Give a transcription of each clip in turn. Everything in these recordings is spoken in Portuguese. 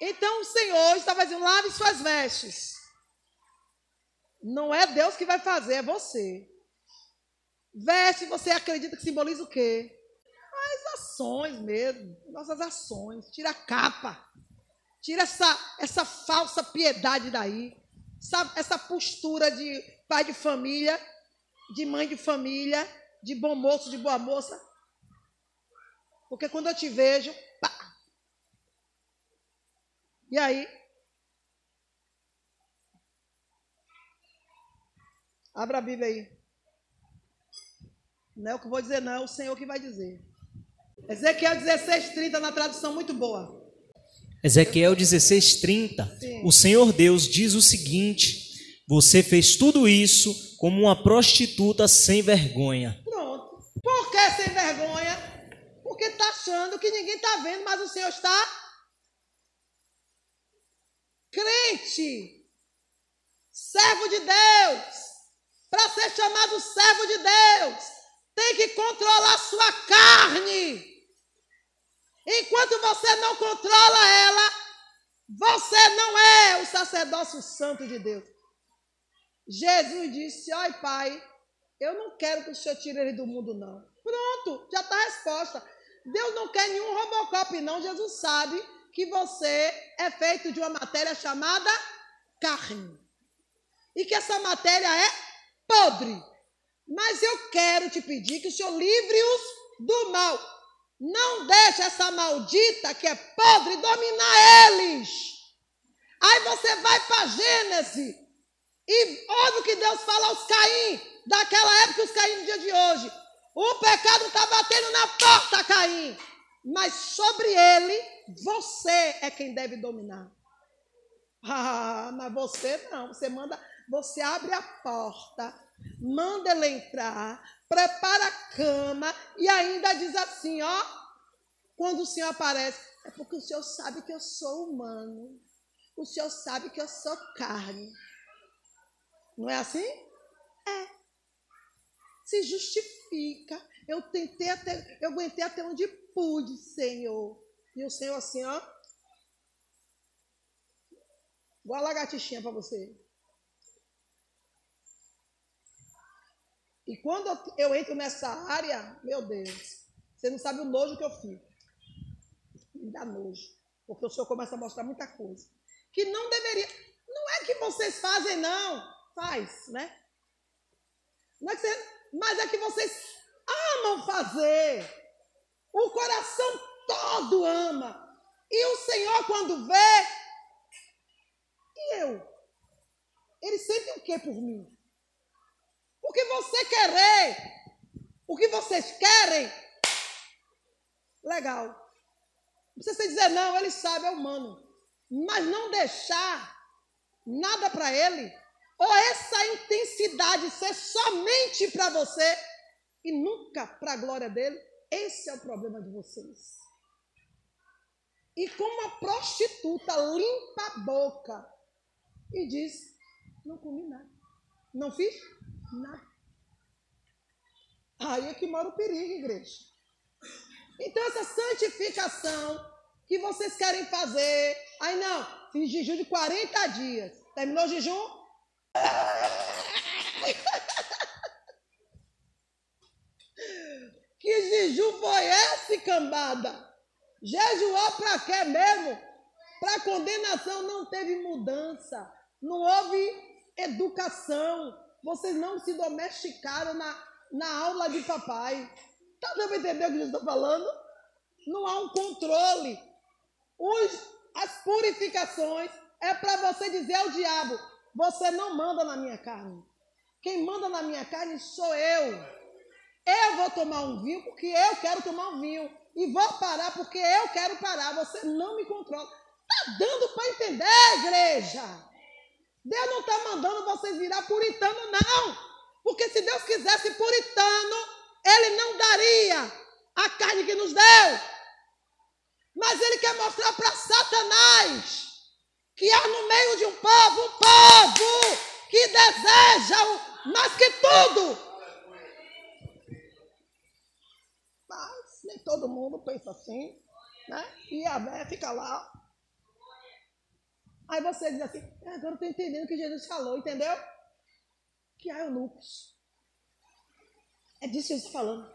Então o Senhor estava dizendo: lave suas vestes. Não é Deus que vai fazer, é você. Veste, você acredita que simboliza o quê? As ações mesmo, nossas ações. Tira a capa. Tira essa, essa falsa piedade daí. Essa, essa postura de pai de família, de mãe de família, de bom moço, de boa moça. Porque quando eu te vejo, pá. E aí? Abra a Bíblia aí. Não é o que eu vou dizer, não, é o Senhor que vai dizer. Ezequiel 16:30 na tradução muito boa. Ezequiel 16:30. O Senhor Deus diz o seguinte: Você fez tudo isso como uma prostituta sem vergonha. Pronto. Por que sem vergonha? Porque está achando que ninguém está vendo, mas o Senhor está crente, servo de Deus, para ser chamado servo de Deus, tem que controlar sua carne. Enquanto você não controla ela, você não é o sacerdócio santo de Deus. Jesus disse: Oi, Pai, eu não quero que o Senhor tire ele do mundo, não. Pronto, já está a resposta. Deus não quer nenhum Robocop, não. Jesus sabe que você é feito de uma matéria chamada carne. E que essa matéria é podre. Mas eu quero te pedir que o Senhor livre-os do mal. Não deixe essa maldita que é podre dominar eles. Aí você vai para Gênesis. E óbvio que Deus fala aos Caim, daquela época os Caim do dia de hoje. O pecado está batendo na porta, Caim. Mas sobre ele, você é quem deve dominar. Ah, mas você não. Você manda, você abre a porta, manda ele entrar, prepara a cama e ainda diz assim, ó, quando o Senhor aparece, é porque o Senhor sabe que eu sou humano. O Senhor sabe que eu sou carne. Não é assim? É. Se justifica. Eu tentei até, eu aguentei até onde pude, Senhor. E o Senhor assim, ó. Igual a lagartixinha para você. E quando eu entro nessa área, meu Deus, você não sabe o nojo que eu fico. Me dá nojo. Porque o Senhor começa a mostrar muita coisa. Que não deveria. Não é que vocês fazem, não. Faz, né? Não é que você, mas é que vocês amam fazer. O coração todo ama. E o Senhor, quando vê, e eu? Ele sente o que por mim? Porque você querer o que vocês querem, legal. Não precisa dizer não, ele sabe, é humano. Mas não deixar nada para ele, ou essa intensidade ser somente para você e nunca para a glória dele, esse é o problema de vocês. E como a prostituta limpa a boca e diz: Não comi nada. Não fiz Nada. Aí é que mora o perigo, igreja. Então, essa santificação que vocês querem fazer. Aí não, fiz jejum de 40 dias. Terminou o jejum? que jejum foi esse, cambada? Jejuar para quê mesmo? Para condenação não teve mudança. Não houve educação. Vocês não se domesticaram na, na aula de papai. Tá dando entender o que Jesus está falando? Não há um controle. Os, as purificações é para você dizer ao diabo: você não manda na minha carne. Quem manda na minha carne sou eu. Eu vou tomar um vinho porque eu quero tomar um vinho. E vou parar porque eu quero parar. Você não me controla. Tá dando para entender, igreja? Deus não está mandando vocês virar puritano, não. Porque se Deus quisesse puritano, Ele não daria a carne que nos deu. Mas Ele quer mostrar para Satanás que há no meio de um povo, um povo que deseja mais que tudo. Mas nem todo mundo pensa assim, né? E a véia fica lá Aí você diz assim, é, agora eu estou entendendo o que Jesus falou, entendeu? Que há eunucos. É disso que eu estou falando.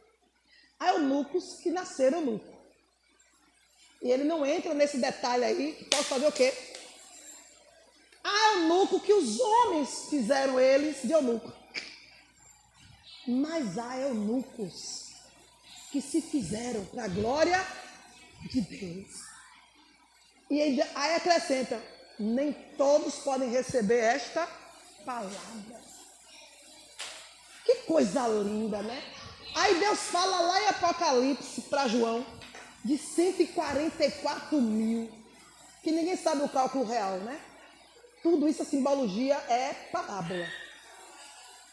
Há eunucos que nasceram eunuco. E ele não entra nesse detalhe aí, que fazer o quê? Há eunuco que os homens fizeram eles de eunuco. Mas há eunucos que se fizeram para a glória de Deus. E aí acrescenta: nem todos podem receber esta palavra. Que coisa linda, né? Aí Deus fala lá em Apocalipse para João de 144 mil, que ninguém sabe o cálculo real, né? Tudo isso, a simbologia é parábola.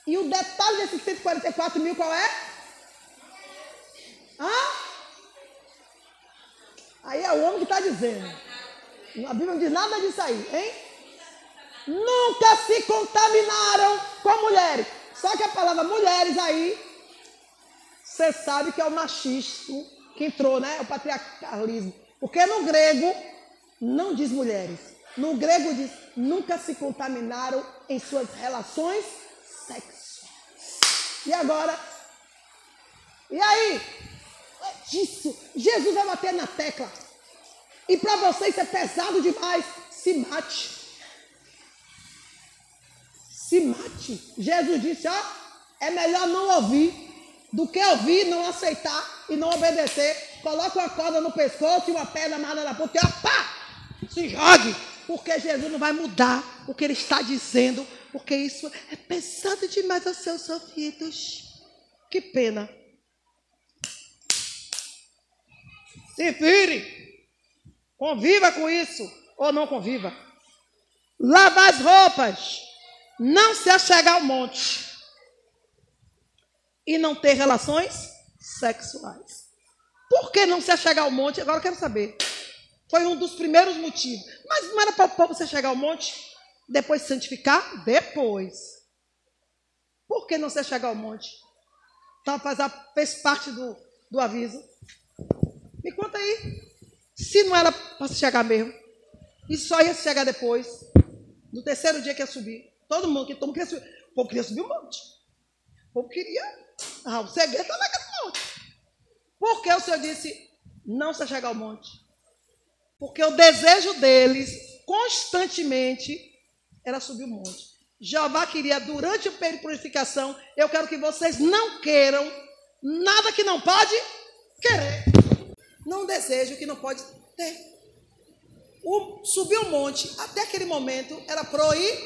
E o detalhe desses 144 mil qual é? Hã? Aí é o homem que está dizendo. A Bíblia não diz nada disso aí, hein? Nunca se contaminaram com mulheres. Só que a palavra mulheres aí, você sabe que é o machismo que entrou, né? O patriarcalismo. Porque no grego não diz mulheres. No grego diz nunca se contaminaram em suas relações sexuais. E agora? E aí? É disso. Jesus vai bater na tecla. E para você isso é pesado demais. Se mate. Se mate. Jesus disse: ó, é melhor não ouvir do que ouvir, não aceitar e não obedecer. Coloque uma corda no pescoço e uma pedra amarrada na ponta e ó, pá! Se jogue! Porque Jesus não vai mudar o que ele está dizendo, porque isso é pesado demais aos seus ouvidos. Que pena. Se vire! Conviva com isso ou não conviva. Lavar as roupas. Não se achegar ao monte. E não ter relações sexuais. Por que não se achegar ao monte? Agora eu quero saber. Foi um dos primeiros motivos. Mas não era para o povo se chegar ao monte? Depois santificar? Depois. Por que não se chegar ao monte? Então fez parte do, do aviso. Me conta aí. Se não era para chegar mesmo, e só ia chegar depois, no terceiro dia que ia subir. Todo mundo, que todo queria subir. O povo queria subir o monte. O povo queria. Ah, o segredo está naquele monte. Por que o Senhor disse, não se chegar ao monte? Porque o desejo deles, constantemente, era subir o monte. Jeová queria, durante o período de purificação, eu quero que vocês não queiram nada que não pode querer não deseja o que não pode ter. O, subir o monte, até aquele momento, era proibir.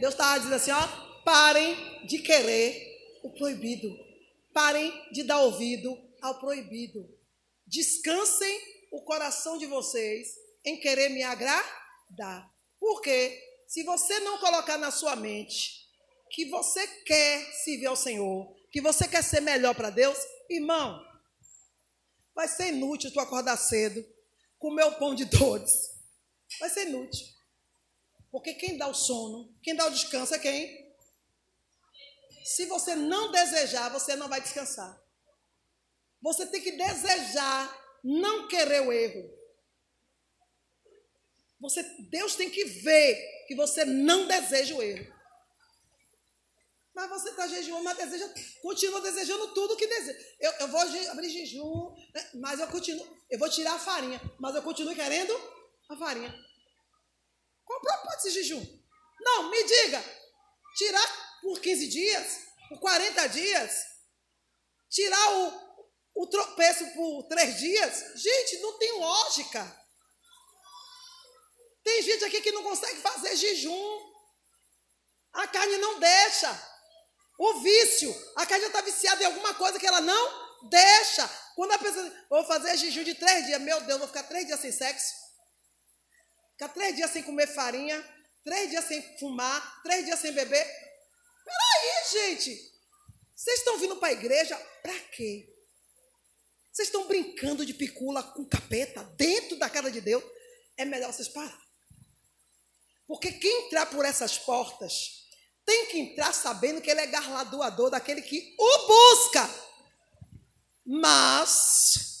Deus estava dizendo assim: ó, parem de querer o proibido. Parem de dar ouvido ao proibido. Descansem o coração de vocês em querer me agradar. Porque se você não colocar na sua mente que você quer servir ao Senhor, que você quer ser melhor para Deus, irmão, Vai ser inútil tu acordar cedo, comer o pão de dores. Vai ser inútil. Porque quem dá o sono, quem dá o descanso é quem? Se você não desejar, você não vai descansar. Você tem que desejar, não querer o erro. Você, Deus tem que ver que você não deseja o erro. Mas você está jejuando, mas deseja, continua desejando tudo que deseja. Eu, eu vou abrir jejum, né? mas eu continuo, eu vou tirar a farinha, mas eu continuo querendo a farinha. Qual o propósito desse jejum? Não, me diga, tirar por 15 dias, por 40 dias, tirar o, o tropeço por 3 dias, gente, não tem lógica. Tem gente aqui que não consegue fazer jejum. A carne não deixa. O vício. A já está viciada em alguma coisa que ela não deixa. Quando a pessoa, vou fazer jejum de três dias, meu Deus, vou ficar três dias sem sexo. Ficar três dias sem comer farinha, três dias sem fumar, três dias sem beber. Peraí, gente. Vocês estão vindo para a igreja para quê? Vocês estão brincando de picula com capeta dentro da casa de Deus? É melhor vocês parar. Porque quem entrar por essas portas tem que entrar sabendo que ele é galardoador daquele que o busca. Mas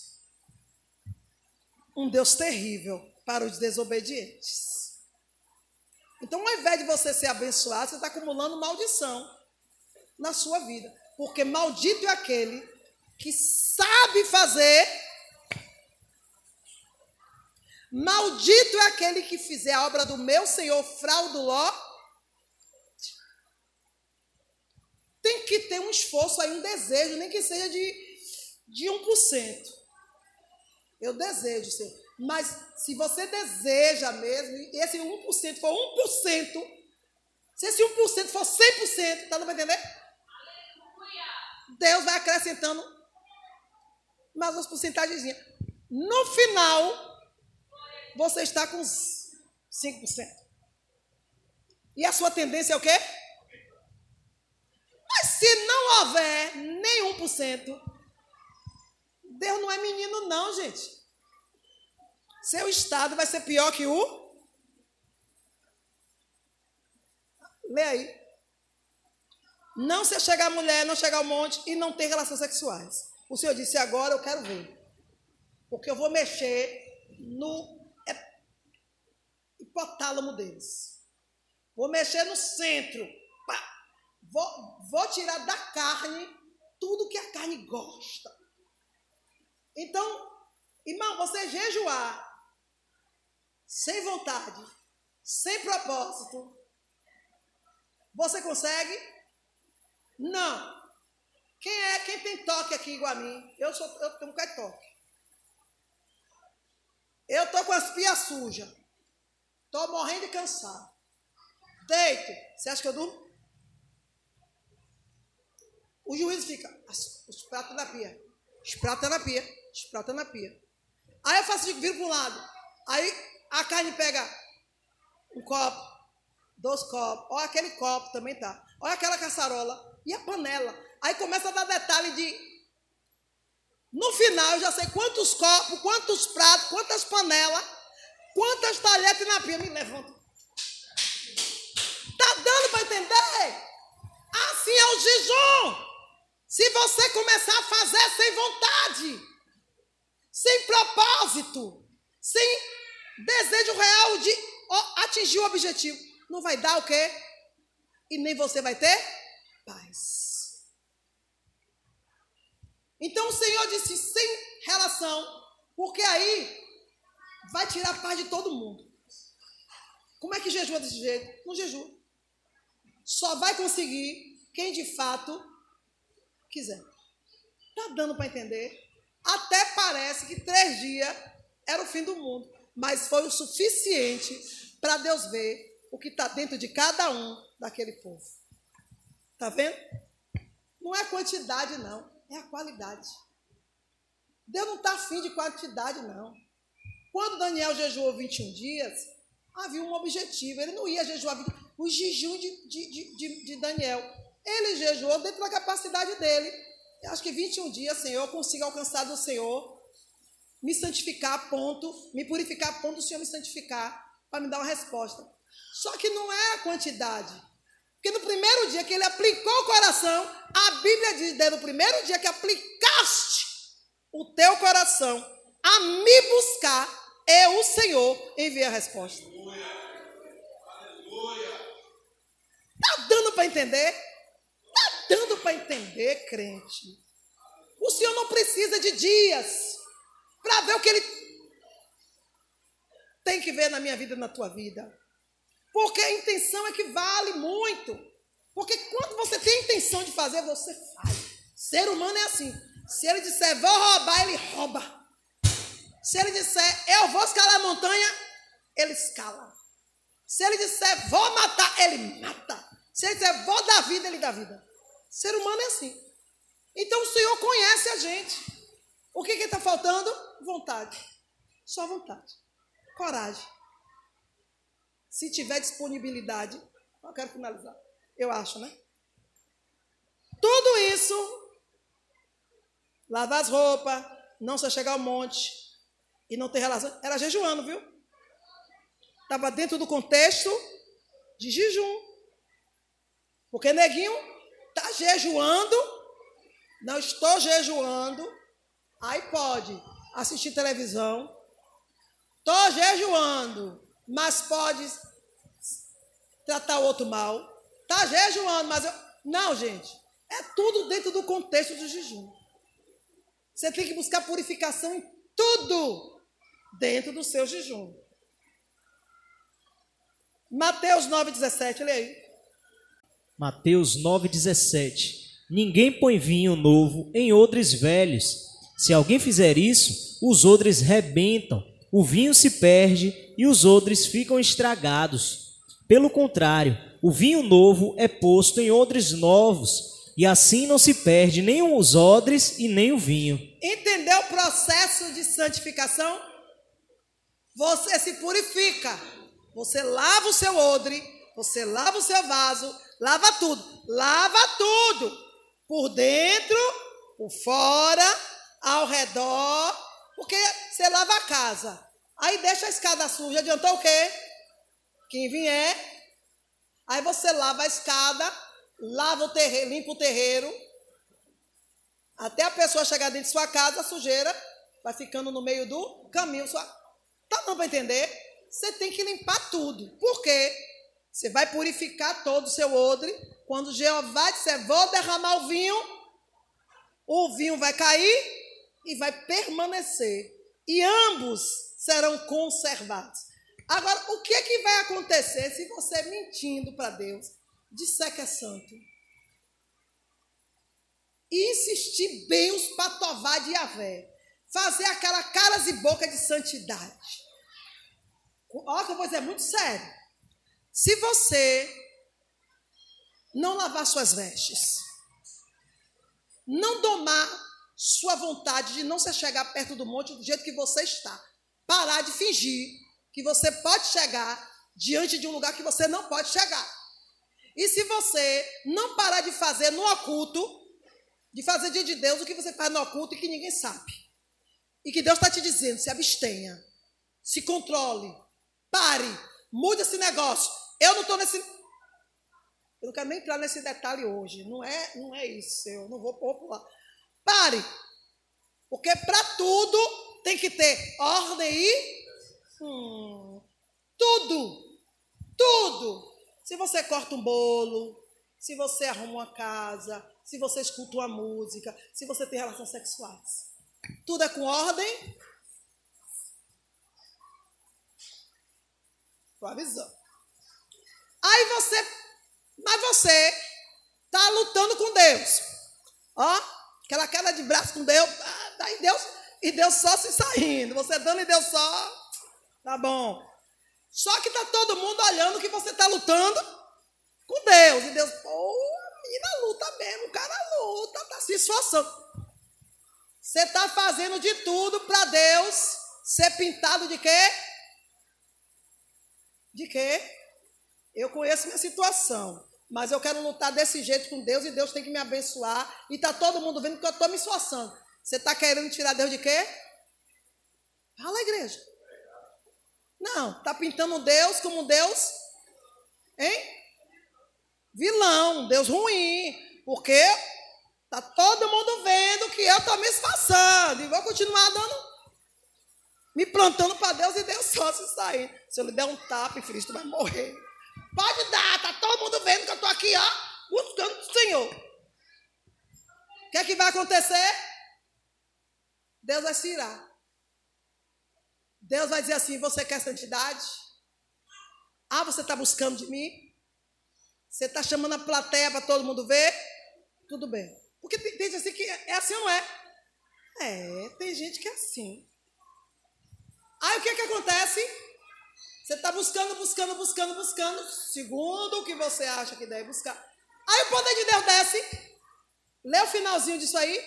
um Deus terrível para os desobedientes. Então, ao invés de você ser abençoado, você está acumulando maldição na sua vida. Porque maldito é aquele que sabe fazer. Maldito é aquele que fizer a obra do meu Senhor frauduló. Tem que ter um esforço aí, um desejo, nem que seja de, de 1%. Eu desejo, Senhor. Mas se você deseja mesmo, e esse 1% for 1%, se esse 1% for 100%, tá não vai entender? Deus vai acrescentando mais umas porcentagens. No final, você está com 5%. E a sua tendência é o quê? Se não houver nenhum por cento, Deus não é menino, não, gente. Seu estado vai ser pior que o. Lê aí. Não se chegar a mulher, não chegar ao monte e não ter relações sexuais. O Senhor disse: agora eu quero ver. Porque eu vou mexer no hipotálamo deles. Vou mexer no centro. Vou, vou tirar da carne tudo que a carne gosta. Então, irmão, você jejuar sem vontade, sem propósito, você consegue? Não. Quem é? Quem tem toque aqui igual a mim? Eu sou, eu tenho um bocado de toque. Eu tô com as pias sujas. Tô morrendo de cansado. Deito. Você acha que eu durmo? O juiz fica, os pratos na pia. Os pratos na pia. Os pratos na pia. Aí eu faço, viro para um lado. Aí a carne pega um copo, dois copos, olha aquele copo também tá. Olha aquela caçarola e a panela. Aí começa a dar detalhe de. No final eu já sei quantos copos, quantos pratos, quantas panelas, quantas talheres na pia. Me levanto. Tá dando para entender? Assim é o jejum. Se você começar a fazer sem vontade, sem propósito, sem desejo real de atingir o objetivo. Não vai dar o quê? E nem você vai ter paz. Então o Senhor disse sem relação, porque aí vai tirar a paz de todo mundo. Como é que jejua desse jeito? Não jejua. Só vai conseguir quem de fato quiser. Tá dando para entender? Até parece que três dias era o fim do mundo mas foi o suficiente para Deus ver o que está dentro de cada um daquele povo. Está vendo? Não é quantidade, não, é a qualidade. Deus não está afim de quantidade, não. Quando Daniel jejuou 21 dias, havia um objetivo. Ele não ia jejuar 20, o jejum de, de, de, de Daniel. Ele jejuou dentro da capacidade dele. Eu acho que 21 dias, Senhor, eu consigo alcançar do Senhor me santificar a ponto, me purificar a ponto do Senhor me santificar, para me dar uma resposta. Só que não é a quantidade. Porque no primeiro dia que ele aplicou o coração, a Bíblia diz, no primeiro dia que aplicaste o teu coração a me buscar, eu, o Senhor, enviei a resposta. Está dando para entender? Dando para entender, crente. O Senhor não precisa de dias para ver o que ele tem que ver na minha vida e na tua vida. Porque a intenção é que vale muito. Porque quando você tem a intenção de fazer, você faz. Ser humano é assim. Se ele disser vou roubar, ele rouba. Se ele disser eu vou escalar a montanha, ele escala. Se ele disser vou matar, ele mata. Se ele disser vou dar vida, ele dá vida. Ser humano é assim. Então o Senhor conhece a gente. O que está faltando? Vontade. Só vontade. Coragem. Se tiver disponibilidade, eu quero finalizar. Eu acho, né? Tudo isso, lavar as roupas, não só chegar ao monte e não ter relação. Era jejuando, viu? Estava dentro do contexto de jejum. Porque neguinho está jejuando, não estou jejuando, Aí pode assistir televisão. Estou jejuando, mas pode tratar o outro mal. Tá jejuando, mas eu. Não, gente. É tudo dentro do contexto do jejum. Você tem que buscar purificação em tudo dentro do seu jejum. Mateus 9,17, lê aí. Mateus 9,17 Ninguém põe vinho novo em odres velhos. Se alguém fizer isso, os odres rebentam, o vinho se perde e os odres ficam estragados. Pelo contrário, o vinho novo é posto em odres novos, e assim não se perde nem os odres e nem o vinho. Entendeu o processo de santificação? Você se purifica. Você lava o seu odre, você lava o seu vaso, lava tudo. Lava tudo. Por dentro, por fora, ao redor, porque você lava a casa. Aí deixa a escada suja, adiantou o quê? Quem vier, aí você lava a escada, lava o terreiro, limpa o terreiro, até a pessoa chegar dentro de sua casa, a sujeira vai ficando no meio do caminho. Sua... Tá não para entender? Você tem que limpar tudo. Por quê? Você vai purificar todo o seu odre. Quando Jeová disser, vou derramar o vinho, o vinho vai cair e vai permanecer. E ambos serão conservados. Agora, o que, é que vai acontecer se você, mentindo para Deus, disser que é santo? E insistir bem os patová de Yahvé. Fazer aquela caras e boca de santidade. Olha que eu vou dizer, é muito sério. Se você não lavar suas vestes, não domar sua vontade de não se chegar perto do monte do jeito que você está. Parar de fingir que você pode chegar diante de um lugar que você não pode chegar. E se você não parar de fazer no oculto, de fazer dia de Deus o que você faz no oculto e que ninguém sabe. E que Deus está te dizendo, se abstenha, se controle, pare, mude esse negócio. Eu não estou nesse. Eu não quero nem entrar nesse detalhe hoje. Não é, não é isso. Eu não vou popular. Pare. Porque para tudo tem que ter ordem e. Hum, tudo. Tudo. Se você corta um bolo, se você arruma uma casa, se você escuta uma música, se você tem relações sexuais. Tudo é com ordem. Estou avisando. Aí você, mas você está lutando com Deus. Ó, Aquela queda de braço com Deus, ah, e Deus, e Deus só se saindo. Você dando e Deus só. Tá bom. Só que tá todo mundo olhando que você tá lutando com Deus. E Deus, pô, a menina luta mesmo, o cara luta, tá se esforçando. Você tá fazendo de tudo para Deus ser pintado de quê? De quê? Eu conheço minha situação. Mas eu quero lutar desse jeito com Deus e Deus tem que me abençoar. E está todo mundo vendo que eu estou me esforçando. Você está querendo tirar Deus de quê? Fala, igreja. Não, está pintando Deus como Deus, hein? Vilão, Deus ruim. Porque está todo mundo vendo que eu estou me esforçando. E vou continuar dando me plantando para Deus e Deus só se sair. Se eu lhe der um tapa, Cristo vai morrer. Pode dar, tá todo mundo vendo que eu estou aqui, ó, buscando o Senhor. O que é que vai acontecer? Deus vai se irar. Deus vai dizer assim: você quer santidade? Ah, você está buscando de mim? Você está chamando a plateia para todo mundo ver? Tudo bem. Porque tem, gente assim que é assim ou não é? É, tem gente que é assim. Aí o que, que acontece? Você está buscando, buscando, buscando, buscando, segundo o que você acha que deve buscar. Aí o poder de Deus desce. Lê o finalzinho disso aí.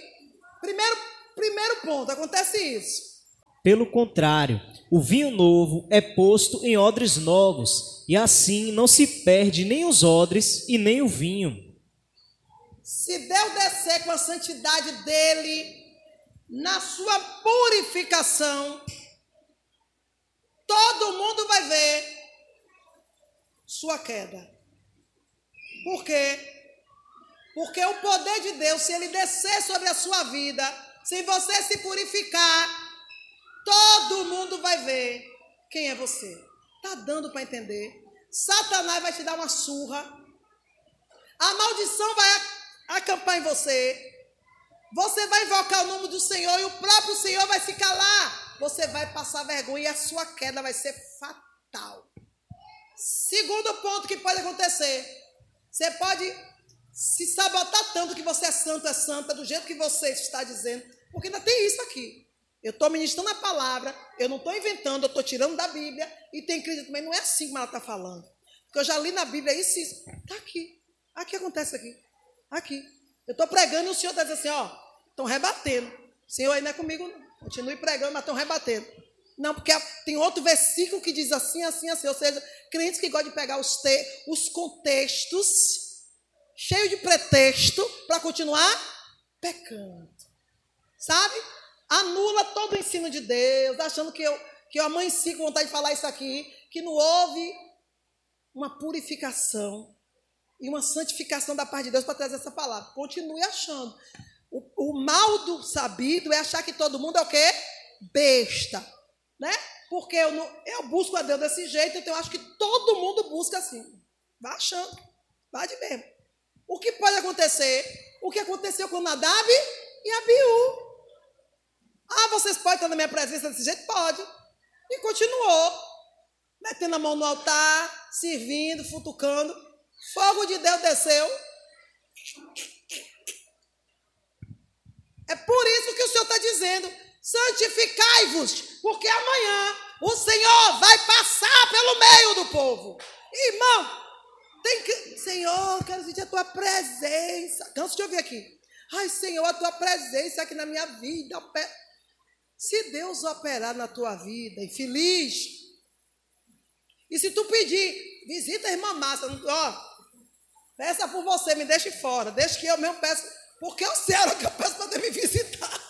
Primeiro, primeiro ponto, acontece isso. Pelo contrário, o vinho novo é posto em odres novos, e assim não se perde nem os odres e nem o vinho. Se Deus descer com a santidade dele, na sua purificação, todo mundo vai ver sua queda. Por quê? Porque o poder de Deus, se ele descer sobre a sua vida, se você se purificar, todo mundo vai ver quem é você. Tá dando para entender? Satanás vai te dar uma surra. A maldição vai acampar em você. Você vai invocar o nome do Senhor e o próprio Senhor vai se calar. Você vai passar vergonha e a sua queda vai ser fatal. Segundo ponto que pode acontecer: você pode se sabotar tanto que você é santo, é santa, do jeito que você está dizendo, porque ainda tem isso aqui. Eu estou ministrando a palavra, eu não estou inventando, eu estou tirando da Bíblia, e tem crise também, não é assim como ela está falando. Porque eu já li na Bíblia isso, isso. Está aqui. Aqui acontece aqui. Aqui. Eu estou pregando e o Senhor está dizendo assim, ó, estão rebatendo. O Senhor aí não é comigo, não. Continue pregando, mas estão rebatendo. Não, porque tem outro versículo que diz assim, assim, assim. Ou seja, crentes que gostam de pegar os, te, os contextos, cheio de pretexto, para continuar pecando. Sabe? anula todo o ensino de Deus, achando que eu, que eu amanheci com vontade de falar isso aqui, que não houve uma purificação e uma santificação da parte de Deus para trazer essa palavra. Continue achando. O, o, mal do sabido é achar que todo mundo é o quê? Besta. Né? Porque eu, não, eu busco a Deus desse jeito, então eu acho que todo mundo busca assim. Vá achando. Vá de mesmo. O que pode acontecer? O que aconteceu com Nadab e Abiú. Ah, vocês podem estar na minha presença desse jeito? Pode. E continuou, metendo a mão no altar, servindo, futucando. Fogo de Deus desceu. É por isso que o Senhor está dizendo: santificai-vos, porque amanhã o Senhor vai passar pelo meio do povo. Irmão, tem que. Senhor, quero sentir a tua presença. Canso de ouvir aqui. Ai, Senhor, a tua presença aqui na minha vida. Se Deus operar na tua vida, infeliz, e se tu pedir, visita a irmã Massa, ó, peça por você, me deixe fora, deixa que eu mesmo peço, porque eu sei que eu peço para me visitar.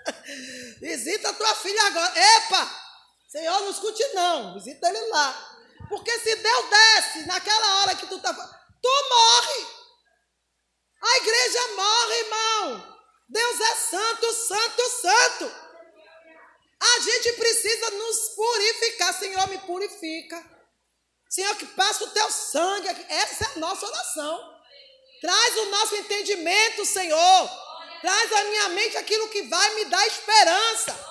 visita a tua filha agora. Epa! Senhor, não escute não, visita ele lá. Porque se Deus desce naquela hora que tu está tu morre. A igreja morre, irmão. Deus é santo, santo, santo. A gente precisa nos purificar. Senhor, me purifica. Senhor, que passa o teu sangue. Essa é a nossa oração. Traz o nosso entendimento, Senhor. Traz à minha mente aquilo que vai me dar esperança.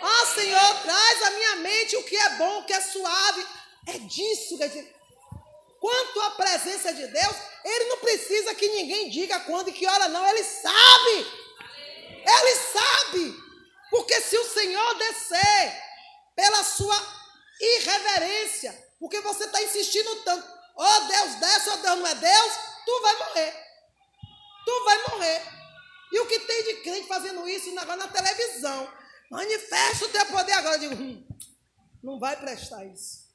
Ó oh, Senhor, traz à minha mente o que é bom, o que é suave. É disso que a gente... Quanto à presença de Deus, Ele não precisa que ninguém diga quando e que hora, não. Ele sabe. Ele sabe. Porque se o Senhor descer pela sua irreverência, porque você está insistindo tanto, ó oh, Deus desce, ó oh, Deus não é Deus, tu vai morrer. Tu vai morrer. E o que tem de crente fazendo isso agora na televisão? Manifesta o teu poder agora. Eu digo, hum, não vai prestar isso.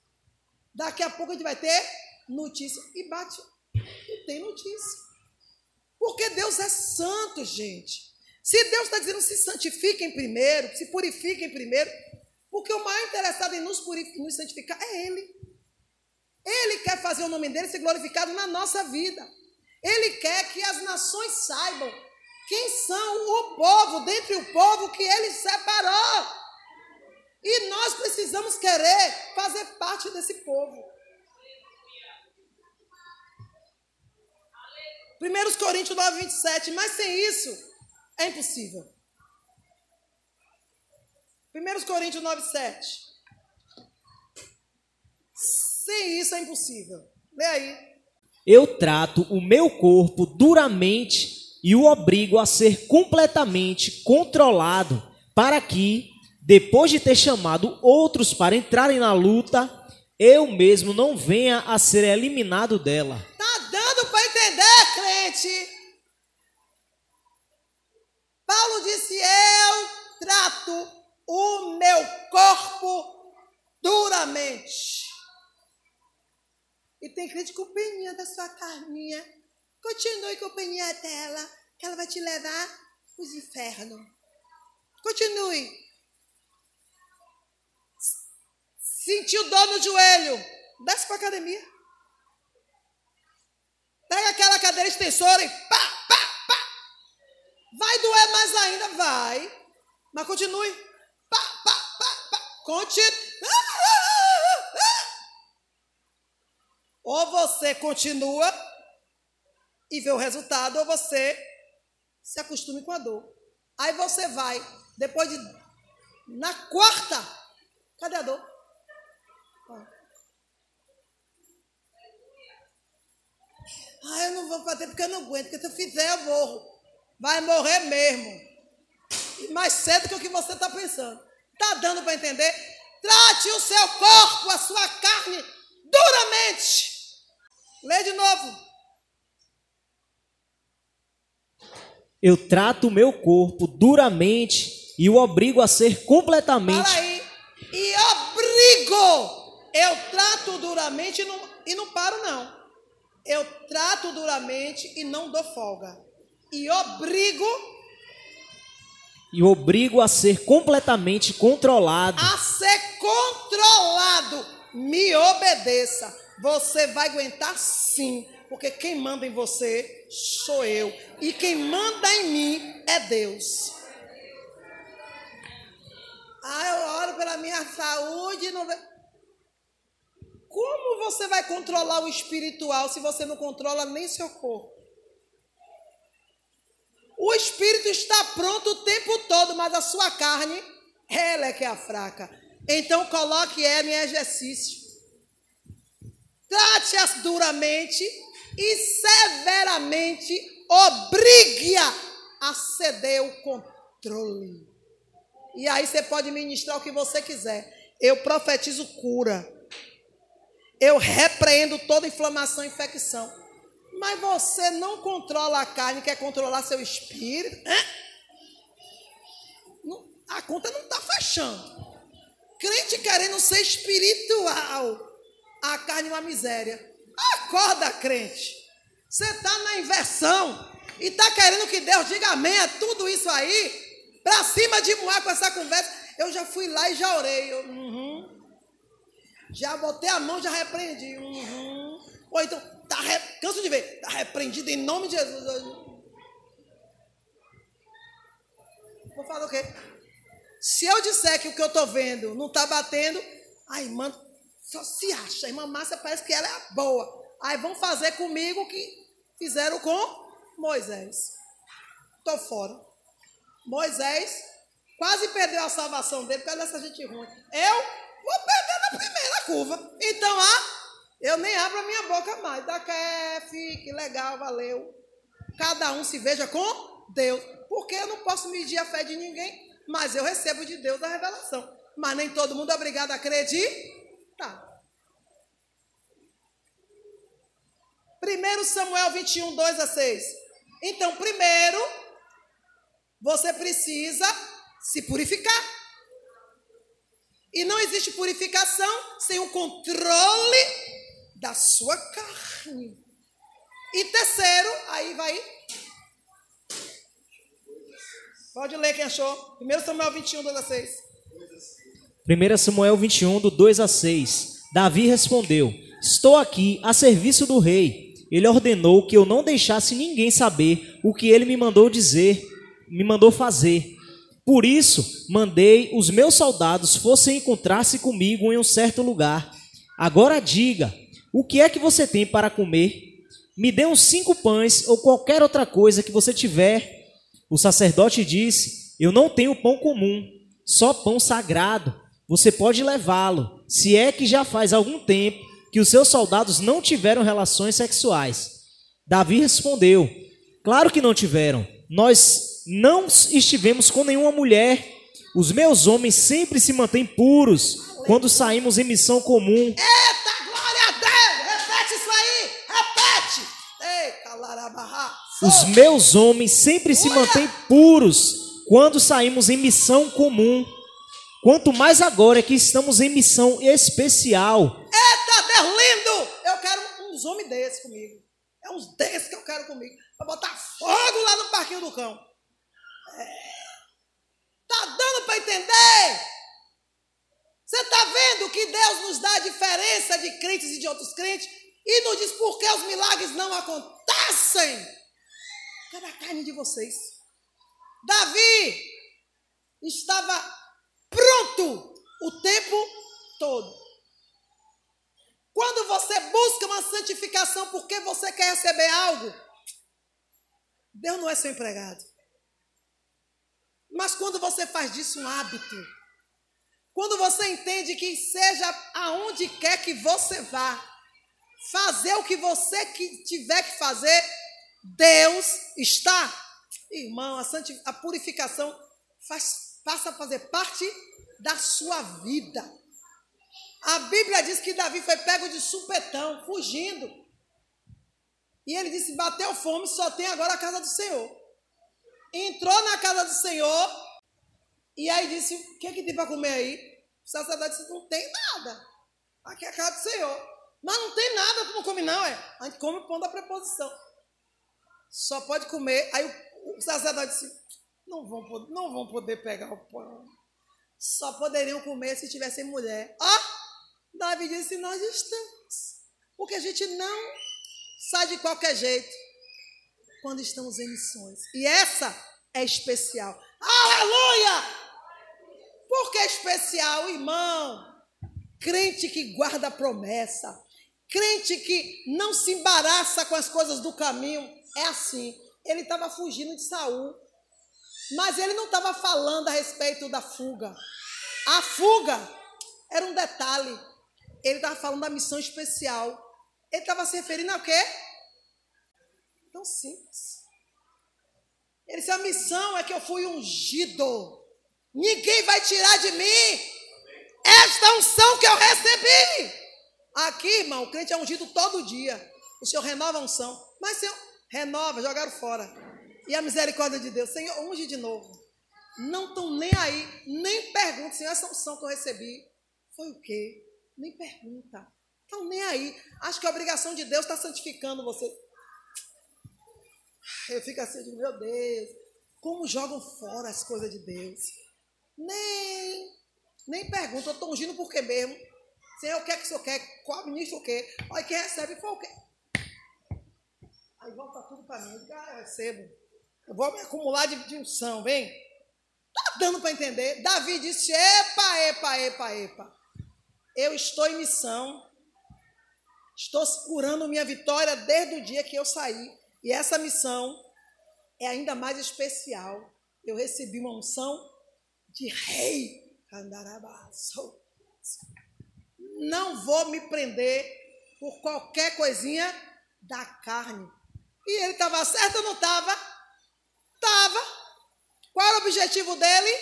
Daqui a pouco a gente vai ter notícia. E bate. E tem notícia. Porque Deus é santo, gente. Se Deus está dizendo se santifiquem primeiro, se purifiquem primeiro, porque o maior interessado em nos, nos santificar é Ele. Ele quer fazer o nome dele ser glorificado na nossa vida. Ele quer que as nações saibam quem são o povo, dentre o povo que ele separou. E nós precisamos querer fazer parte desse povo. 1 Coríntios 9, 27. Mas sem isso, é impossível. 1 Coríntios 9, 7. Sem isso é impossível. Lê aí. Eu trato o meu corpo duramente e o obrigo a ser completamente controlado, para que, depois de ter chamado outros para entrarem na luta, eu mesmo não venha a ser eliminado dela. Tá dando para entender, crente? Paulo disse: Eu trato o meu corpo duramente. E tem crente com peninha da sua carninha. Continue com peninha dela, que ela vai te levar os infernos. Continue. Sentiu dor no joelho? Desce para a academia. Pega aquela cadeira extensora e pá, Vai doer mais ainda? Vai. Mas continue. Pá, pá, pá, pá. Continue. Ou você continua e vê o resultado, ou você se acostume com a dor. Aí você vai, depois de. Na quarta, cadê a dor? Ah, eu não vou fazer porque eu não aguento, porque se eu fizer eu morro. Vai morrer mesmo. E mais cedo que o que você está pensando. Está dando para entender? Trate o seu corpo, a sua carne, duramente. Lê de novo. Eu trato o meu corpo duramente e o obrigo a ser completamente. Fala aí. E obrigo. Eu trato duramente e não, e não paro, não. Eu trato duramente e não dou folga. E obrigo. E obrigo a ser completamente controlado. A ser controlado. Me obedeça. Você vai aguentar sim. Porque quem manda em você sou eu. E quem manda em mim é Deus. Ah, eu oro pela minha saúde. Não... Como você vai controlar o espiritual se você não controla nem seu corpo? O espírito está pronto o tempo todo, mas a sua carne, ela é que é a fraca. Então coloque ela em exercício. Trate-as duramente e severamente obrigue-a a ceder o controle. E aí você pode ministrar o que você quiser. Eu profetizo cura. Eu repreendo toda inflamação e infecção. Mas você não controla a carne, quer controlar seu espírito. Não, a conta não está fechando. Crente querendo ser espiritual. A carne é uma miséria. Acorda, crente. Você está na inversão. E está querendo que Deus diga amém a tudo isso aí. Para cima de Moá com essa conversa. Eu já fui lá e já orei. Eu, uhum. Já botei a mão, já repreendi. Uhum. Ou então, tá re... canso de ver. Está repreendido em nome de Jesus. Vou falar o quê? Se eu disser que o que eu estou vendo não está batendo, a irmã só se acha. A irmã Márcia parece que ela é boa. Aí vão fazer comigo o que fizeram com Moisés. Estou fora. Moisés quase perdeu a salvação dele por causa dessa gente ruim. Eu vou perder na primeira curva. Então, ah, eu nem abro a minha boca mais. Da que que legal, valeu. Cada um se veja com Deus. Porque eu não posso medir a fé de ninguém, mas eu recebo de Deus a revelação. Mas nem todo mundo é obrigado a acreditar. 1 Samuel 21, 2 a 6. Então, primeiro, você precisa se purificar. E não existe purificação sem o controle da sua carne. E terceiro, aí vai. Pode ler quem achou. 1 Samuel 21, 2 a 6. 1 Samuel 21, do 2 a 6. Davi respondeu: Estou aqui a serviço do rei. Ele ordenou que eu não deixasse ninguém saber o que ele me mandou dizer, me mandou fazer. Por isso, mandei os meus soldados fossem encontrar-se comigo em um certo lugar. Agora diga: o que é que você tem para comer? Me dê uns cinco pães ou qualquer outra coisa que você tiver. O sacerdote disse: Eu não tenho pão comum, só pão sagrado. Você pode levá-lo, se é que já faz algum tempo que os seus soldados não tiveram relações sexuais. Davi respondeu: Claro que não tiveram. Nós não estivemos com nenhuma mulher. Os meus homens sempre se mantêm puros quando saímos em missão comum. Eita, glória a Deus! Repete isso aí! Repete! Ei, Os meus homens sempre se mantêm puros quando saímos em missão comum. Quanto mais agora que estamos em missão especial. Eita, Deus lindo! Eu quero uns homens desses comigo. É uns desses que eu quero comigo. Para botar fogo lá no parquinho do cão. Está dando para entender? Você está vendo que Deus nos dá a diferença de crentes e de outros crentes e nos diz por que os milagres não acontecem? Cadê a carne de vocês? Davi estava pronto o tempo todo. Quando você busca uma coração porque você quer receber algo. Deus não é seu empregado. Mas quando você faz disso um hábito, quando você entende que seja aonde quer que você vá, fazer o que você que tiver que fazer, Deus está. Irmão, a, a purificação faz, passa a fazer parte da sua vida. A Bíblia diz que Davi foi pego de supetão, fugindo. E ele disse: bateu fome, só tem agora a casa do Senhor. Entrou na casa do Senhor, e aí disse: O que, é que tem para comer aí? O sacerdote disse: Não tem nada. Aqui é a casa do Senhor. Mas não tem nada, tu não come, não, é? A gente come o pão da preposição. Só pode comer. Aí o, o sacerdote disse: não vão, não vão poder pegar o pão. Só poderiam comer se tivessem mulher. Ó, oh, Davi disse: Nós estamos. Porque a gente não sai de qualquer jeito quando estamos em missões. E essa é especial. Aleluia! Por que especial, irmão? Crente que guarda a promessa, crente que não se embaraça com as coisas do caminho, é assim. Ele estava fugindo de Saul, mas ele não estava falando a respeito da fuga. A fuga era um detalhe. Ele estava falando da missão especial. Ele estava se referindo ao quê? Tão simples. Ele disse: a missão é que eu fui ungido. Ninguém vai tirar de mim esta unção que eu recebi. Aqui, irmão, o crente é ungido todo dia. O Senhor renova a unção. Mas, Senhor, renova, jogaram fora. E a misericórdia de Deus, Senhor, unge de novo. Não estão nem aí, nem perguntam, Senhor, essa unção que eu recebi foi o quê? Nem pergunta. Estão nem aí. Acho que a obrigação de Deus está santificando você. Eu fico assim, meu Deus, como jogam fora as coisas de Deus. Nem, nem pergunta, eu estou ungindo por quê mesmo? Senhor, o que é que o senhor quer? Qual ministro o quê? Olha, quem recebe foi o quê? Aí volta tudo para mim. Ah, eu recebo. Eu vou me acumular de, de unção, vem. Tá dando para entender? Davi disse: epa, epa, epa, epa. Eu estou em missão. Estou segurando minha vitória desde o dia que eu saí. E essa missão é ainda mais especial. Eu recebi uma unção de rei. Não vou me prender por qualquer coisinha da carne. E ele estava certo ou não estava? Estava. Qual era o objetivo dele?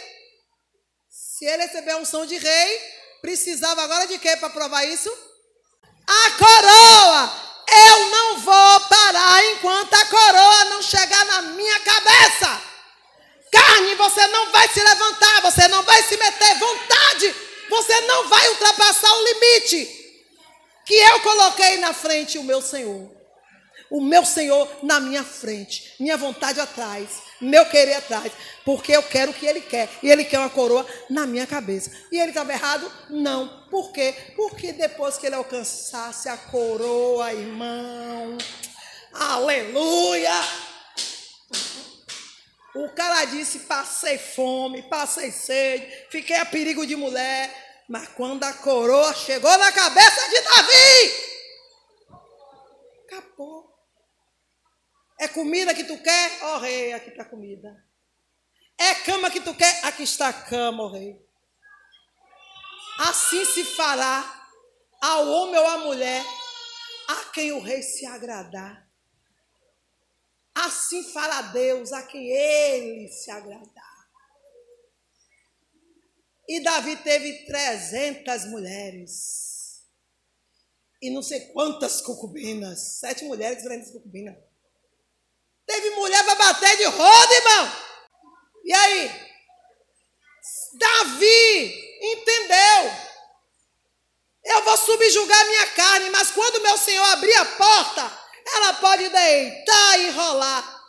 Se ele receber a unção de rei, precisava agora de quê para provar isso? A coroa. Eu não vou parar enquanto a coroa não chegar na minha cabeça. Carne, você não vai se levantar, você não vai se meter. Vontade, você não vai ultrapassar o limite que eu coloquei na frente o meu Senhor. O meu Senhor na minha frente, minha vontade atrás, meu querer atrás, porque eu quero o que Ele quer, e Ele quer uma coroa na minha cabeça. E Ele estava errado? Não. Por quê? Porque depois que Ele alcançasse a coroa, irmão, aleluia! O cara disse: passei fome, passei sede, fiquei a perigo de mulher. Mas quando a coroa chegou na cabeça de Davi, acabou. É comida que tu quer? Ó oh, rei, aqui está a comida. É cama que tu quer? Aqui está a cama, ó oh, rei. Assim se fará ao homem ou à mulher a quem o rei se agradar. Assim fará Deus a quem ele se agradar. E Davi teve 300 mulheres. E não sei quantas concubinas. Sete mulheres, 300 concubinas. Teve mulher para bater de roda, irmão. E aí? Davi entendeu. Eu vou subjugar minha carne, mas quando meu Senhor abrir a porta, ela pode deitar e rolar,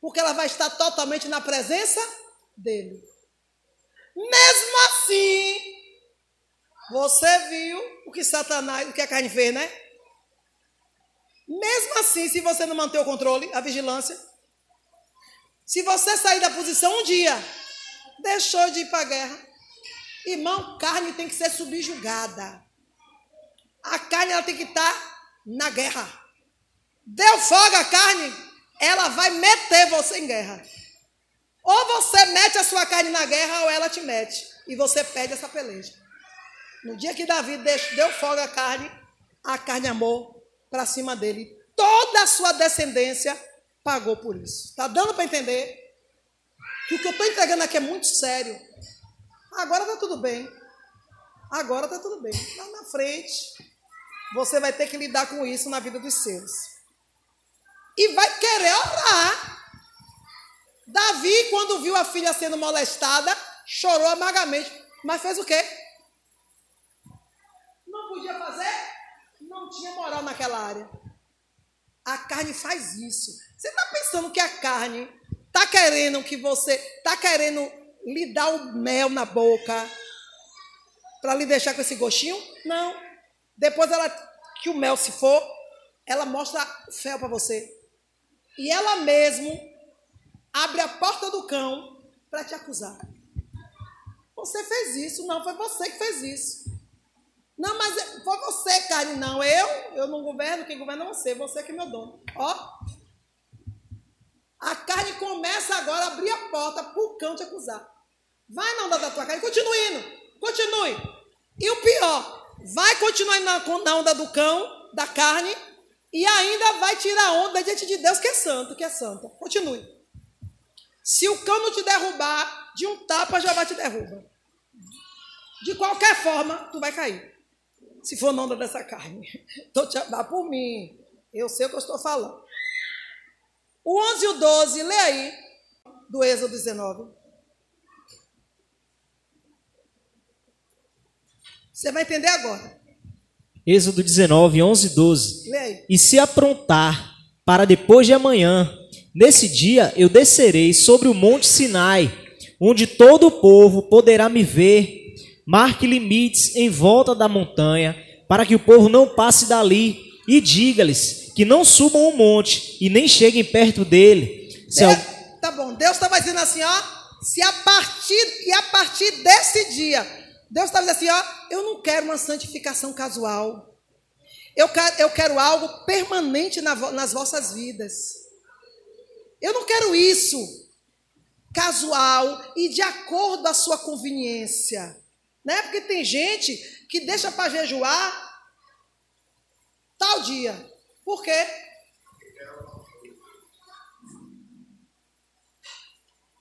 porque ela vai estar totalmente na presença dele. Mesmo assim, você viu o que Satanás, o que a carne fez, né? Mesmo assim, se você não manter o controle, a vigilância, se você sair da posição um dia, deixou de ir para a guerra. Irmão, carne tem que ser subjugada. A carne ela tem que estar na guerra. Deu folga a carne, ela vai meter você em guerra. Ou você mete a sua carne na guerra, ou ela te mete. E você perde essa peleja. No dia que Davi deu folga a carne, a carne amou para cima dele. Toda a sua descendência pagou por isso. Está dando para entender? Que o que eu estou entregando aqui é muito sério. Agora está tudo bem. Agora está tudo bem. Lá na frente, você vai ter que lidar com isso na vida dos seus. E vai querer orar. Davi, quando viu a filha sendo molestada, chorou amargamente. Mas fez o quê? Não podia fazer? Tinha moral naquela área. A carne faz isso. Você está pensando que a carne está querendo que você. Está querendo lhe dar o mel na boca para lhe deixar com esse gostinho? Não. Depois ela, que o mel se for, ela mostra o fel para você. E ela mesmo abre a porta do cão para te acusar. Você fez isso, não, foi você que fez isso. Não, mas foi você, Karen, não, eu, eu não governo, quem governa é você, você que é meu dono. Ó, a carne começa agora a abrir a porta para o cão te acusar. Vai na onda da tua carne, continue indo, continue. E o pior, vai continuar na, na onda do cão, da carne, e ainda vai tirar onda diante de Deus que é santo, que é santa. Continue. Se o cão não te derrubar, de um tapa já vai te derrubar. De qualquer forma, tu vai cair. Se for na onda dessa carne. Estou te dá por mim. Eu sei o que eu estou falando. O 11 e o 12, lê aí, do Êxodo 19. Você vai entender agora. Êxodo 19, 11 e 12. Lê aí. E se aprontar para depois de amanhã, nesse dia eu descerei sobre o monte Sinai, onde todo o povo poderá me ver. Marque limites em volta da montanha, para que o povo não passe dali, e diga-lhes que não subam o monte e nem cheguem perto dele. Se é, Tá bom, Deus estava dizendo assim, ó, se a partir e a partir desse dia, Deus estava dizendo assim, ó, eu não quero uma santificação casual. Eu quero, eu quero algo permanente na, nas vossas vidas. Eu não quero isso casual e de acordo à sua conveniência. Né? Porque tem gente que deixa para jejuar tal dia. Por quê?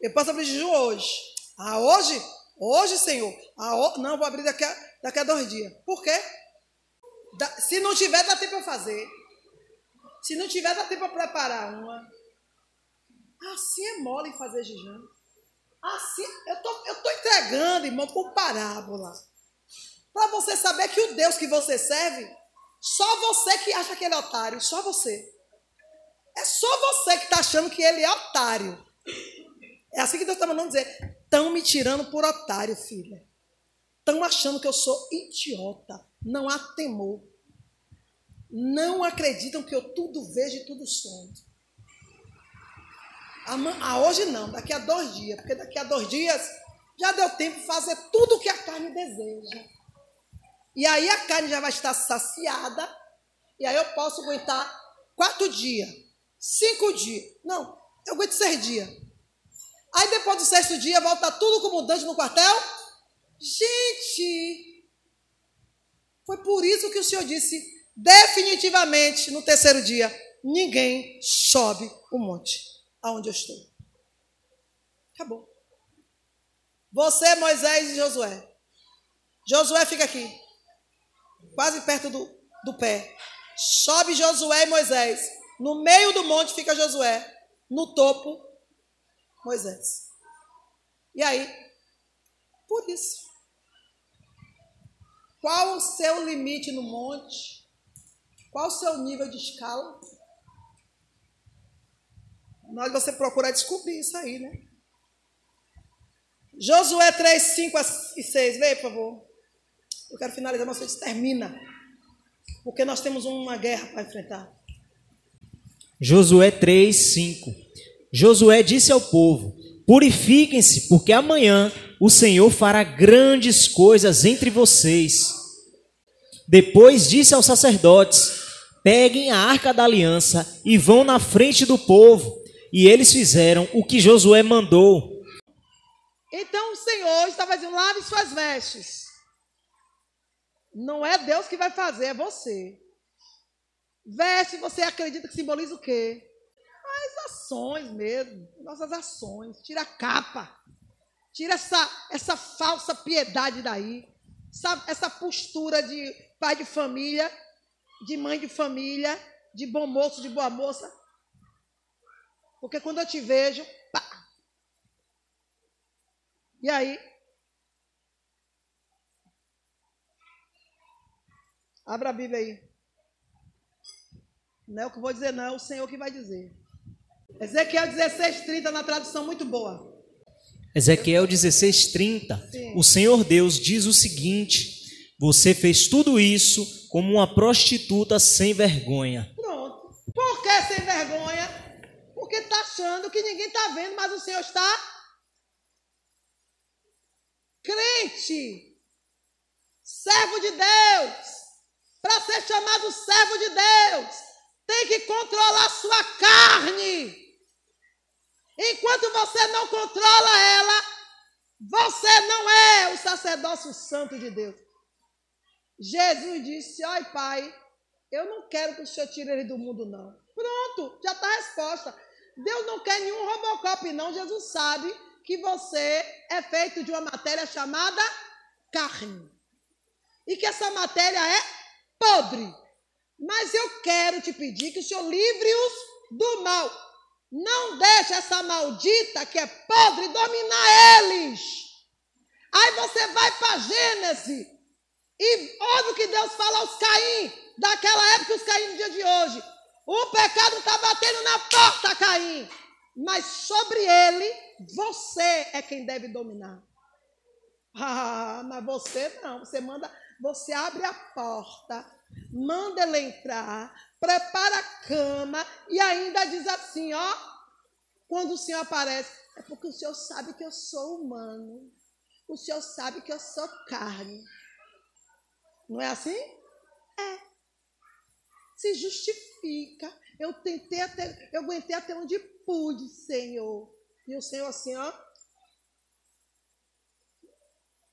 Eu posso abrir jejum hoje. Ah, hoje? Hoje, Senhor? Ah, não, vou abrir daqui a, daqui a dois dias. Por quê? Da, se não tiver, dá tempo para fazer. Se não tiver, dá tempo para preparar uma. Assim é mole fazer jejum. Assim, eu tô, eu tô entregando, irmão, por parábola. Para você saber que o Deus que você serve só você que acha que ele é otário, só você. É só você que está achando que ele é otário. É assim que Deus está mandando dizer. Estão me tirando por otário, filha. Estão achando que eu sou idiota. Não há temor. Não acreditam que eu tudo vejo e tudo sonho. Ah, hoje não, daqui a dois dias. Porque daqui a dois dias já deu tempo de fazer tudo o que a carne deseja. E aí a carne já vai estar saciada. E aí eu posso aguentar quatro dias, cinco dias. Não, eu aguento seis dias. Aí depois do sexto dia volta tudo como dante no quartel. Gente, foi por isso que o Senhor disse definitivamente no terceiro dia: ninguém sobe o monte aonde eu estou. Acabou. Você, Moisés e Josué. Josué fica aqui quase perto do, do pé. Sobe Josué e Moisés. No meio do monte fica Josué. No topo, Moisés. E aí? Por isso. Qual o seu limite no monte? Qual o seu nível de escala? Nós você procurar descobrir isso aí, né? Josué 3, 5 e 6. Leia, por favor. Eu quero finalizar, mas você termina. Porque nós temos uma guerra para enfrentar. Josué 3, 5. Josué disse ao povo: Purifiquem-se, porque amanhã o Senhor fará grandes coisas entre vocês. Depois disse aos sacerdotes: peguem a arca da aliança e vão na frente do povo. E eles fizeram o que Josué mandou. Então o Senhor estava dizendo: lave suas vestes. Não é Deus que vai fazer, é você. Veste, você acredita que simboliza o quê? As ações mesmo, nossas ações. Tira a capa. Tira essa, essa falsa piedade daí. Essa, essa postura de pai de família, de mãe de família, de bom moço, de boa moça. Porque quando eu te vejo, pá. E aí? Abra a Bíblia aí. Não é o que eu vou dizer, não, é o Senhor que vai dizer. Ezequiel 16, 30, na tradução muito boa. Ezequiel 16, 30. Sim. O Senhor Deus diz o seguinte: Você fez tudo isso como uma prostituta sem vergonha. Pronto. Por que sem achando que ninguém está vendo, mas o Senhor está. Crente, servo de Deus, para ser chamado servo de Deus, tem que controlar sua carne. Enquanto você não controla ela, você não é o sacerdócio santo de Deus. Jesus disse: Ai, Pai, eu não quero que o Senhor tire ele do mundo, não. Pronto, já está a resposta. Deus não quer nenhum Robocop, não. Jesus sabe que você é feito de uma matéria chamada carne. E que essa matéria é podre. Mas eu quero te pedir que o Senhor livre-os do mal. Não deixe essa maldita que é podre dominar eles. Aí você vai para Gênesis e ouve o que Deus fala aos Caim, daquela época os Caim no dia de hoje. O pecado está batendo na porta, Caim. Mas sobre ele, você é quem deve dominar. Ah, mas você não. Você manda, você abre a porta, manda ele entrar, prepara a cama e ainda diz assim, ó, quando o Senhor aparece, é porque o Senhor sabe que eu sou humano. O Senhor sabe que eu sou carne. Não é assim? É. Se justifica. Eu tentei até, eu aguentei até onde pude, Senhor. E o Senhor assim, ó.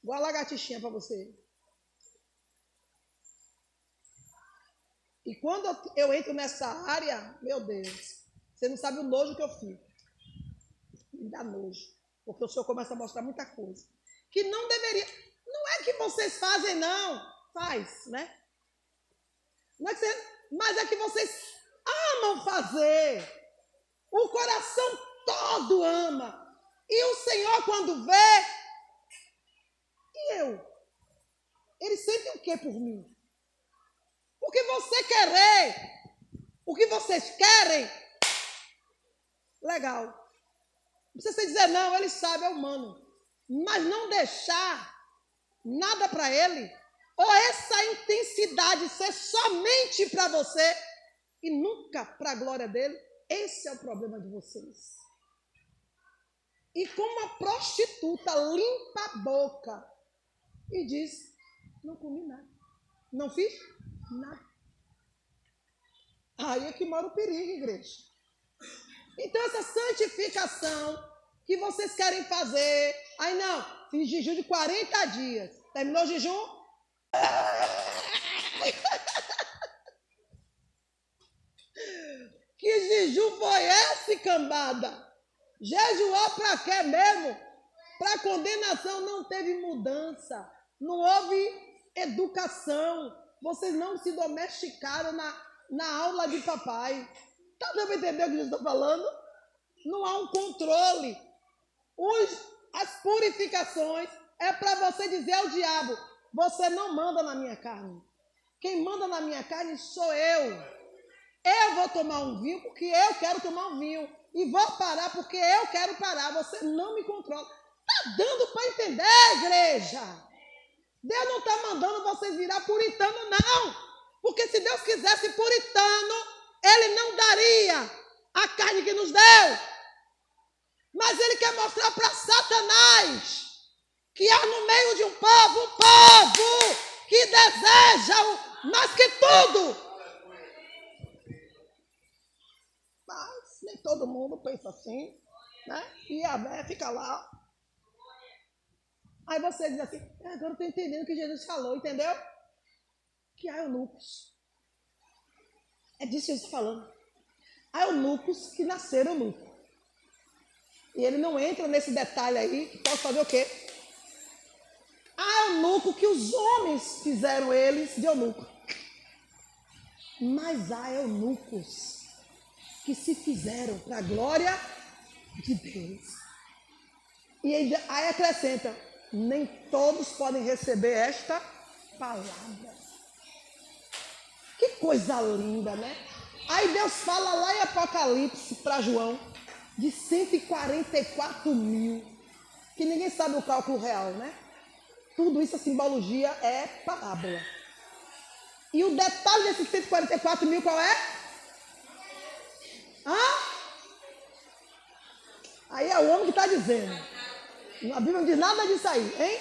Igual a lagartixinha para você. E quando eu entro nessa área, meu Deus, você não sabe o nojo que eu fico. Me dá nojo. Porque o Senhor começa a mostrar muita coisa. Que não deveria. Não é que vocês fazem, não. Faz, né? Não é que você, mas é que vocês amam fazer. O coração todo ama. E o Senhor, quando vê, e eu? Ele sente o que por mim? O que você querer, o que vocês querem, legal. Não precisa dizer não, ele sabe, é humano. Mas não deixar nada para ele, ou essa intensidade ser somente para você e nunca para a glória dele, esse é o problema de vocês. E como a prostituta limpa a boca e diz: Não comi nada. Não fiz Nada. Aí é que mora o perigo, igreja. Então, essa santificação que vocês querem fazer. Aí não, fiz jejum de 40 dias. Terminou o jejum? que jejum foi esse, cambada? Jejuar para quê mesmo? Para condenação não teve mudança. Não houve educação. Vocês não se domesticaram na, na aula de papai. Tá dando para entender o que eu estou falando? Não há um controle. Os, as purificações é para você dizer ao diabo: você não manda na minha carne. Quem manda na minha carne sou eu. Eu vou tomar um vinho porque eu quero tomar um vinho. E vou parar porque eu quero parar. Você não me controla. Tá dando para entender, igreja? Deus não está mandando vocês virar puritano, não. Porque se Deus quisesse puritano, Ele não daria a carne que nos deu. Mas Ele quer mostrar para Satanás que há no meio de um povo, um povo que deseja mais que tudo Nem todo mundo pensa assim, né? E a véia fica lá. Aí você diz assim, é, agora eu estou entendendo o que Jesus falou, entendeu? Que há eunucos. É disso que Jesus está falando. Há eunucos que nasceram eunuco. E ele não entra nesse detalhe aí, que pode fazer o quê? Eunuco que os homens fizeram eles de eunuco. Mas há eunucos que se fizeram para a glória de Deus. E aí acrescenta: nem todos podem receber esta palavra. Que coisa linda, né? Aí Deus fala lá em Apocalipse para João de 144 mil, que ninguém sabe o cálculo real, né? Tudo isso, a simbologia é parábola. E o detalhe desses 144 mil qual é? Hã? Aí é o homem que está dizendo. A Bíblia não diz nada disso aí, hein?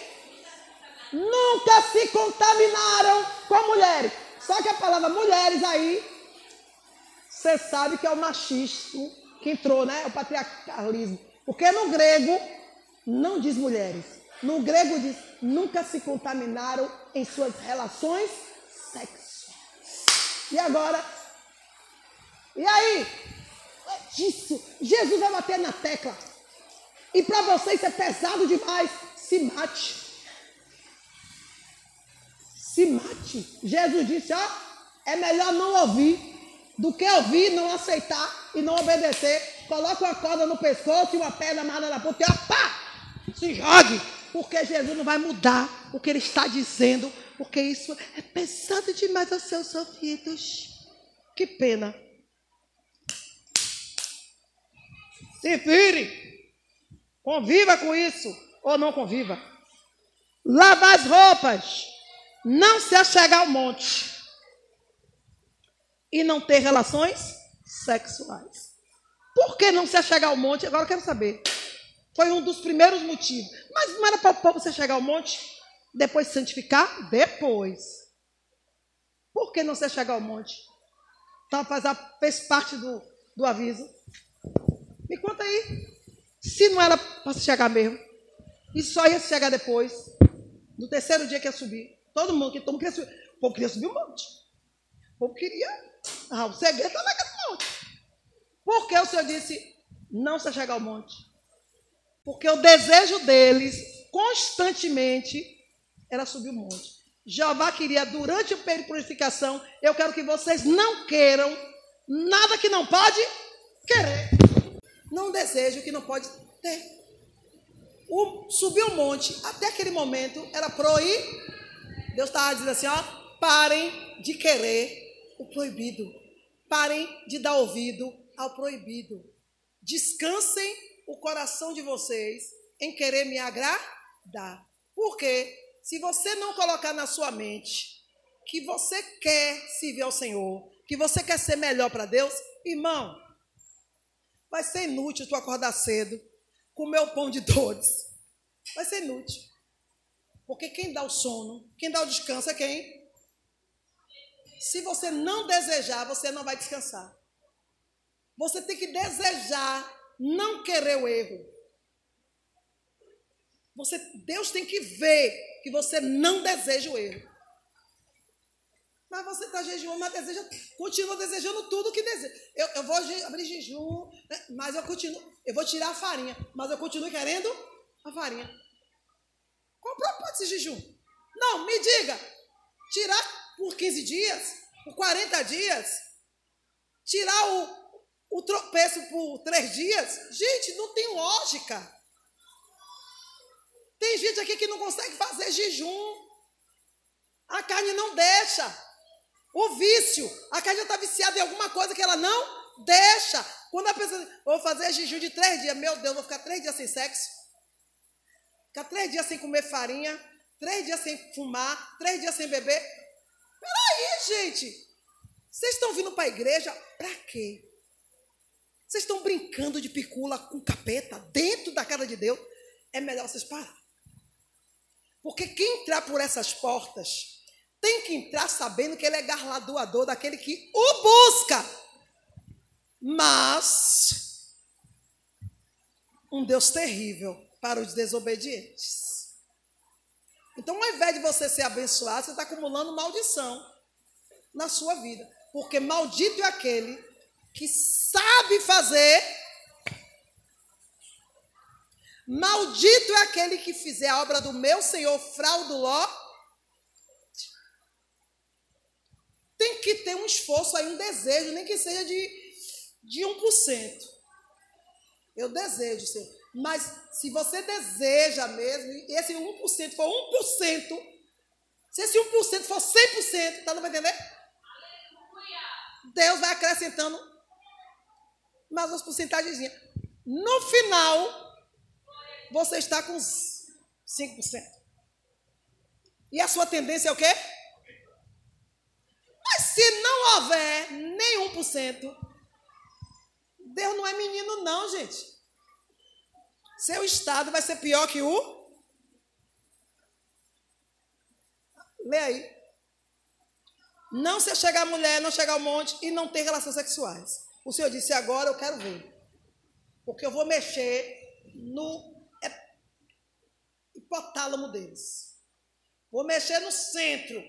Nunca se contaminaram com mulheres. Só que a palavra mulheres aí, você sabe que é o machismo que entrou, né? O patriarcalismo. Porque no grego não diz mulheres. No grego diz nunca se contaminaram em suas relações sexuais. E agora? E aí? É disso. Jesus vai bater na tecla. E para você isso é pesado demais. Se mate. Se mate. Jesus disse: ó, é melhor não ouvir do que ouvir, não aceitar e não obedecer. Coloca uma corda no pescoço e uma pedra amarrada na ponta e ó, pá! Se jogue. Porque Jesus não vai mudar o que ele está dizendo, porque isso é pesado demais aos seus ouvidos. Que pena. Se vire. Conviva com isso ou não conviva. Lavar as roupas. Não se achegar ao monte. E não ter relações sexuais. Por que não se achegar ao monte? Agora eu quero saber. Foi um dos primeiros motivos. Mas não era para você chegar ao monte, depois santificar? Depois. Por que não você chegar ao monte? Então faz, fez parte do, do aviso. Me conta aí. Se não era para chegar mesmo. E só ia chegar depois. No terceiro dia que ia subir. Todo mundo, que mundo queria subir. O povo queria subir o monte. O povo queria. Ah, o segredo estava naquele monte. Por que o Senhor disse, não se chegar ao monte? Porque o desejo deles, constantemente, era subir o monte. Jeová queria, durante o período de purificação, eu quero que vocês não queiram nada que não pode querer. Não desejo que não pode ter. O, subir o monte, até aquele momento, era proibir. Deus estava dizendo assim: ó, parem de querer o proibido. Parem de dar ouvido ao proibido. Descansem o coração de vocês em querer me agradar. Porque se você não colocar na sua mente que você quer servir ao Senhor, que você quer ser melhor para Deus, irmão, vai ser inútil tu acordar cedo, comer o pão de dores. Vai ser inútil. Porque quem dá o sono, quem dá o descanso é quem? Se você não desejar, você não vai descansar. Você tem que desejar não querer o erro. Você, Deus tem que ver que você não deseja o erro. Mas você está jejuando, mas deseja, continua desejando tudo que deseja. Eu, eu vou abrir jejum, né, mas eu continuo, eu vou tirar a farinha, mas eu continuo querendo a farinha. Qual o propósito desse jejum? Não, me diga, tirar por 15 dias, por 40 dias, tirar o, o tropeço por três dias, gente, não tem lógica. Tem gente aqui que não consegue fazer jejum. A carne não deixa. O vício, a carne já está viciada em alguma coisa que ela não deixa. Quando a pessoa, vou fazer jejum de três dias, meu Deus, vou ficar três dias sem sexo, ficar três dias sem comer farinha, três dias sem fumar, três dias sem beber. Peraí, gente. Vocês estão vindo para a igreja para quê? Vocês estão brincando de picula com capeta dentro da casa de Deus? É melhor vocês parar. Porque quem entrar por essas portas tem que entrar sabendo que ele é galardoador daquele que o busca. mas um Deus terrível para os desobedientes. Então, ao invés de você ser abençoado, você está acumulando maldição na sua vida. Porque maldito é aquele que sabe fazer, maldito é aquele que fizer a obra do meu Senhor frauduló. Tem que ter um esforço aí, um desejo, nem que seja de de 1%. Eu desejo, Senhor. Mas se você deseja mesmo, e esse 1% for 1%, se esse 1% for 100%, tá não vai entender? Deus vai acrescentando mais umas porcentagens. No final, você está com 5%. E a sua tendência é o quê? Mas se não houver nem 1%, Deus não é menino, não, gente. Seu estado vai ser pior que o. Lê aí. Não se chegar a mulher, não chegar ao monte e não ter relações sexuais. O Senhor disse: agora eu quero ver. Porque eu vou mexer no hipotálamo deles. Vou mexer no centro.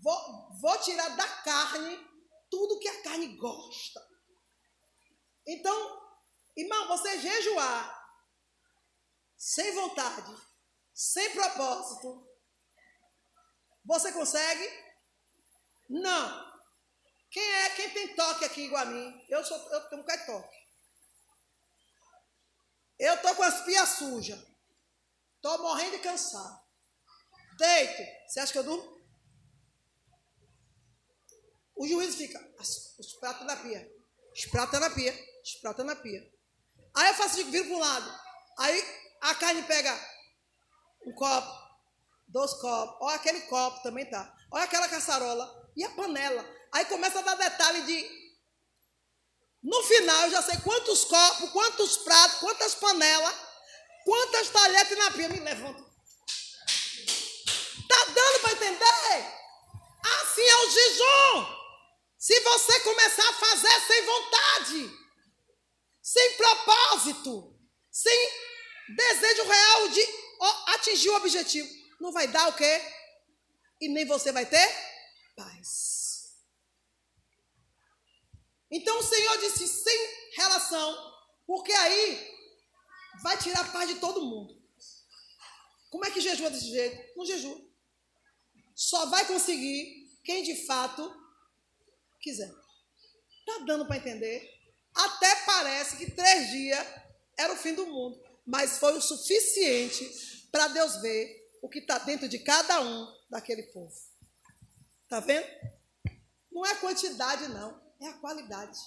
Vou, vou tirar da carne tudo que a carne gosta. Então, irmão, você jejuar sem vontade, sem propósito, você consegue? Não. Quem é? Quem tem toque aqui igual a mim? Eu sou, eu tenho um toque. Eu tô com as pias sujas. Tô morrendo de cansado. Deito. Você acha que eu durmo? O juiz fica, os pratos na pia. Os pratos na pia prata na pia. Aí eu faço de viro para um lado. Aí a carne pega um copo, dois copos. Olha aquele copo também tá. Olha aquela caçarola. E a panela. Aí começa a dar detalhe de. No final eu já sei quantos copos, quantos pratos, quantas panelas, quantas talheres na pia. Me levanto. Tá dando para entender? Assim é o jejum. Se você começar a fazer sem vontade, sem propósito, sem desejo real de atingir o objetivo, não vai dar o quê? E nem você vai ter paz. Então o Senhor disse sem relação, porque aí vai tirar a paz de todo mundo. Como é que jejua desse jeito? Não jejua. Só vai conseguir quem de fato quiser. Tá dando para entender? Até parece que três dias era o fim do mundo, mas foi o suficiente para Deus ver o que está dentro de cada um daquele povo. Está vendo? Não é quantidade, não, é a qualidade.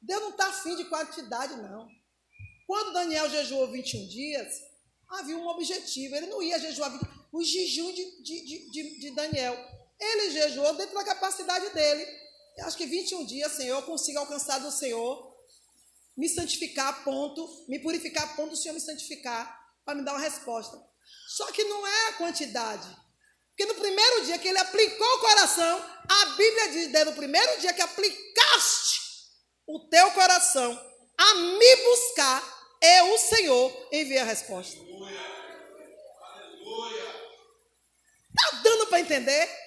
Deus não está afim de quantidade, não. Quando Daniel jejuou 21 dias, havia um objetivo. Ele não ia jejuar 20, o jejum de, de, de, de Daniel. Ele jejuou dentro da capacidade dele. Eu acho que 21 dias, Senhor, eu consigo alcançar do Senhor, me santificar a ponto, me purificar a ponto do Senhor me santificar, para me dar uma resposta. Só que não é a quantidade. Porque no primeiro dia que ele aplicou o coração, a Bíblia diz, desde o primeiro dia que aplicaste o teu coração a me buscar, eu, o Senhor, enviei a resposta. Está dando para entender?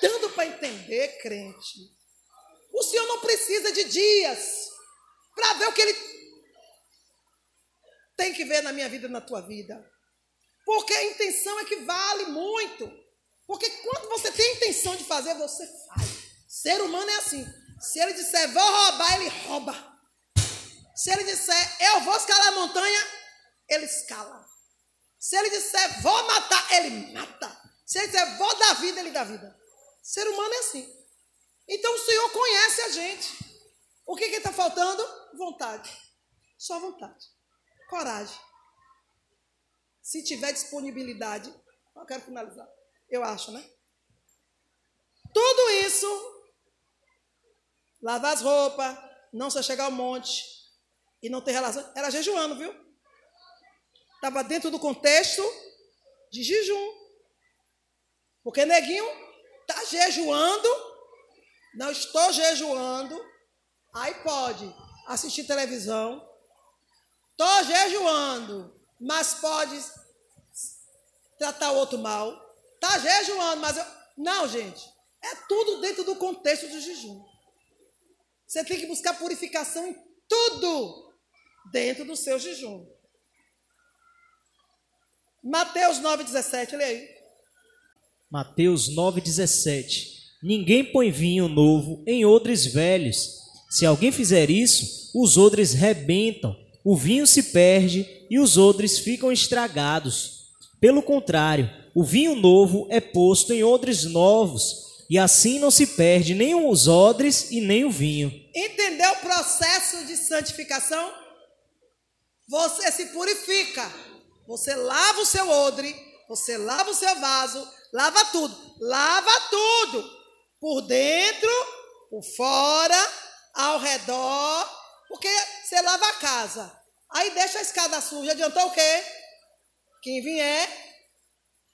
dando para entender, crente. O Senhor não precisa de dias para ver o que Ele tem que ver na minha vida e na tua vida. Porque a intenção é que vale muito. Porque quando você tem a intenção de fazer, você faz. Ser humano é assim. Se ele disser vou roubar, ele rouba. Se ele disser eu vou escalar a montanha, ele escala. Se ele disser vou matar, ele mata. Se ele disser vou dar vida, ele dá vida. Ser humano é assim. Então o Senhor conhece a gente. O que está faltando? Vontade. Só vontade. Coragem. Se tiver disponibilidade. Eu quero finalizar. Eu acho, né? Tudo isso. Lavar as roupas. Não se chegar ao monte. E não ter relação. Era jejuando, viu? Estava dentro do contexto de jejum. Porque neguinho está jejuando, não estou jejuando, Aí pode assistir televisão. Tô jejuando, mas pode tratar o outro mal. Tá jejuando, mas eu... não, gente. É tudo dentro do contexto do jejum. Você tem que buscar purificação em tudo dentro do seu jejum. Mateus 9,17, leia aí. Mateus 9,17 Ninguém põe vinho novo em odres velhos. Se alguém fizer isso, os odres rebentam, o vinho se perde e os odres ficam estragados. Pelo contrário, o vinho novo é posto em odres novos, e assim não se perde nem os odres e nem o vinho. Entendeu o processo de santificação? Você se purifica. Você lava o seu odre, você lava o seu vaso, lava tudo. Lava tudo. Por dentro, por fora, ao redor, porque você lava a casa. Aí deixa a escada suja, adiantou o quê? Quem vier,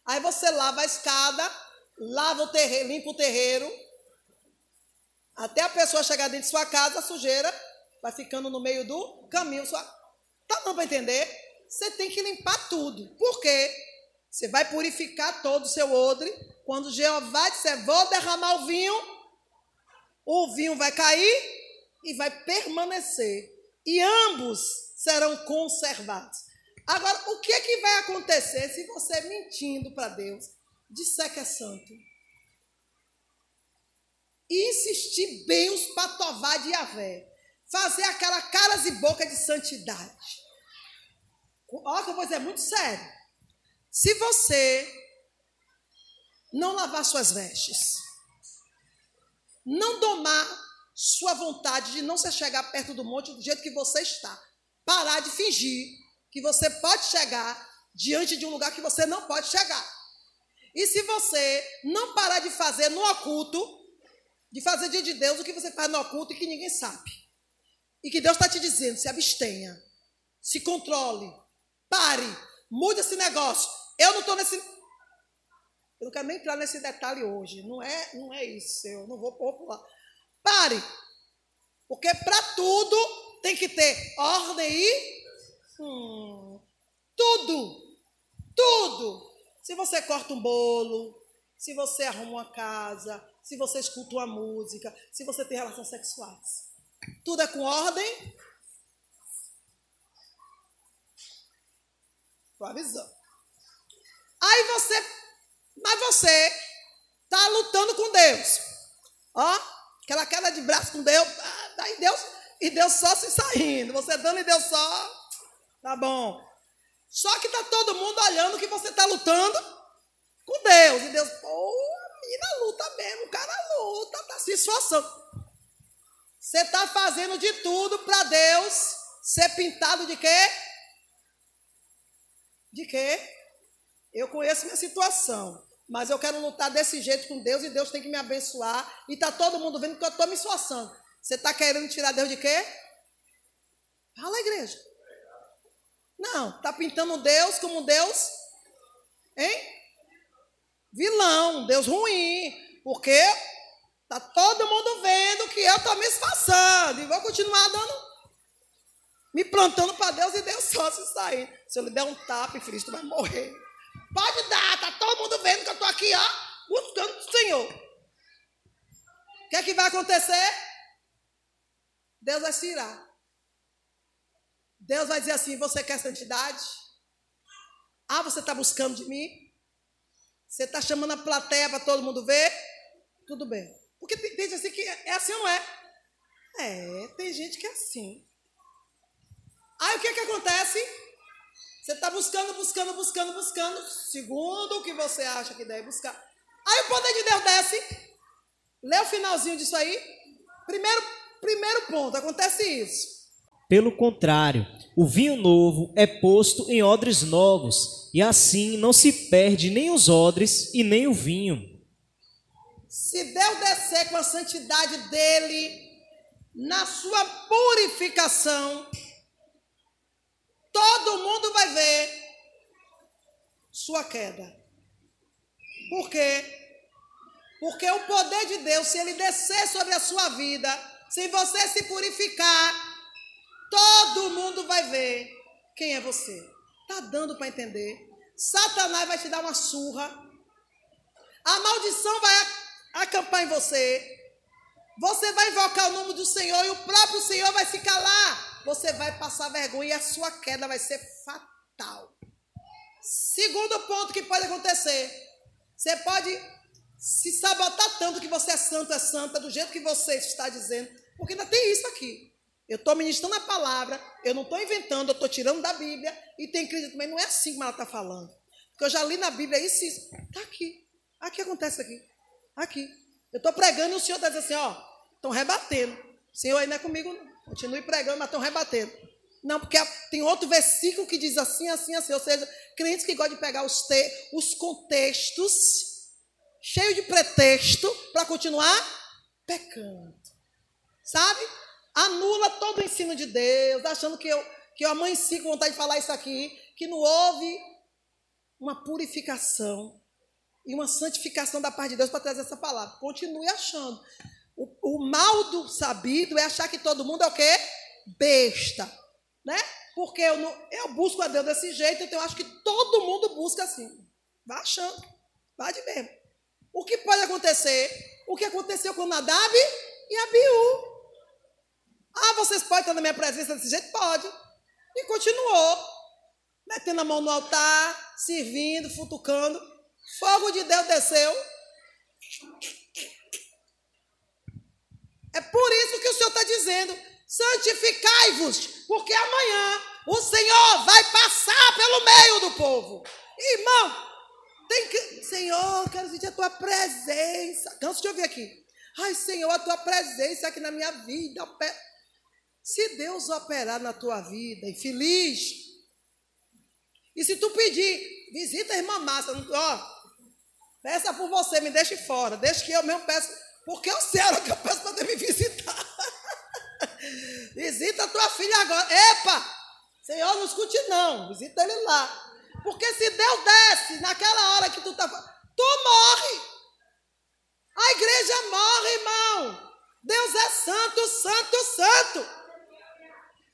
aí você lava a escada, lava o terreiro, limpa o terreiro, até a pessoa chegar dentro de sua casa, a sujeira vai ficando no meio do caminho. Sua... Tá bom para entender? Você tem que limpar tudo. Por quê? Você vai purificar todo o seu odre. Quando Jeová disser, vou derramar o vinho, o vinho vai cair e vai permanecer. E ambos serão conservados. Agora, o que, é que vai acontecer se você, mentindo para Deus, disser que é santo? E insistir bem os patová de Yahvé. Fazer aquela caras e boca de santidade. Olha que dizer, é muito sério. Se você não lavar suas vestes, não domar sua vontade de não se chegar perto do monte do jeito que você está. Parar de fingir que você pode chegar diante de um lugar que você não pode chegar. E se você não parar de fazer no oculto, de fazer dia de Deus o que você faz no oculto e que ninguém sabe. E que Deus está te dizendo, se abstenha, se controle, pare, mude esse negócio. Eu não estou nesse. Eu não quero nem entrar nesse detalhe hoje. Não é, não é isso. Eu não vou popular. Pare. Porque para tudo tem que ter ordem e. Hum, tudo. Tudo. Se você corta um bolo, se você arruma uma casa, se você escuta uma música, se você tem relações sexuais. Tudo é com ordem. Estou avisando. Aí você, mas você está lutando com Deus. Ó, Aquela queda de braço com Deus, ah, daí Deus, e Deus só se saindo. Você dando e Deus só. Tá bom. Só que tá todo mundo olhando que você tá lutando com Deus. E Deus, pô, a menina luta mesmo, o cara luta, tá se esforçando. Você tá fazendo de tudo para Deus ser pintado de quê? De quê? Eu conheço minha situação. Mas eu quero lutar desse jeito com Deus e Deus tem que me abençoar. E está todo mundo vendo que eu estou me esforçando. Você está querendo tirar Deus de quê? Fala, igreja. Não, está pintando Deus como Deus, hein? Vilão, Deus ruim. Porque está todo mundo vendo que eu estou me esforçando. E vou continuar dando, me plantando para Deus e Deus só se sair. Se eu lhe der um tapa, filho, tu vai morrer. Pode dar, tá todo mundo vendo que eu estou aqui, ó, buscando o Senhor. O que é que vai acontecer? Deus vai se irar. Deus vai dizer assim: você quer santidade? Ah, você está buscando de mim? Você está chamando a plateia para todo mundo ver? Tudo bem. Porque tem gente assim que é assim ou não é? É, tem gente que é assim. Aí o que, é que acontece? Você está buscando, buscando, buscando, buscando, segundo o que você acha que deve buscar. Aí o poder de Deus desce. Lê o finalzinho disso aí. Primeiro, primeiro ponto, acontece isso. Pelo contrário, o vinho novo é posto em odres novos, e assim não se perde nem os odres e nem o vinho. Se Deus descer com a santidade dele, na sua purificação, todo mundo vai ver sua queda. Por quê? Porque o poder de Deus, se ele descer sobre a sua vida, Se você se purificar, todo mundo vai ver quem é você. Tá dando para entender? Satanás vai te dar uma surra. A maldição vai acampar em você. Você vai invocar o nome do Senhor e o próprio Senhor vai se calar. Você vai passar vergonha e a sua queda vai ser fatal. Segundo ponto que pode acontecer: você pode se sabotar tanto que você é santo, é santa, do jeito que você está dizendo, porque ainda tem isso aqui. Eu estou ministrando a palavra, eu não estou inventando, eu estou tirando da Bíblia, e tem crise também, não é assim como ela está falando. Porque eu já li na Bíblia isso, isso. Está aqui. Aqui acontece aqui. Aqui. Eu estou pregando e o Senhor está dizendo assim, ó, estão rebatendo. O Senhor aí não é comigo, não. Continue pregando, mas estão rebatendo. Não, porque tem outro versículo que diz assim, assim, assim. Ou seja, crentes que gostam de pegar os, te, os contextos, cheio de pretexto, para continuar pecando. Sabe? Anula todo o ensino de Deus, achando que eu, que eu amanheci com vontade de falar isso aqui, que não houve uma purificação e uma santificação da parte de Deus para trazer essa palavra. Continue achando. O, o mal do sabido é achar que todo mundo é o quê? Besta. Né? Porque eu, não, eu busco a Deus desse jeito, então eu acho que todo mundo busca assim. Vai achando. Vai de mesmo. O que pode acontecer? O que aconteceu com Nadab e Abiú. Ah, vocês podem estar na minha presença desse jeito? Pode. E continuou. Metendo a mão no altar, servindo, futucando. Fogo de Deus desceu. É por isso que o Senhor está dizendo: santificai-vos, porque amanhã o Senhor vai passar pelo meio do povo. Irmão, tem que. Senhor, quero sentir a tua presença. Canso de ouvir aqui. Ai, Senhor, a tua presença aqui na minha vida. Se Deus operar na tua vida, infeliz. E se tu pedir, visita a irmã Massa, ó, peça por você, me deixe fora, deixa que eu mesmo peço porque eu sei que eu peço para me visitar. Visita a tua filha agora. Epa! Senhor, não escute não. Visita ele lá. Porque se Deus desce naquela hora que tu está tu morre. A igreja morre, irmão. Deus é santo, santo, santo.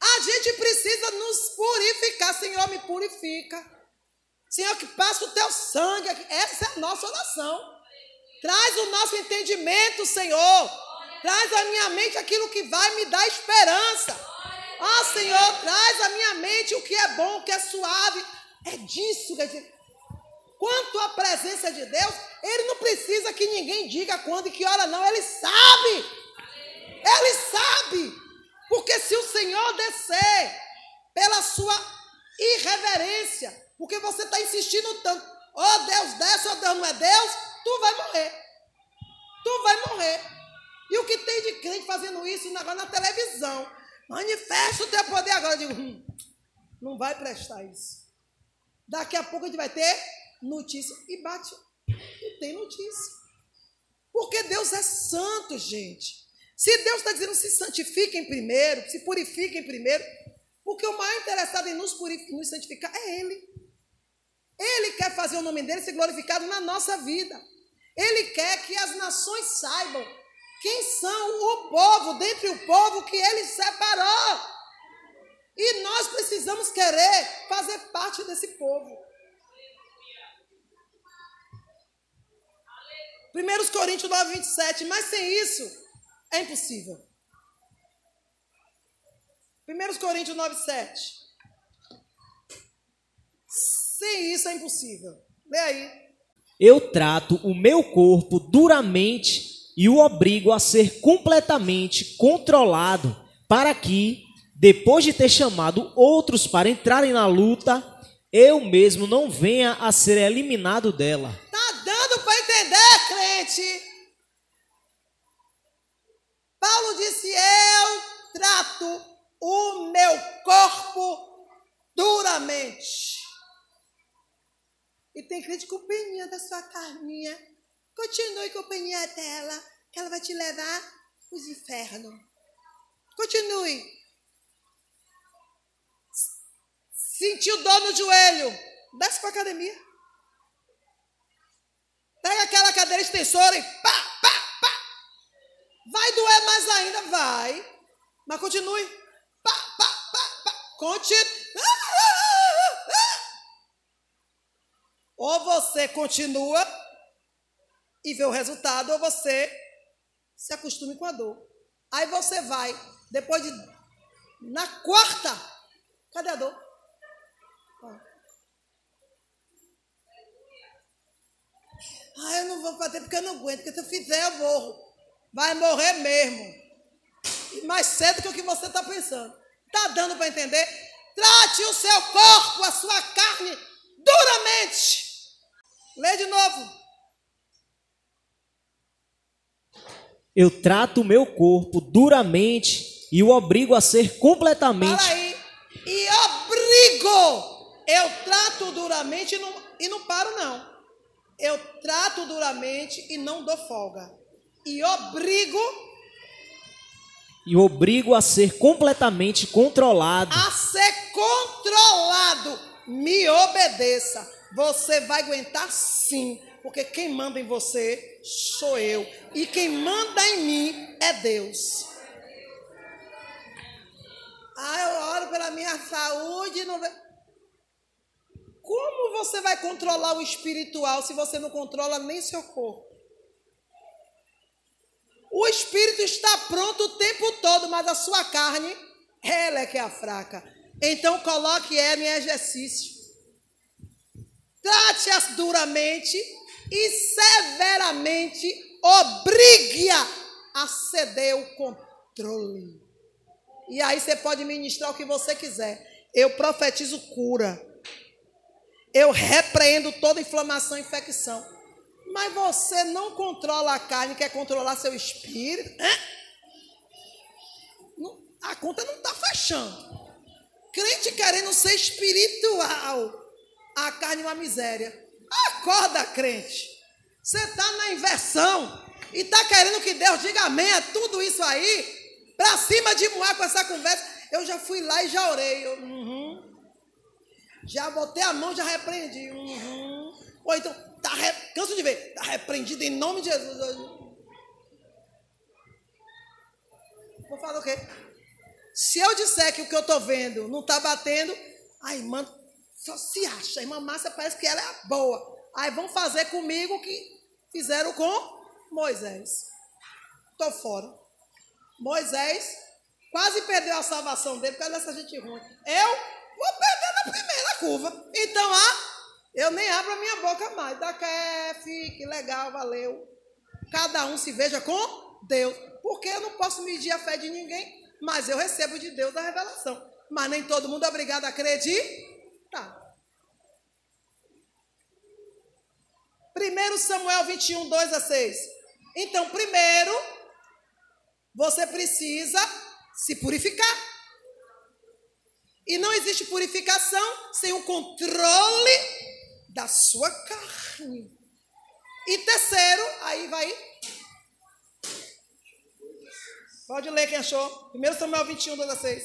A gente precisa nos purificar. Senhor, me purifica. Senhor, que passa o teu sangue. Essa é a nossa oração. Traz o nosso entendimento, Senhor. Traz à minha mente aquilo que vai me dar esperança. Ó oh, Senhor, traz à minha mente o que é bom, o que é suave. É disso que dizer. Quanto à presença de Deus, Ele não precisa que ninguém diga quando e que hora, não. Ele sabe. Ele sabe. Porque se o Senhor descer pela sua irreverência, porque você está insistindo tanto, ó oh, Deus desce, ó oh, Deus não é Deus, tu vai morrer. Tu vai morrer. E o que tem de crente fazendo isso agora na televisão? Manifesta o teu poder agora. Eu digo, hum, não vai prestar isso. Daqui a pouco a gente vai ter notícia. E bate. E tem notícia. Porque Deus é santo, gente. Se Deus está dizendo se santifiquem primeiro, se purifiquem primeiro, porque o maior interessado em nos, nos santificar é Ele. Ele quer fazer o nome dele ser glorificado na nossa vida. Ele quer que as nações saibam quem são o povo, dentre o povo que ele separou. E nós precisamos querer fazer parte desse povo. 1 Coríntios 9, 27, mas sem isso é impossível. 1 Coríntios 9, 7. Sem isso é impossível. Lê aí. Eu trato o meu corpo duramente e o obrigo a ser completamente controlado, para que, depois de ter chamado outros para entrarem na luta, eu mesmo não venha a ser eliminado dela. Tá dando para entender, crente? Paulo disse: Eu trato o meu corpo duramente. E tem crente peninha da sua carninha. Continue com a peninha dela, que ela vai te levar os infernos. Continue. Sentiu dor no joelho? Desce para a academia. Pega aquela cadeira extensora e pá, pá, pá. Vai doer mais ainda? Vai. Mas continue. Pá, pá, pá, pá. Continue. Ou você continua e vê o resultado, ou você se acostume com a dor. Aí você vai, depois de. Na quarta, cadê a dor? Ah, eu não vou fazer porque eu não aguento, porque se eu fizer eu morro. Vai morrer mesmo. E mais cedo que o que você está pensando. Está dando para entender? Trate o seu corpo, a sua carne, duramente. Lê de novo. Eu trato o meu corpo duramente e o obrigo a ser completamente. Fala aí. E obrigo. Eu trato duramente e não, e não paro, não. Eu trato duramente e não dou folga. E obrigo. E obrigo a ser completamente controlado. A ser controlado. Me obedeça. Você vai aguentar sim. Porque quem manda em você sou eu. E quem manda em mim é Deus. Ah, eu oro pela minha saúde. Não... Como você vai controlar o espiritual se você não controla nem seu corpo? O espírito está pronto o tempo todo, mas a sua carne, ela é que é a fraca. Então coloque ela em exercício. Trate-as duramente e severamente obrigue-a a ceder o controle. E aí você pode ministrar o que você quiser. Eu profetizo cura. Eu repreendo toda inflamação e infecção. Mas você não controla a carne, quer controlar seu espírito. a conta não está fechando. Crente querendo ser espiritual. A carne é uma miséria. Acorda, crente. Você está na inversão e está querendo que Deus diga amém a tudo isso aí, para cima de Moá com essa conversa. Eu já fui lá e já orei. Eu, uhum. Já botei a mão, já repreendi. Uhum. Ou então, tá re... canso de ver, está repreendido em nome de Jesus. Vou falar o quê? Se eu disser que o que eu estou vendo não está batendo, a irmã só se acha. A irmã Márcia parece que ela é a boa. Aí vão fazer comigo o que fizeram com Moisés. Estou fora. Moisés quase perdeu a salvação dele por causa dessa gente ruim. Eu vou perder na primeira curva. Então, ah, eu nem abro a minha boca mais. Da fique legal, valeu. Cada um se veja com Deus. Porque eu não posso medir a fé de ninguém, mas eu recebo de Deus a revelação. Mas nem todo mundo é obrigado a acreditar. 1 Samuel 21, 2 a 6. Então, primeiro, você precisa se purificar. E não existe purificação sem o controle da sua carne. E terceiro, aí vai. Pode ler quem achou. 1 Samuel 21, 2 a 6.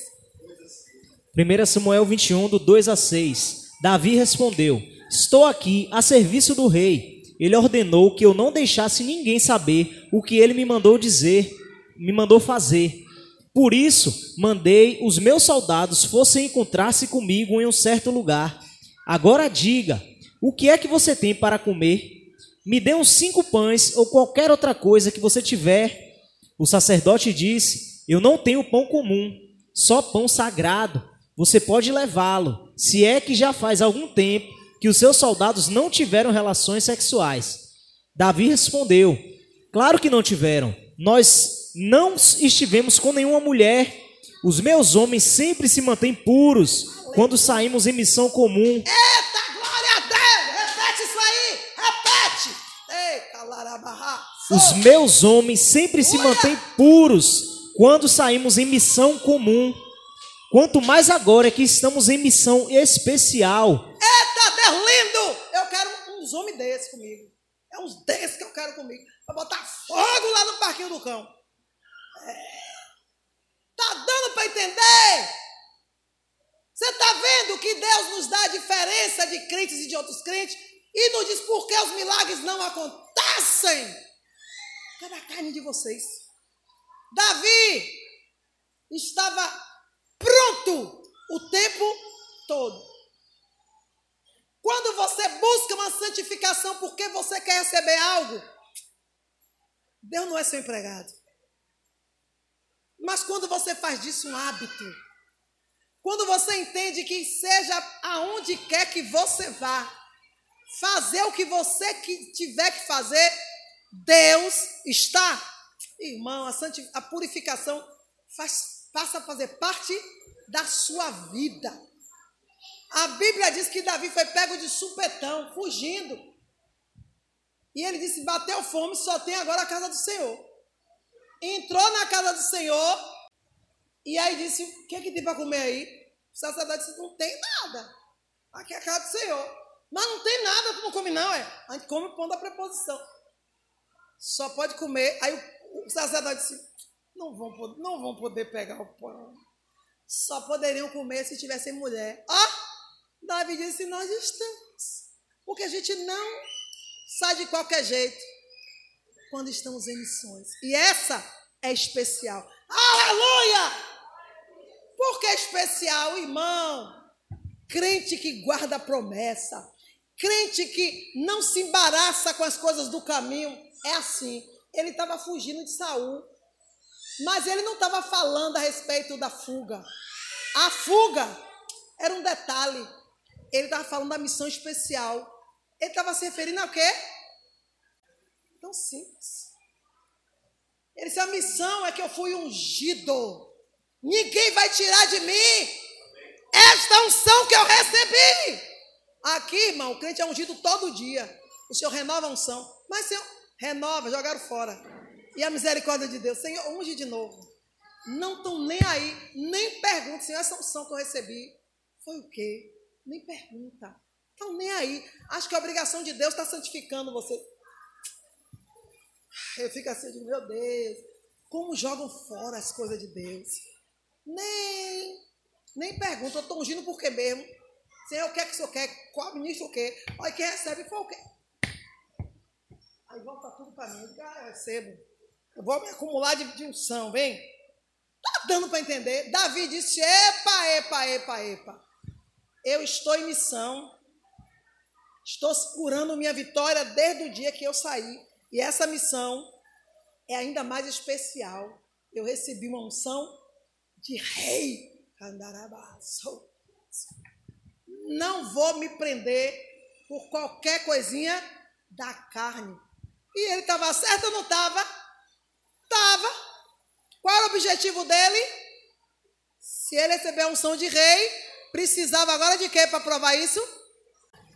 1 Samuel 21, do 2 a 6. Davi respondeu: Estou aqui a serviço do rei ele ordenou que eu não deixasse ninguém saber o que ele me mandou dizer, me mandou fazer. Por isso, mandei os meus soldados fossem encontrar-se comigo em um certo lugar. Agora diga: o que é que você tem para comer? Me dê uns cinco pães ou qualquer outra coisa que você tiver. O sacerdote disse: Eu não tenho pão comum, só pão sagrado. Você pode levá-lo, se é que já faz algum tempo que os seus soldados não tiveram relações sexuais. Davi respondeu: Claro que não tiveram. Nós não estivemos com nenhuma mulher. Os meus homens sempre se mantêm puros quando saímos em missão comum. Eita, glória a Deus! Repete isso aí! Repete! Ei, Os meus homens sempre se mantêm puros quando saímos em missão comum. Quanto mais agora que estamos em missão especial. Eita, Deus lindo! Eu quero uns homens desses comigo. É uns desses que eu quero comigo. Pra botar fogo lá no parquinho do cão. É. Tá dando para entender? Você está vendo que Deus nos dá a diferença de crentes e de outros crentes? E nos diz por que os milagres não acontecem? Cadê a carne de vocês? Davi estava pronto o tempo todo. Quando você busca uma santificação porque você quer receber algo, Deus não é seu empregado. Mas quando você faz disso um hábito, quando você entende que seja aonde quer que você vá, fazer o que você tiver que fazer, Deus está. Irmão, a, a purificação faz, passa a fazer parte da sua vida. A Bíblia diz que Davi foi pego de supetão, fugindo. E ele disse: bateu fome, só tem agora a casa do Senhor. Entrou na casa do Senhor, e aí disse: O que, é que tem para comer aí? O sacerdote disse: Não tem nada. Aqui é a casa do Senhor. Mas não tem nada, tu não não, é? A gente come o pão da preposição. Só pode comer. Aí o, o sacerdote disse: não vão, não vão poder pegar o pão. Só poderiam comer se tivessem mulher. Ah! Davi disse: Nós estamos. Porque a gente não sai de qualquer jeito quando estamos em missões. E essa é especial. Aleluia! Por que especial, irmão? Crente que guarda a promessa, crente que não se embaraça com as coisas do caminho, é assim. Ele estava fugindo de Saul, mas ele não estava falando a respeito da fuga. A fuga era um detalhe. Ele estava falando da missão especial. Ele estava se referindo a quê? Tão simples. Ele disse: a missão é que eu fui ungido. Ninguém vai tirar de mim esta unção que eu recebi. Aqui, irmão, o crente é ungido todo dia. O Senhor renova a unção. Mas, Senhor, renova, jogaram fora. E a misericórdia de Deus, Senhor, unge de novo. Não estão nem aí, nem perguntam, Senhor, essa unção que eu recebi foi o quê? Nem pergunta. Estão nem aí. Acho que a obrigação de Deus está santificando você. Eu fico assim, de meu Deus, como jogam fora as coisas de Deus. Nem, nem pergunta, eu estou ungindo por quê mesmo? Senhor, o que é que o senhor quer? Qual ministro o quê? Olha, quem recebe foi o quê? Aí volta tudo para mim. Ah, eu recebo. Eu vou me acumular de, de unção, vem. Tá dando para entender? Davi disse: Epa, epa, epa, epa. Eu estou em missão. Estou segurando minha vitória desde o dia que eu saí. E essa missão é ainda mais especial. Eu recebi uma unção de rei. Não vou me prender por qualquer coisinha da carne. E ele estava certo ou não estava? Estava. Qual era o objetivo dele? Se ele receber a unção de rei, precisava agora de quê para provar isso?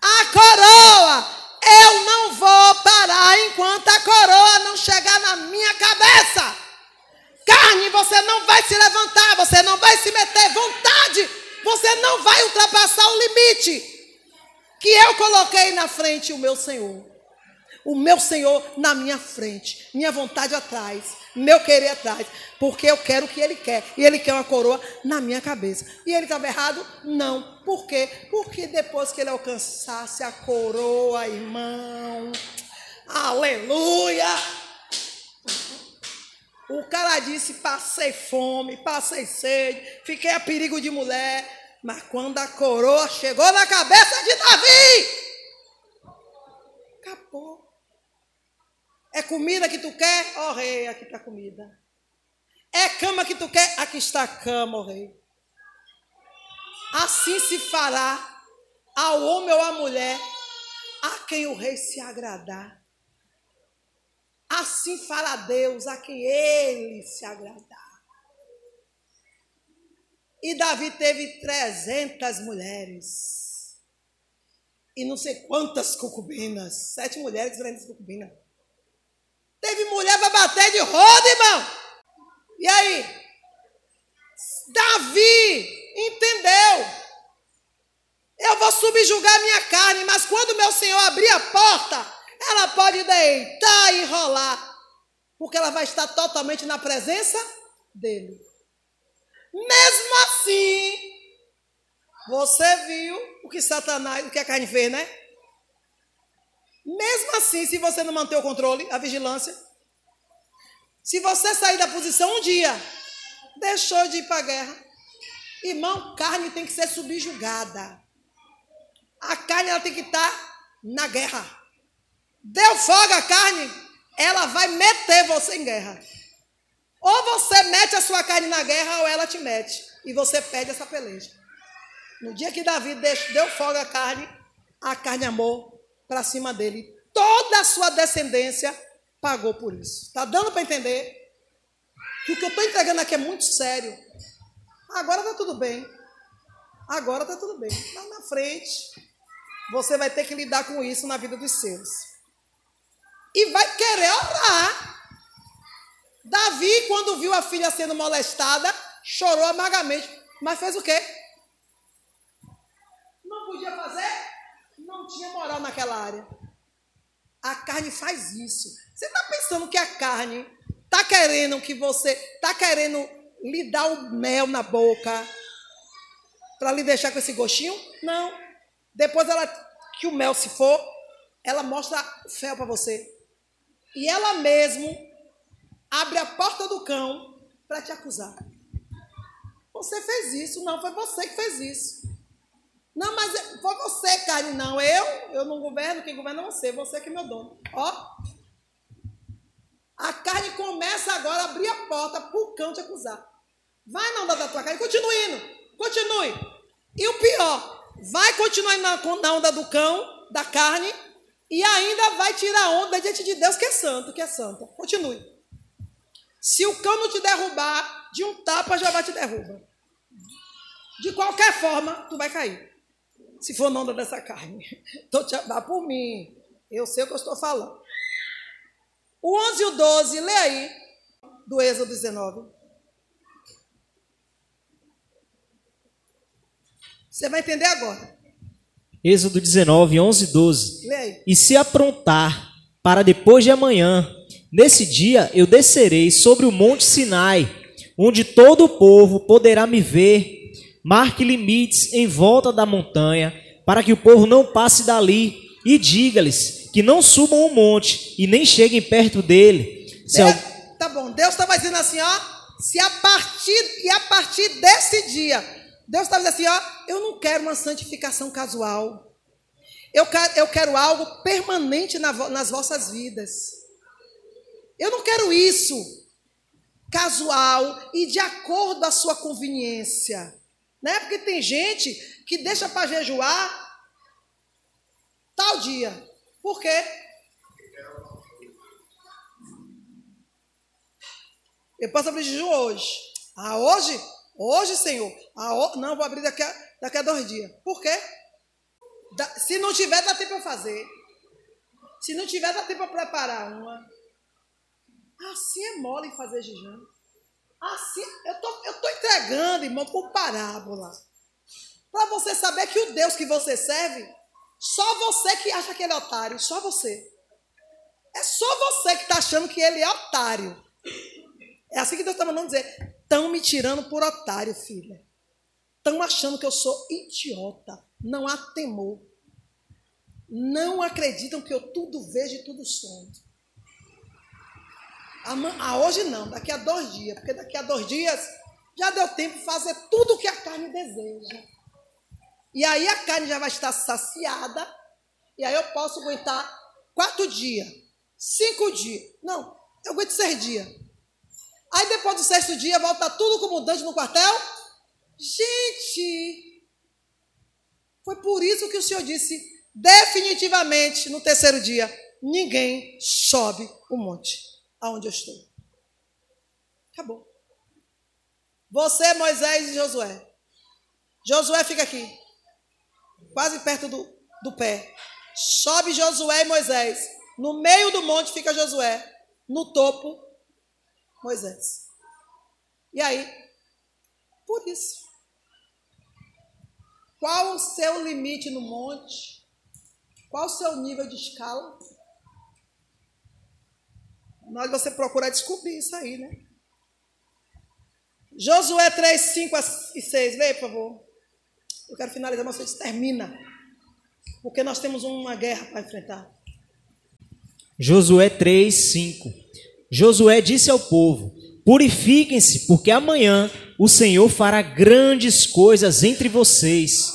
A coroa. Eu não vou parar enquanto a coroa não chegar na minha cabeça. Carne, você não vai se levantar, você não vai se meter. Vontade, você não vai ultrapassar o limite que eu coloquei na frente o meu Senhor o meu Senhor na minha frente, minha vontade atrás, meu querer atrás, porque eu quero o que Ele quer, e Ele quer uma coroa na minha cabeça. E Ele estava errado? Não. Por quê? Porque depois que Ele alcançasse a coroa, irmão, aleluia! O cara disse: passei fome, passei sede, fiquei a perigo de mulher. Mas quando a coroa chegou na cabeça de Davi, acabou. É comida que tu quer? Ó oh, rei, aqui está a comida. É cama que tu quer? Aqui está a cama, ó oh, rei. Assim se fará ao homem ou à mulher a quem o rei se agradar. Assim fará Deus a quem ele se agradar. E Davi teve 300 mulheres. E não sei quantas concubinas. Sete mulheres, 300 concubinas. Teve mulher para bater de roda, irmão. E aí? Davi entendeu. Eu vou subjugar minha carne, mas quando meu Senhor abrir a porta, ela pode deitar e rolar, porque ela vai estar totalmente na presença dele. Mesmo assim, você viu o que Satanás, o que a carne fez, né? Mesmo assim, se você não manter o controle, a vigilância, Se você sair da posição um dia, deixou de ir para a guerra. Irmão, carne tem que ser subjugada. A carne ela tem que estar tá na guerra. Deu folga a carne, ela vai meter você em guerra. Ou você mete a sua carne na guerra, ou ela te mete. E você perde essa peleja. No dia que Davi deu folga à carne, a carne amou para cima dele. Toda a sua descendência pagou por isso. Está dando para entender? Que o que eu estou entregando aqui é muito sério. Agora está tudo bem. Agora está tudo bem. Lá na frente, você vai ter que lidar com isso na vida dos seus. E vai querer orar. Davi, quando viu a filha sendo molestada, chorou amargamente. Mas fez o quê? Não podia fazer? Não tinha moral naquela área. A carne faz isso. Você está pensando que a carne está querendo que você. Está querendo lhe dar o mel na boca para lhe deixar com esse gostinho? Não. Depois ela, que o mel se for, ela mostra o fel para você. E ela mesmo abre a porta do cão para te acusar. Você fez isso, não, foi você que fez isso. Não, mas foi você, carne, não. Eu, eu não governo, quem governa é você, você que é meu dono. Ó. A carne começa agora a abrir a porta para o cão te acusar. Vai na onda da tua carne, continue indo, continue. E o pior, vai continuar na, na onda do cão, da carne, e ainda vai tirar onda diante de Deus, que é santo, que é santa. Continue. Se o cão não te derrubar, de um tapa já vai te derrubar. De qualquer forma, tu vai cair se for onda dessa carne. Estou te dá por mim. Eu sei o que eu estou falando. O 11 e o 12, lê aí, do Êxodo 19. Você vai entender agora. Êxodo 19, 11 e 12. Lê aí. E se aprontar para depois de amanhã, nesse dia eu descerei sobre o monte Sinai, onde todo o povo poderá me ver Marque limites em volta da montanha, para que o povo não passe dali, e diga-lhes que não subam o monte e nem cheguem perto dele. Se Deus, Tá bom, Deus estava dizendo assim, ó, se a partir e a partir desse dia, Deus estava dizendo assim, ó, eu não quero uma santificação casual. Eu quero, eu quero algo permanente na, nas vossas vidas. Eu não quero isso casual e de acordo com a sua conveniência. Né? Porque tem gente que deixa para jejuar tal dia. Por quê? Eu posso abrir jejum hoje. Ah, hoje? Hoje, Senhor. Ah, não, vou abrir daqui a, daqui a dois dias. Por quê? Da, se não tiver, dá tempo para fazer. Se não tiver, dá tempo para preparar uma. Assim é mole fazer jejum. Assim, eu tô, eu tô entregando, irmão, por parábola. Para você saber que o Deus que você serve, só você que acha que ele é otário, só você. É só você que está achando que ele é otário. É assim que Deus está mandando dizer. Estão me tirando por otário, filha. Estão achando que eu sou idiota. Não há temor. Não acreditam que eu tudo vejo e tudo sonho. Ah, hoje não, daqui a dois dias, porque daqui a dois dias já deu tempo de fazer tudo o que a carne deseja. E aí a carne já vai estar saciada, e aí eu posso aguentar quatro dias, cinco dias. Não, eu aguento seis dias. Aí depois do sexto dia, volta tudo como dante no quartel. Gente, foi por isso que o Senhor disse definitivamente no terceiro dia: ninguém sobe o monte aonde eu estou. Acabou. Você, Moisés e Josué. Josué fica aqui, quase perto do, do pé. Sobe Josué e Moisés. No meio do monte fica Josué. No topo, Moisés. E aí? Por isso. Qual o seu limite no monte? Qual o seu nível de escala? Nós você procurar descobrir isso aí, né? Josué 3, 5 e 6. Leia, por favor. Eu quero finalizar, mas você termina. Porque nós temos uma guerra para enfrentar. Josué 3, 5. Josué disse ao povo: Purifiquem-se, porque amanhã o Senhor fará grandes coisas entre vocês.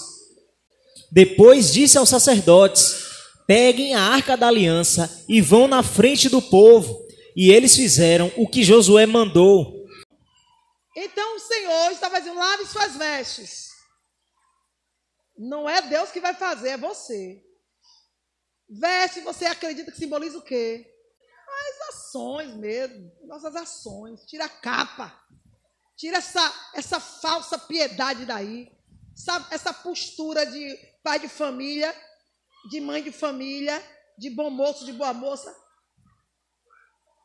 Depois disse aos sacerdotes: Peguem a arca da aliança e vão na frente do povo. E eles fizeram o que Josué mandou. Então o Senhor estava dizendo: lave suas vestes. Não é Deus que vai fazer, é você. Veste, você acredita que simboliza o quê? As ações mesmo, nossas ações. Tira a capa. Tira essa, essa falsa piedade daí. Essa, essa postura de pai de família, de mãe de família, de bom moço, de boa moça.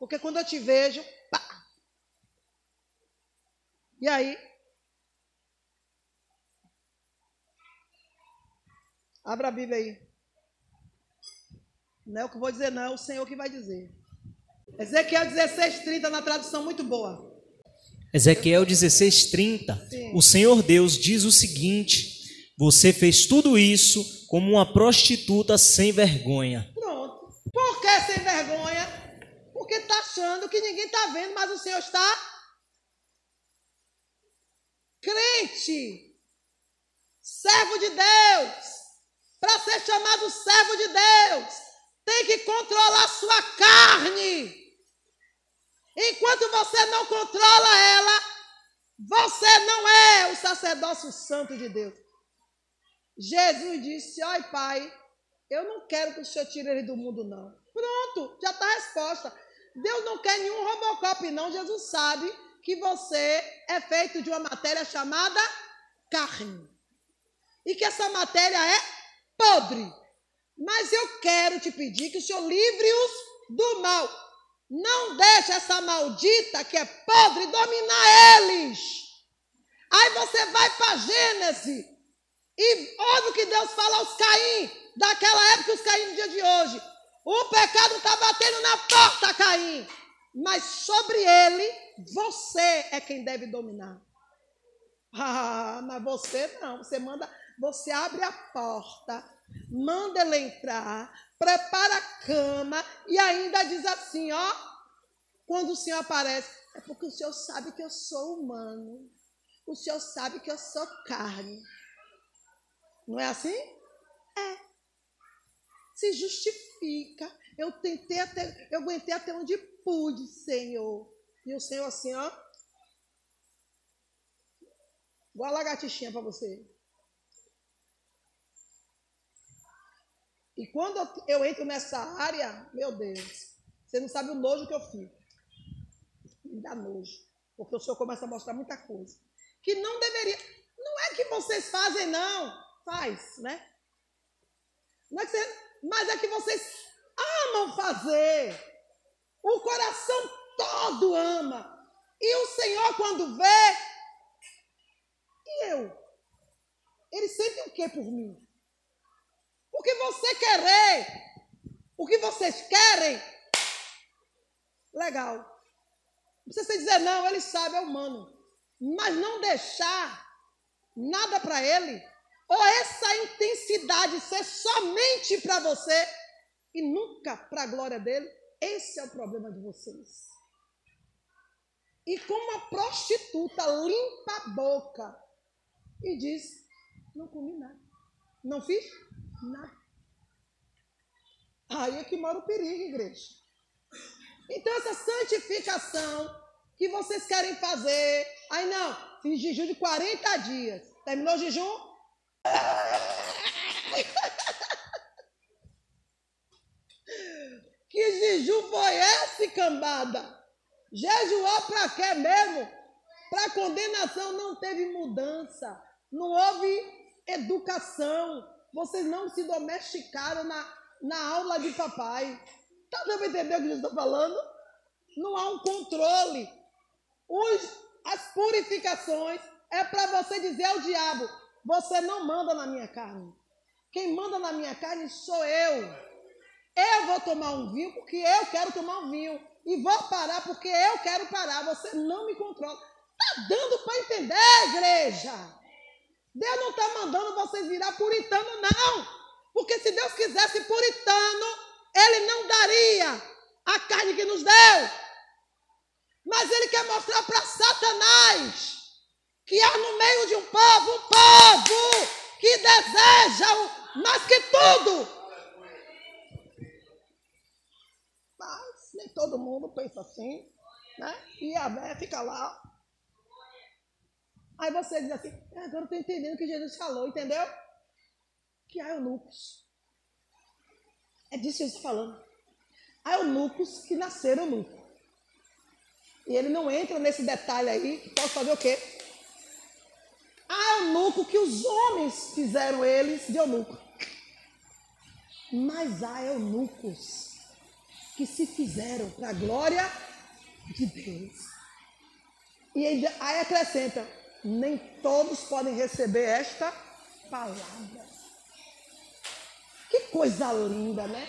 Porque quando eu te vejo, pá. E aí, Abra a Bíblia aí. Não é o que eu vou dizer, não, é o Senhor que vai dizer. Ezequiel 16:30 na tradução muito boa. Ezequiel 16:30. O Senhor Deus diz o seguinte: Você fez tudo isso como uma prostituta sem vergonha. Pronto. Por que sem vergonha? Achando que ninguém está vendo, mas o Senhor está crente, servo de Deus para ser chamado servo de Deus, tem que controlar sua carne. Enquanto você não controla ela, você não é o sacerdócio santo de Deus. Jesus disse: Oi, Pai, eu não quero que o Senhor tire ele do mundo, não. Pronto, já está a resposta. Deus não quer nenhum Robocop, não. Jesus sabe que você é feito de uma matéria chamada carne. E que essa matéria é podre. Mas eu quero te pedir que o Senhor livre-os do mal. Não deixe essa maldita que é podre dominar eles. Aí você vai para Gênesis. E óbvio que Deus fala aos Caim, daquela época os Caim do dia de hoje. O pecado está batendo na porta, Caim. Mas sobre ele, você é quem deve dominar. Ah, mas você não. Você manda você abre a porta, manda ela entrar, prepara a cama e ainda diz assim, ó, quando o Senhor aparece, é porque o Senhor sabe que eu sou humano. O Senhor sabe que eu sou carne. Não é assim? É. Se justifica. Eu tentei até, eu aguentei até onde pude, Senhor. E o Senhor assim, ó. Igual a lagartixinha para você. E quando eu entro nessa área, meu Deus, você não sabe o nojo que eu fico. Me dá nojo. Porque o Senhor começa a mostrar muita coisa. Que não deveria. Não é que vocês fazem, não. Faz, né? Não é que você, mas é que vocês amam fazer. O coração todo ama. E o Senhor, quando vê, e eu? Ele sente o que por mim? O que você querer, o que vocês querem, legal. Não precisa dizer não, ele sabe, é humano. Mas não deixar nada para ele, ou essa intensidade ser somente para você e nunca para a glória dele, esse é o problema de vocês. E como a prostituta limpa a boca e diz: Não comi nada, não fiz Nada. Aí é que mora o perigo, igreja. Então, essa santificação que vocês querem fazer. Aí não, fiz jejum de 40 dias. Terminou o jejum? que jejum foi esse, cambada? Jejuou para quê mesmo? Para condenação não teve mudança. Não houve educação. Vocês não se domesticaram na, na aula de papai. Tá dando entender o que eu estou falando? Não há um controle. Os, as purificações é para você dizer ao diabo: você não manda na minha carne. Quem manda na minha carne sou eu. Eu vou tomar um vinho porque eu quero tomar um vinho. E vou parar porque eu quero parar. Você não me controla. Tá dando para entender, igreja? Deus não está mandando vocês virar puritano, não. Porque se Deus quisesse puritano, Ele não daria a carne que nos deu. Mas ele quer mostrar para Satanás que há no meio de um povo, um povo que deseja mais que tudo. Mas nem todo mundo pensa assim, né? E a véia fica lá. Aí você diz assim, é, agora eu estou entendendo o que Jesus falou, entendeu? Que há eunucos. É disso que Jesus falando. Há eunucos que nasceram eunucos. E ele não entra nesse detalhe aí, que pode fazer o quê? Eunuco que os homens fizeram eles de eunuco. Mas há eunucos que se fizeram para a glória de Deus. E aí acrescenta: nem todos podem receber esta palavra. Que coisa linda, né?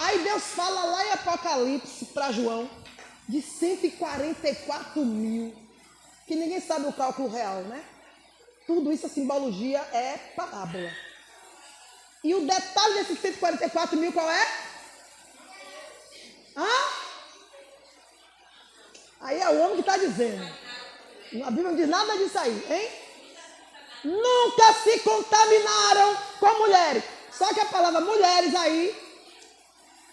Aí Deus fala lá em Apocalipse para João de 144 mil, que ninguém sabe o cálculo real, né? Tudo isso, a simbologia é parábola. E o detalhe desses 144 mil qual é? Hã? Aí é o homem que está dizendo. A Bíblia não diz nada disso aí, hein? Nunca se contaminaram com mulheres. Só que a palavra mulheres aí,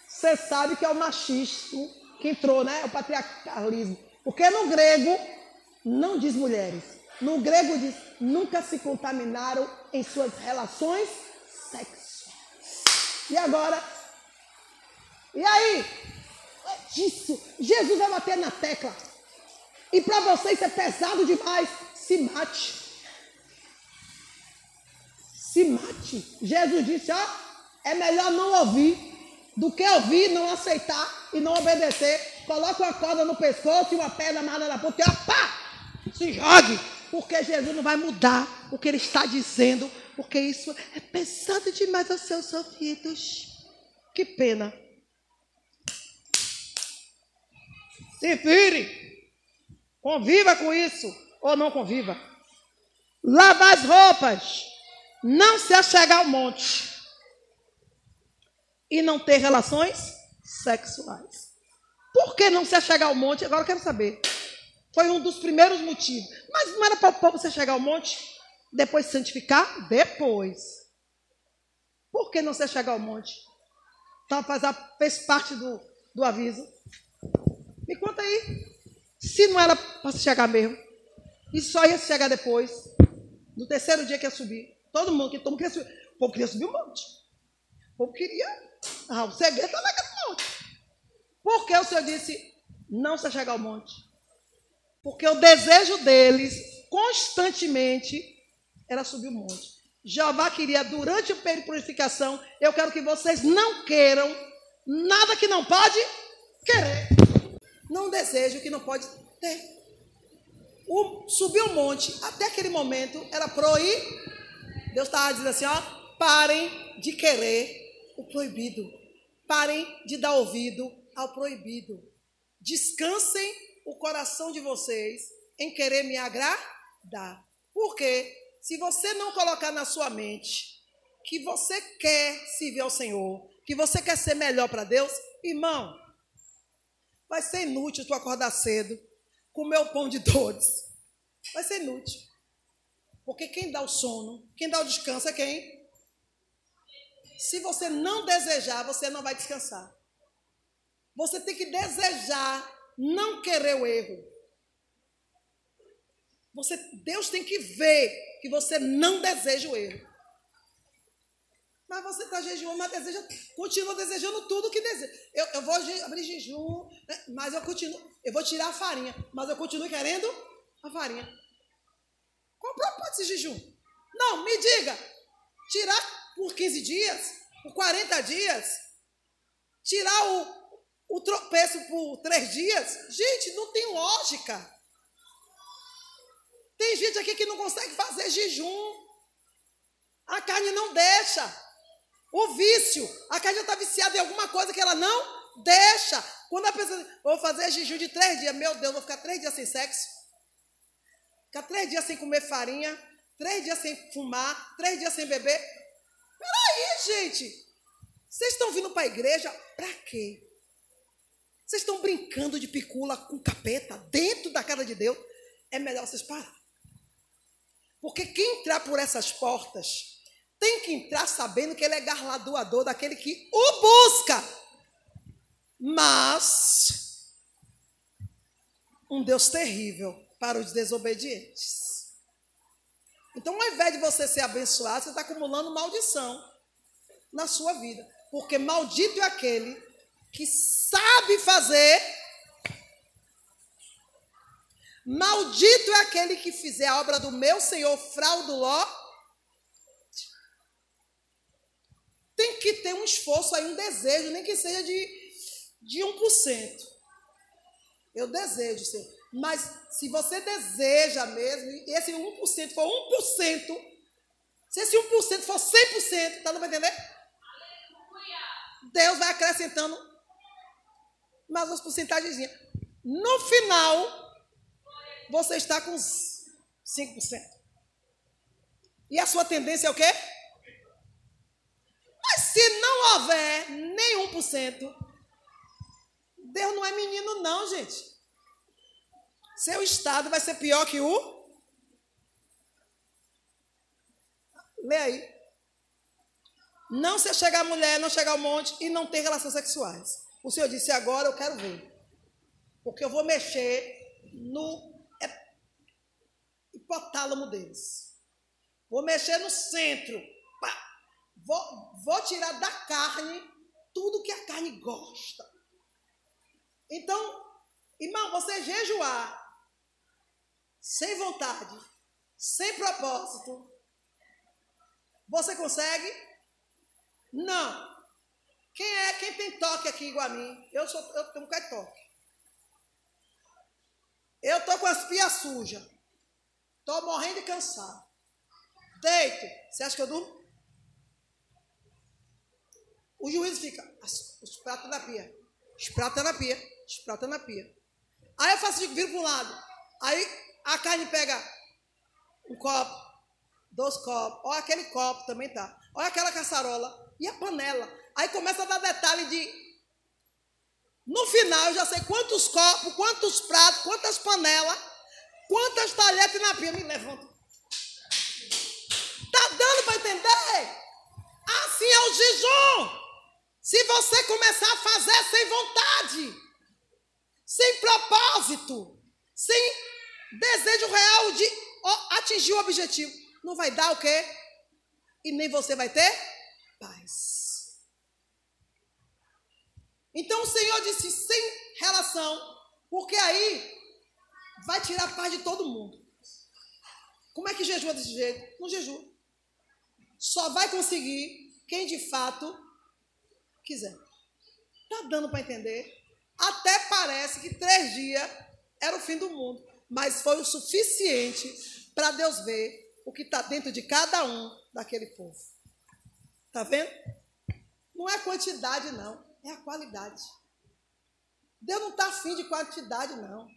você sabe que é o machismo que entrou, né? O patriarcalismo. Porque no grego não diz mulheres. No grego diz nunca se contaminaram em suas relações sexuais. E agora? E aí? É disso. Jesus vai bater na tecla. E para você isso é pesado demais. Se mate. Se mate. Jesus disse: ó, é melhor não ouvir do que ouvir, não aceitar e não obedecer. Coloque uma corda no pescoço e uma pedra amarrada na ponta e pá! Se jogue! Porque Jesus não vai mudar o que ele está dizendo, porque isso é pesado demais aos seus ouvidos. Que pena. Se vire. Conviva com isso ou não conviva. Lava as roupas. Não se achegar ao monte e não ter relações sexuais. Por que não se achegar ao monte? Agora eu quero saber. Foi um dos primeiros motivos. Mas não era para o povo se chegar ao monte? Depois santificar? Depois. Por que não se chegar ao monte? Então faz, fez parte do, do aviso. Me conta aí. Se não era para se chegar mesmo. E só ia se chegar depois. No terceiro dia que ia subir. Todo mundo, que todo queria subir. O povo queria subir o monte. O povo queria ah, o segredo está naquele monte. Por que o Senhor disse não se chegar ao monte? Porque o desejo deles, constantemente, era subir o monte. Jeová queria, durante o período de purificação, eu quero que vocês não queiram nada que não pode querer. Não desejo que não pode ter. O, subir o monte, até aquele momento, era proibir. Deus estava dizendo assim: ó, parem de querer o proibido. Parem de dar ouvido ao proibido. Descansem o coração de vocês em querer me agradar. Porque se você não colocar na sua mente que você quer servir ao Senhor, que você quer ser melhor para Deus, irmão, vai ser inútil tu acordar cedo, comer o pão de dores. Vai ser inútil. Porque quem dá o sono, quem dá o descanso é quem? Se você não desejar, você não vai descansar. Você tem que desejar, não querer o erro. Você, Deus tem que ver que você não deseja o erro. Mas você está jejuando, mas deseja, continua desejando tudo que deseja. Eu, eu vou abrir jejum, né, mas eu continuo, eu vou tirar a farinha, mas eu continuo querendo a farinha. Qual o propósito desse jejum? Não, me diga, tirar por 15 dias, por 40 dias, tirar o, o tropeço por três dias. Gente, não tem lógica. Tem gente aqui que não consegue fazer jejum. A carne não deixa. O vício. A carne está viciada em alguma coisa que ela não deixa. Quando a pessoa, vou fazer jejum de três dias, meu Deus, vou ficar três dias sem sexo. Ficar três dias sem comer farinha. Três dias sem fumar. Três dias sem beber. Peraí, gente. Vocês estão vindo para a igreja para quê? Vocês estão brincando de picula com capeta dentro da casa de Deus? É melhor vocês parar. Porque quem entrar por essas portas tem que entrar sabendo que ele é galardoador daquele que o busca. Mas um Deus terrível para os desobedientes. Então, ao invés de você ser abençoado, você está acumulando maldição na sua vida. Porque maldito é aquele que sabe fazer. Maldito é aquele que fizer a obra do meu Senhor frauduló tem que ter um esforço aí, um desejo, nem que seja de, de 1%. Eu desejo, Senhor. Mas se você deseja mesmo, e esse 1% for 1%, se esse 1% for 100%, tá dando para entender? Deus vai acrescentando mais umas porcentagens. No final, você está com 5%. E a sua tendência é o quê? Mas se não houver nenhum por cento, Deus não é menino, não, gente. Seu estado vai ser pior que o. Lê aí. Não se chegar a mulher, não chegar ao monte e não ter relações sexuais. O Senhor disse: agora eu quero ver. Porque eu vou mexer no hipotálamo deles. Vou mexer no centro. Vou, vou tirar da carne tudo que a carne gosta. Então, irmão, você jejuar sem vontade, sem propósito, você consegue? Não. Quem é? Quem tem toque aqui igual a mim? Eu sou, eu tenho um bocado de toque. Eu tô com as pias sujas. Tô morrendo de cansado. Deito. Você acha que eu durmo? O juiz fica, os pratos na pia, os pratos na pia, os pratos na pia. Aí eu faço, viro para um lado. Aí a carne pega um copo, dois copos, olha aquele copo também tá. Olha aquela caçarola e a panela. Aí começa a dar detalhe de. No final eu já sei quantos copos, quantos pratos, quantas panelas, quantas talheres na pia. Me levanto. Tá dando para entender? Assim é o jejum. Se você começar a fazer sem vontade, sem propósito, sem desejo real de atingir o objetivo, não vai dar o quê? E nem você vai ter paz. Então o Senhor disse sem relação, porque aí vai tirar a paz de todo mundo. Como é que jejua desse jeito? Não jejua. Só vai conseguir quem de fato quiser. Está dando para entender? Até parece que três dias era o fim do mundo, mas foi o suficiente para Deus ver o que está dentro de cada um daquele povo. Está vendo? Não é quantidade, não, é a qualidade. Deus não está afim de quantidade, não.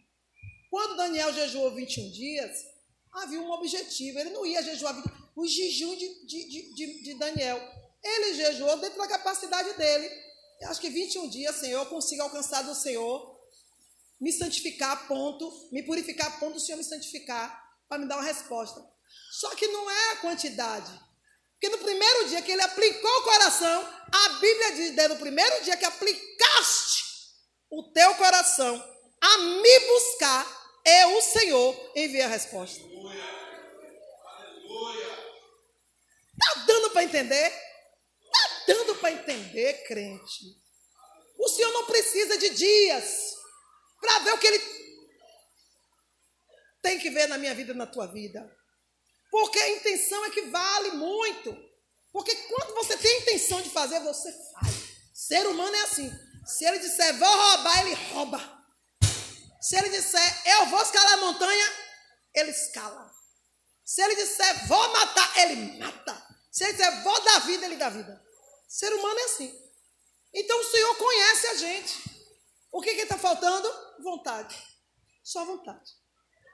Quando Daniel jejuou 21 dias, havia um objetivo. Ele não ia jejuar 20, o jejum de, de, de, de Daniel ele jejuou dentro da capacidade dele. Eu acho que 21 dias, Senhor, eu consigo alcançar do Senhor, me santificar a ponto, me purificar a ponto do Senhor me santificar, para me dar uma resposta. Só que não é a quantidade. Porque no primeiro dia que ele aplicou o coração, a Bíblia diz, no primeiro dia que aplicaste o teu coração a me buscar, eu, o Senhor, enviei a resposta. Está dando para entender? dando para entender, crente. O Senhor não precisa de dias para ver o que Ele tem que ver na minha vida e na tua vida. Porque a intenção é que vale muito. Porque quando você tem a intenção de fazer, você faz. Ser humano é assim. Se ele disser vou roubar, ele rouba. Se ele disser eu vou escalar a montanha, ele escala. Se ele disser vou matar, ele mata. Se ele disser vou dar vida, ele dá vida. Ser humano é assim. Então o Senhor conhece a gente. O que está faltando? Vontade. Só vontade.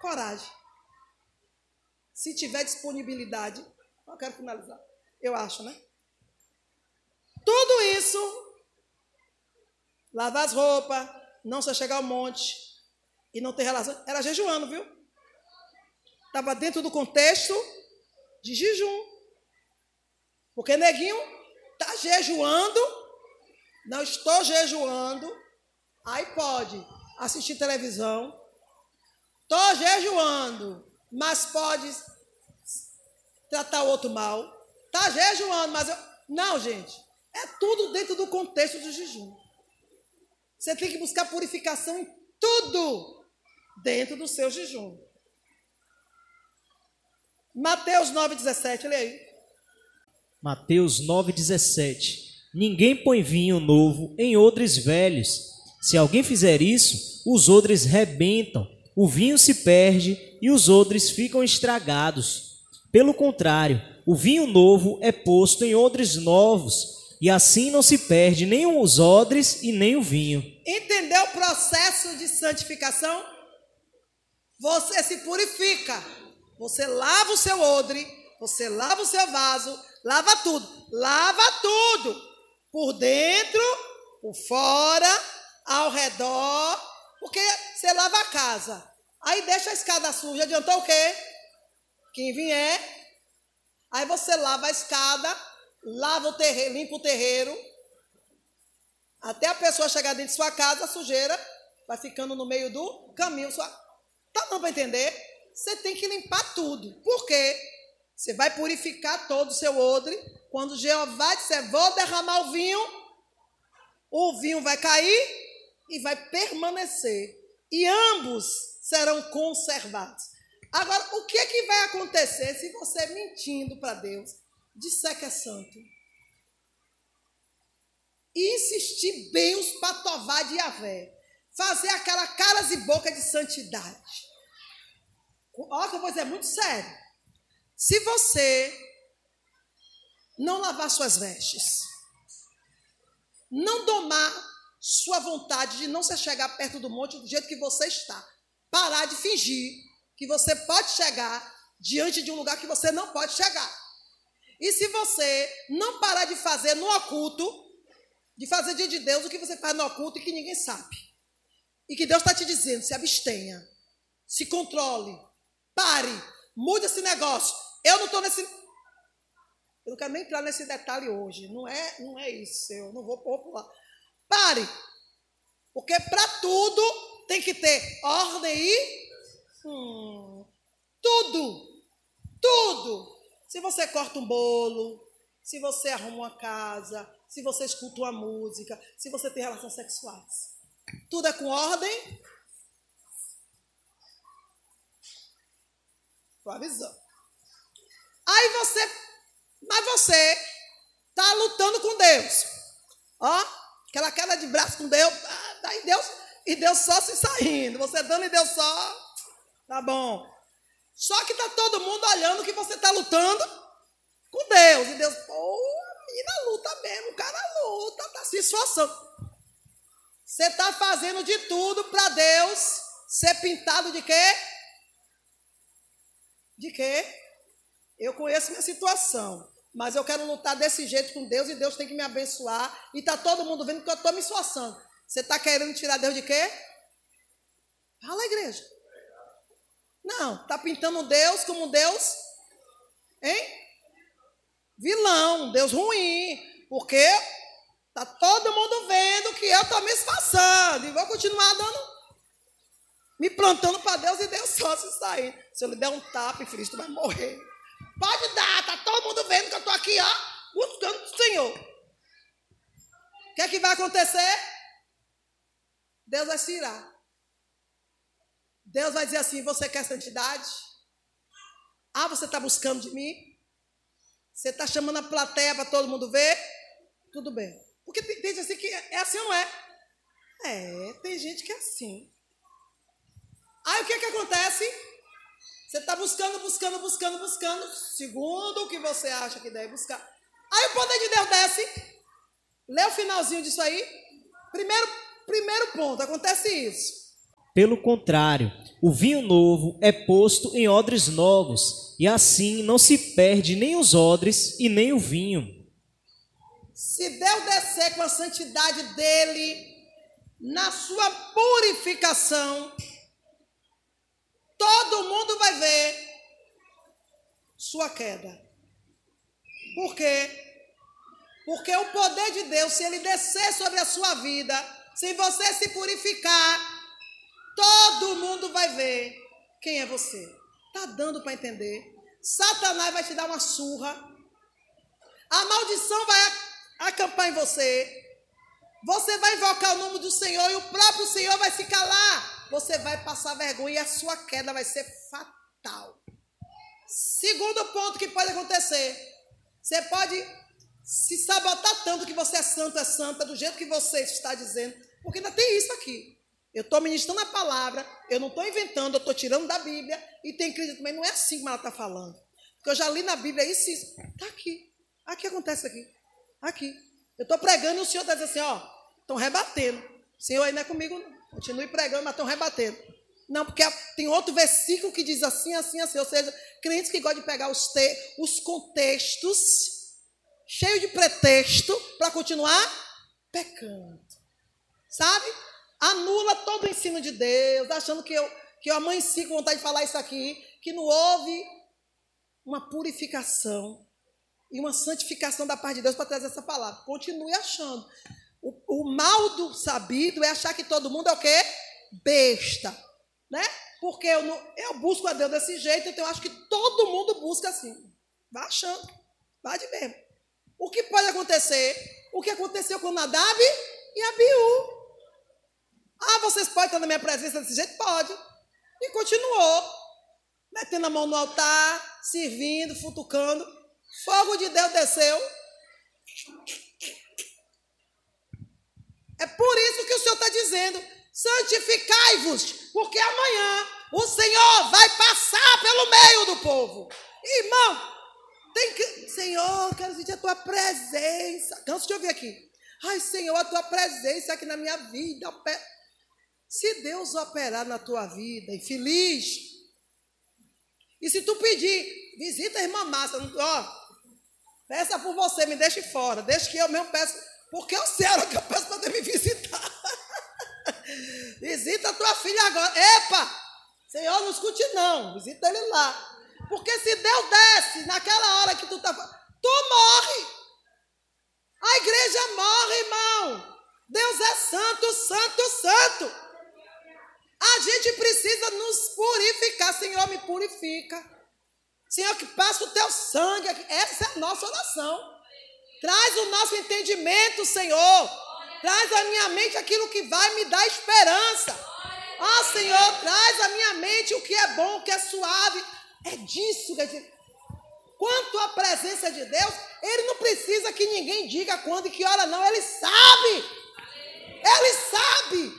Coragem. Se tiver disponibilidade. Eu quero finalizar. Eu acho, né? Tudo isso. Lavar as roupas. não se chegar ao monte e não ter relação. Era jejuando, viu? Estava dentro do contexto de jejum. Porque neguinho está jejuando, não estou jejuando, aí pode assistir televisão, estou jejuando, mas pode tratar o outro mal, está jejuando, mas eu... Não, gente, é tudo dentro do contexto do jejum. Você tem que buscar purificação em tudo dentro do seu jejum. Mateus 9,17, leia aí. Mateus 9,17 Ninguém põe vinho novo em odres velhos. Se alguém fizer isso, os odres rebentam, o vinho se perde e os odres ficam estragados. Pelo contrário, o vinho novo é posto em odres novos, e assim não se perde nem os odres e nem o vinho. Entendeu o processo de santificação? Você se purifica. Você lava o seu odre, você lava o seu vaso, lava tudo. Lava tudo. Por dentro, por fora, ao redor. Porque você lava a casa. Aí deixa a escada suja. Adiantou o quê? Quem vier. Aí você lava a escada lava o terreiro, limpa o terreiro, até a pessoa chegar dentro de sua casa, a sujeira vai ficando no meio do caminho. Sua... Tá não para entender? Você tem que limpar tudo. Por quê? Você vai purificar todo o seu odre. Quando Jeová disser, vou derramar o vinho, o vinho vai cair e vai permanecer. E ambos serão conservados. Agora, o que, é que vai acontecer se você mentindo para Deus? disser que é santo. E insistir bem os patová de Yahvé. Fazer aquela caras e boca de santidade. Olha que eu vou dizer, é muito sério. Se você não lavar suas vestes, não domar sua vontade de não se chegar perto do monte do jeito que você está, parar de fingir que você pode chegar diante de um lugar que você não pode chegar. E se você não parar de fazer no oculto, de fazer dia de Deus o que você faz no oculto e que ninguém sabe, e que Deus está te dizendo, se abstenha, se controle, pare, mude esse negócio. Eu não estou nesse. Eu não quero nem entrar nesse detalhe hoje. Não é, não é isso. Eu não vou popular. Pare. Porque para tudo tem que ter ordem e. Hum, tudo. Tudo. Se você corta um bolo, se você arruma uma casa, se você escuta uma música, se você tem relações sexuais. Tudo é com ordem. Estou avisando. Aí você, mas você está lutando com Deus. Ó, aquela queda de braço com Deus, ah, e Deus, e Deus só se saindo. Você dando e Deus só. Tá bom. Só que está todo mundo olhando que você está lutando com Deus. E Deus, pô, a menina luta mesmo, o cara luta, está se esforçando. Você está fazendo de tudo para Deus ser pintado de quê? De quê? Eu conheço minha situação, mas eu quero lutar desse jeito com Deus e Deus tem que me abençoar. E está todo mundo vendo que eu estou me esforçando. Você está querendo tirar Deus de quê? Fala, igreja. Não, está pintando Deus como Deus, hein? Vilão, Deus ruim, porque tá todo mundo vendo que eu estou me esforçando e vou continuar dando, me plantando para Deus e Deus só se sair. Se eu lhe der um tapa, Cristo vai morrer. Pode dar, tá todo mundo vendo que eu estou aqui, ó, buscando o Senhor. O que é que vai acontecer? Deus vai se irar. Deus vai dizer assim: você quer santidade? Ah, você está buscando de mim? Você está chamando a plateia para todo mundo ver? Tudo bem. Porque tem gente assim que é assim ou não é? É, tem gente que é assim. Aí o que, que acontece? Você está buscando, buscando, buscando, buscando, segundo o que você acha que deve buscar. Aí o poder de Deus desce. Lê o finalzinho disso aí. Primeiro, primeiro ponto, acontece isso. Pelo contrário, o vinho novo é posto em odres novos, e assim não se perde nem os odres e nem o vinho. Se Deus descer com a santidade dele, na sua purificação, todo mundo vai ver sua queda. Por quê? Porque o poder de Deus, se ele descer sobre a sua vida, se você se purificar, todo mundo vai ver quem é você. Tá dando para entender? Satanás vai te dar uma surra. A maldição vai acampar em você. Você vai invocar o nome do Senhor e o próprio Senhor vai se calar. Você vai passar vergonha e a sua queda vai ser fatal. Segundo ponto que pode acontecer: você pode se sabotar tanto que você é santo, é santa, do jeito que você está dizendo, porque ainda tem isso aqui. Eu estou ministrando a palavra, eu não estou inventando, eu estou tirando da Bíblia, e tem crise também, não é assim como ela está falando. Porque eu já li na Bíblia isso, isso. Está aqui. Aqui acontece aqui. Aqui. Eu estou pregando e o Senhor está dizendo assim, ó, estão rebatendo. O Senhor aí não é comigo, não. Continue pregando, mas estão rebatendo. Não, porque tem outro versículo que diz assim, assim, assim. Ou seja, crentes que gostam de pegar os, te, os contextos cheio de pretexto para continuar pecando. Sabe? Anula todo o ensino de Deus, achando que eu, que eu amanheci com vontade de falar isso aqui, que não houve uma purificação e uma santificação da parte de Deus para trazer essa palavra. Continue achando. O, o, mal do sabido é achar que todo mundo é o quê? Besta. Né? Porque eu, não, eu busco a Deus desse jeito, então eu acho que todo mundo busca assim. Vá achando. Vá de mesmo. O que pode acontecer? O que aconteceu com Nadab e Abiú. Ah, vocês podem estar na minha presença desse jeito? Pode. E continuou. Metendo a mão no altar, servindo, futucando. Fogo de Deus desceu. É por isso que o Senhor está dizendo: santificai-vos, porque amanhã o Senhor vai passar pelo meio do povo. Irmão, tem que, Senhor, quero sentir a tua presença. Canso de ouvir aqui. Ai, Senhor, a tua presença aqui na minha vida. Se Deus operar na tua vida, infeliz. E se tu pedir, visita a irmã Massa, ó, peça por você, me deixe fora. Deixa que eu mesmo peço, porque eu sei a que eu peço para me visitar. visita a tua filha agora. Epa! Senhor, não escute não. Visita ele lá. Porque se Deus desce naquela hora que tu está tu morre. A igreja morre, irmão. Deus é santo, santo, santo. A gente precisa nos purificar. Senhor, me purifica. Senhor, que passa o teu sangue. Essa é a nossa oração. Traz o nosso entendimento, Senhor. Traz à minha mente aquilo que vai me dar esperança. Ó oh, Senhor, traz à minha mente o que é bom, o que é suave é disso que a. Quanto à presença de Deus, ele não precisa que ninguém diga quando e que hora, não. Ele sabe. Ele sabe.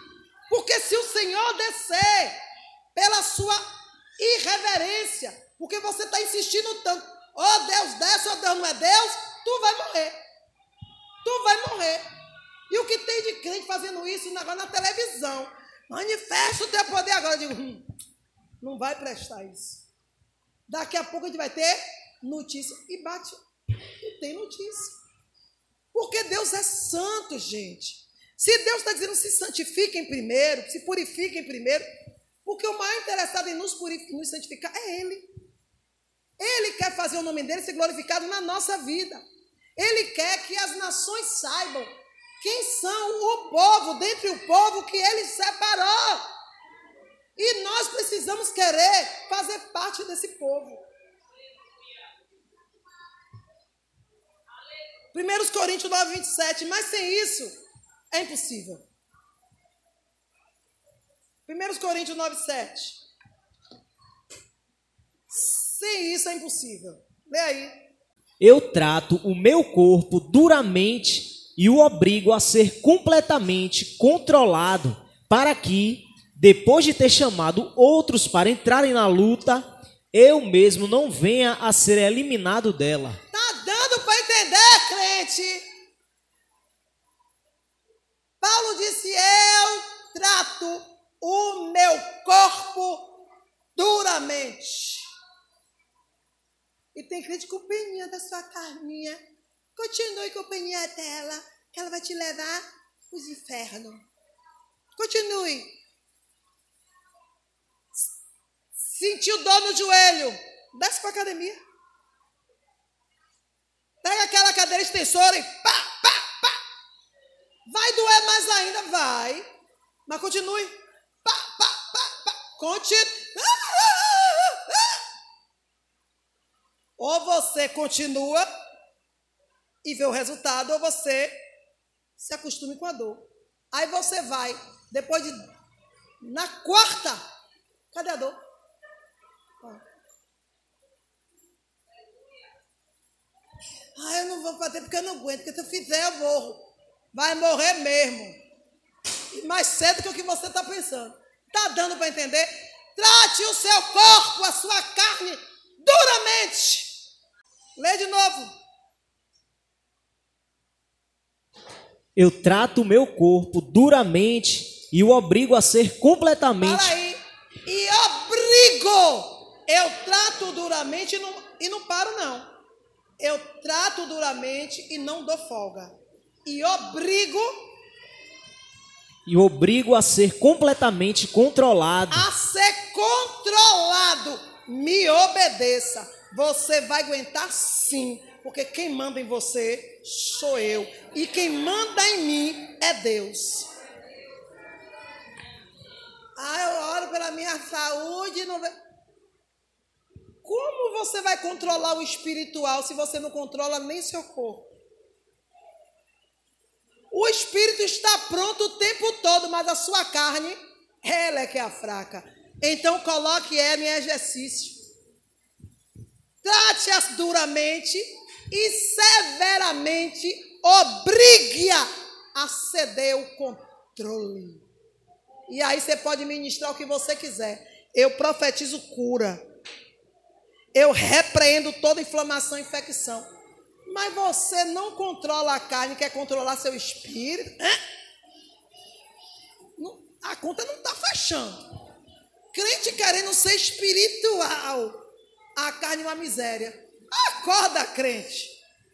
Porque se o Senhor descer pela sua irreverência, porque você está insistindo tanto, oh Deus desce, oh Deus não é Deus, tu vai morrer. Tu vai morrer. E o que tem de crente fazendo isso agora na televisão? Manifesta o teu poder agora. Eu digo, hum, não vai prestar isso. Daqui a pouco a gente vai ter notícia. E bate. E tem notícia. Porque Deus é santo, gente. Se Deus está dizendo se santifiquem primeiro, se purifiquem primeiro, porque o maior interessado em nos, nos santificar é Ele. Ele quer fazer o nome dele ser glorificado na nossa vida. Ele quer que as nações saibam quem são o povo, dentre o povo que ele separou. E nós precisamos querer fazer parte desse povo. 1 Coríntios 9, 27, mas sem isso é impossível. 1 Coríntios 9, 7. Sem isso é impossível. Lê aí. Eu trato o meu corpo duramente e o obrigo a ser completamente controlado para que depois de ter chamado outros para entrarem na luta, eu mesmo não venha a ser eliminado dela. Tá dando para entender, crente? Paulo disse: Eu trato o meu corpo duramente. E tem com peninha da sua carninha. Continue com peninha dela, que ela vai te levar os infernos. Continue. Sentiu dor no joelho? Desce para academia. Pega aquela cadeira extensora e pá, pá, pá. Vai doer mais ainda? Vai. Mas continue. Pá, pá, pá, pá. Continue. Ou você continua e vê o resultado, ou você se acostume com a dor. Aí você vai, depois de. Na quarta, cadê a dor? Ah, eu não vou fazer porque eu não aguento, porque se eu fizer eu morro. Vai morrer mesmo. E mais cedo que o que você está pensando. Está dando para entender? Trate o seu corpo, a sua carne, duramente. Lê de novo. Eu trato o meu corpo duramente e o obrigo a ser completamente. Fala aí. E obrigo. Eu trato duramente e não, e não paro, não. Eu trato duramente e não dou folga. E obrigo. E obrigo a ser completamente controlado. A ser controlado. Me obedeça. Você vai aguentar sim. Porque quem manda em você sou eu. E quem manda em mim é Deus. Ah, eu oro pela minha saúde. Não... Como você vai controlar o espiritual se você não controla nem seu corpo? O espírito está pronto o tempo todo, mas a sua carne, ela é que é a fraca. Então coloque ela em exercício. Trate-as duramente e severamente obrigue-a a ceder o controle. E aí você pode ministrar o que você quiser. Eu profetizo cura. Eu repreendo toda inflamação e infecção. Mas você não controla a carne, quer controlar seu espírito. Não, a conta não está fechando. Crente querendo ser espiritual. A carne é uma miséria. Acorda, crente.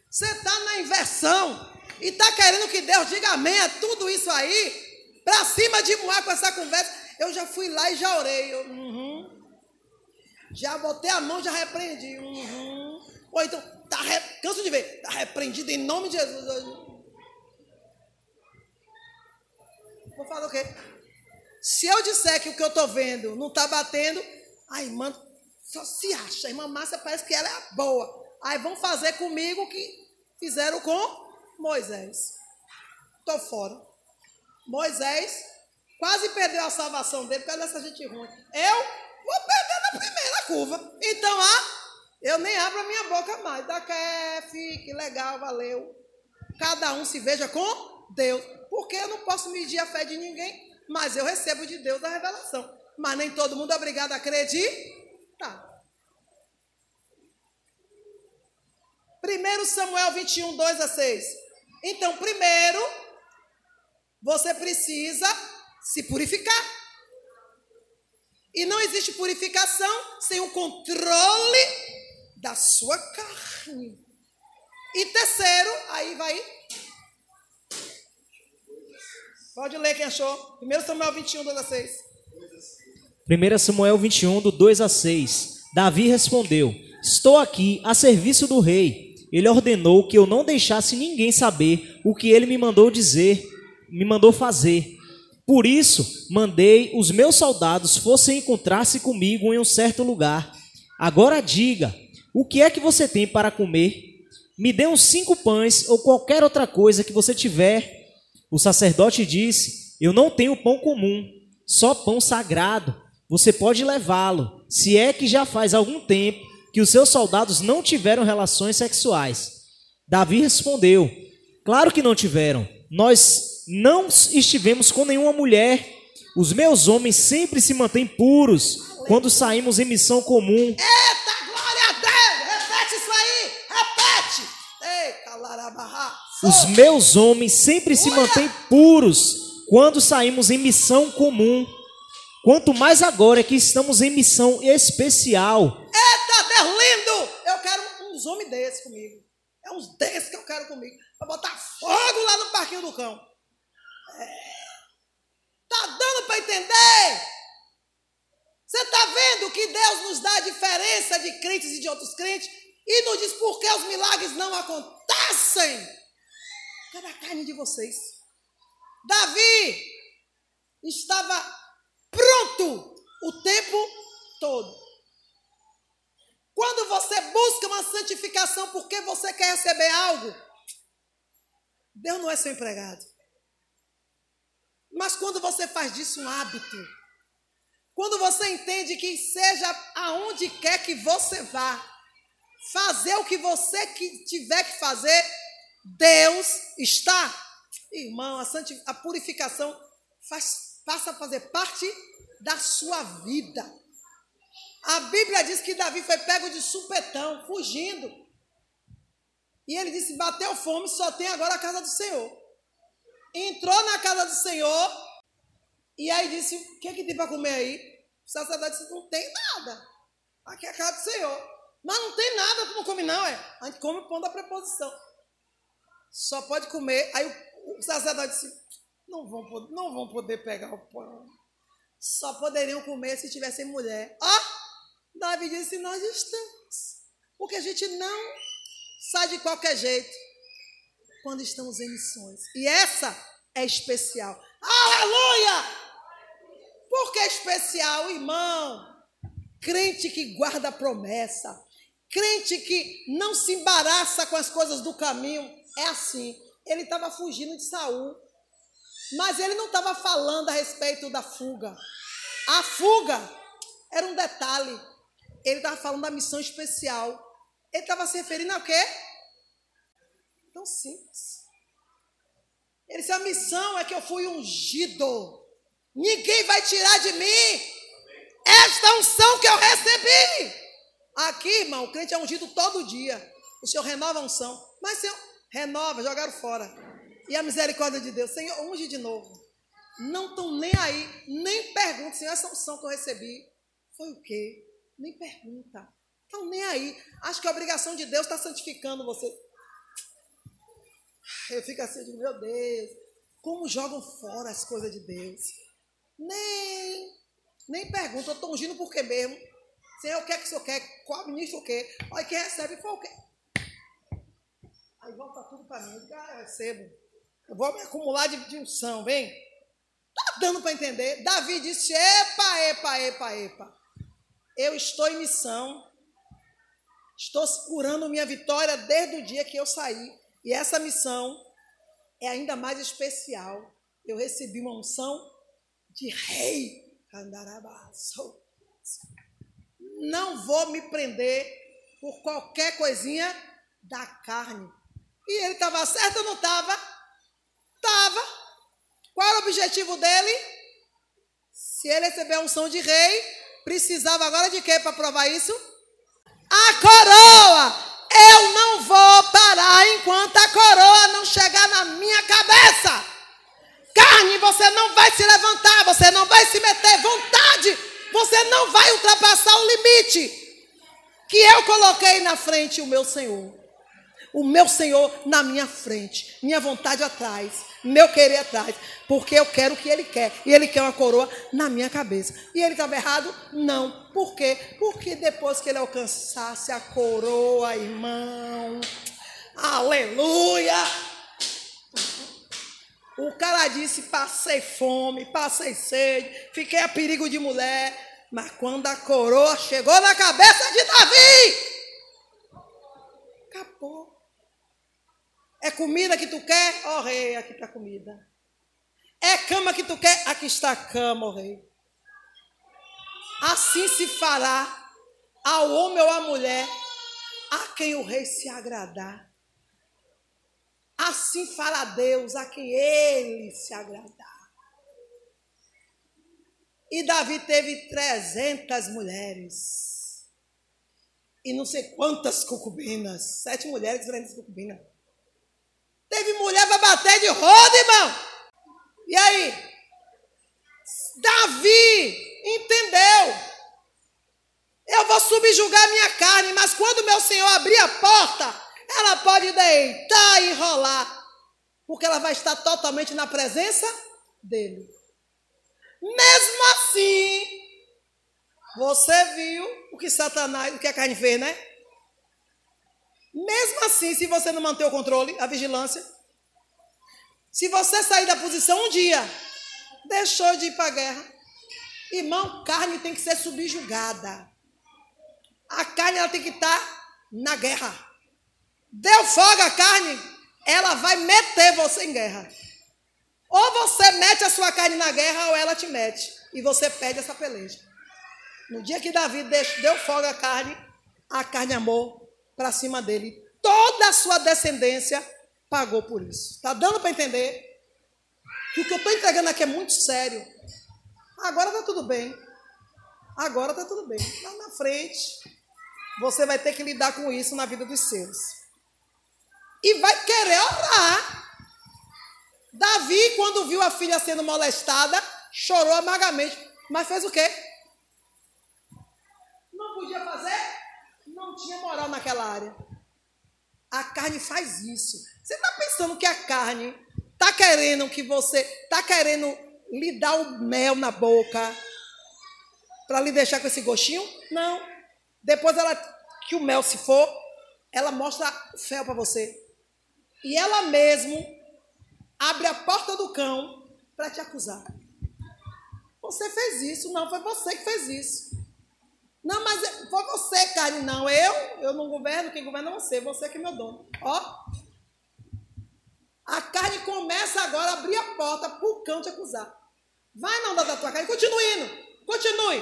Você está na inversão e está querendo que Deus diga amém a tudo isso aí. Para cima de Moá com essa conversa. Eu já fui lá e já orei. Eu, uhum. Já botei a mão, já repreendi. Uhum. Ou então, tá re... canso de ver. Está repreendido em nome de Jesus. Vou falar o quê? Se eu disser que o que eu estou vendo não está batendo, ai, mano, só se acha. A irmã Márcia parece que ela é boa. Aí vão fazer comigo o que fizeram com Moisés. Estou fora. Moisés quase perdeu a salvação dele por causa dessa gente ruim. Eu vou perder na primeira curva. Então, ah, eu nem abro a minha boca mais. Dá que legal, valeu. Cada um se veja com Deus. Porque eu não posso medir a fé de ninguém, mas eu recebo de Deus a revelação. Mas nem todo mundo é obrigado a acreditar. Tá. 1 Samuel 21, 2 a 6. Então, primeiro, você precisa se purificar. E não existe purificação sem o controle da sua carne. E terceiro, aí vai. Pode ler quem achou. 1 Samuel 21, 2 a 6. 1 Samuel 21, do 2 a 6. Davi respondeu: Estou aqui a serviço do rei. Ele ordenou que eu não deixasse ninguém saber o que ele me mandou dizer, me mandou fazer. Por isso, mandei os meus soldados fossem encontrar-se comigo em um certo lugar. Agora diga: o que é que você tem para comer? Me dê uns cinco pães ou qualquer outra coisa que você tiver. O sacerdote disse: Eu não tenho pão comum, só pão sagrado você pode levá-lo, se é que já faz algum tempo que os seus soldados não tiveram relações sexuais. Davi respondeu: Claro que não tiveram. Nós não estivemos com nenhuma mulher. Os meus homens sempre se mantêm puros quando saímos em missão comum. Eita, glória a Deus! Repete isso aí! Repete! Ei, calarabarra! Os meus homens sempre se mantêm puros quando saímos em missão comum. Quanto mais agora que estamos em missão especial. Eita, Deus lindo! Eu quero uns homens desses comigo. É uns desses que eu quero comigo. Pra botar fogo lá no parquinho do cão. É. Tá dando para entender? Você está vendo que Deus nos dá a diferença de crentes e de outros crentes e nos diz por que os milagres não acontecem? Cadê a carne de vocês? Davi estava pronto o tempo todo. Quando você busca uma santificação porque você quer receber algo, Deus não é seu empregado. Mas quando você faz disso um hábito, quando você entende que seja aonde quer que você vá, fazer o que você tiver que fazer, Deus está. Irmão, a, a purificação faz, passa a fazer parte da sua vida. A Bíblia diz que Davi foi pego de supetão, fugindo. E ele disse: bateu fome, só tem agora a casa do Senhor. Entrou na casa do Senhor, e aí disse: O que, é que tem para comer aí? O sacerdote disse: Não tem nada. Aqui é a casa do Senhor. Mas não tem nada, tu não come, não, é? A gente come o pão da preposição. Só pode comer. Aí o, sacerdote disse: não vão, não vão poder pegar o pão. Só poderiam comer se tivessem mulher. Ó, oh, Davi disse: Nós estamos. Porque a gente não sai de qualquer jeito quando estamos em missões. E essa é especial. Aleluia! Por que especial, irmão? Crente que guarda a promessa, crente que não se embaraça com as coisas do caminho, é assim. Ele estava fugindo de Saul, mas ele não estava falando a respeito da fuga. A fuga era um detalhe. Ele estava falando da missão especial. Ele estava se referindo a quê? Tão simples. Ele disse: a missão é que eu fui ungido. Ninguém vai tirar de mim esta unção que eu recebi. Aqui, irmão, o crente é ungido todo dia. O Senhor renova a unção. Mas, Senhor, renova, jogaram fora. E a misericórdia de Deus, Senhor, unge de novo. Não estão nem aí, nem perguntam, Senhor, essa unção que eu recebi foi o quê? Nem pergunta. Estão nem aí. Acho que a obrigação de Deus está santificando você. Eu fico assim, digo, meu Deus, como jogam fora as coisas de Deus. Nem, nem pergunta, eu estou ungindo por quê mesmo? Senhor, o que é que o senhor quer? Qual ministro o quê? Olha, quem recebe foi o quê? Aí volta tudo para mim. Eu digo, ah, eu recebo. Eu vou me acumular de, de unção, vem. Tá dando para entender? Davi disse: epa, epa, epa, epa. Eu estou em missão. Estou segurando minha vitória desde o dia que eu saí. E essa missão é ainda mais especial. Eu recebi uma unção de rei. Não vou me prender por qualquer coisinha da carne. E ele estava certo ou não estava? Estava. Qual era o objetivo dele? Se ele receber a unção de rei, precisava agora de quê para provar isso? A coroa. Eu não vou parar enquanto a coroa não chegar na minha cabeça. Carne, você não vai se levantar, você não vai se meter. Vontade, você não vai ultrapassar o limite que eu coloquei na frente o meu Senhor. O meu Senhor na minha frente, minha vontade atrás, meu querer atrás, porque eu quero o que Ele quer, e Ele quer uma coroa na minha cabeça. E Ele estava errado? Não. Por quê? Porque depois que Ele alcançasse a coroa, irmão, aleluia! O cara disse: passei fome, passei sede, fiquei a perigo de mulher. Mas quando a coroa chegou na cabeça de Davi, acabou. É comida que tu quer? Ó oh, rei, aqui está a comida. É cama que tu quer? Aqui está a cama, ó oh, rei. Assim se fará ao homem ou à mulher a quem o rei se agradar. Assim fará Deus a quem ele se agradar. E Davi teve 300 mulheres. E não sei quantas concubinas. Sete mulheres, 300 concubinas. Teve mulher para bater de roda, irmão. E aí? Davi entendeu. Eu vou subjugar minha carne, mas quando meu Senhor abrir a porta, ela pode deitar e rolar, porque ela vai estar totalmente na presença dele. Mesmo assim, você viu o que Satanás, o que a carne fez, né? Mesmo assim, se você não manter o controle, a vigilância, se você sair da posição um dia, deixou de ir para a guerra. Irmão, carne tem que ser subjugada. A carne ela tem que estar tá na guerra. Deu folga a carne, ela vai meter você em guerra. Ou você mete a sua carne na guerra, ou ela te mete. E você perde essa peleja. No dia que Davi deu folga a carne, a carne amou para cima dele. Toda a sua descendência pagou por isso. Está dando para entender que o que eu estou entregando aqui é muito sério. Agora está tudo bem. Agora está tudo bem. Lá na frente, você vai ter que lidar com isso na vida dos seus. E vai querer orar. Davi, quando viu a filha sendo molestada, chorou amargamente. Mas fez o quê? Não podia fazer? Tinha moral naquela área. A carne faz isso. Você está pensando que a carne está querendo que você, está querendo lhe dar o mel na boca para lhe deixar com esse gostinho? Não. Depois ela, que o mel se for, ela mostra o fel para você. E ela mesmo abre a porta do cão para te acusar. Você fez isso, não foi você que fez isso. Não, mas foi você, carne. Não, eu, eu não governo, quem governa é você, você que é meu dono. Ó. A carne começa agora a abrir a porta para o cão te acusar. Vai onda da tua carne, continue indo, continue.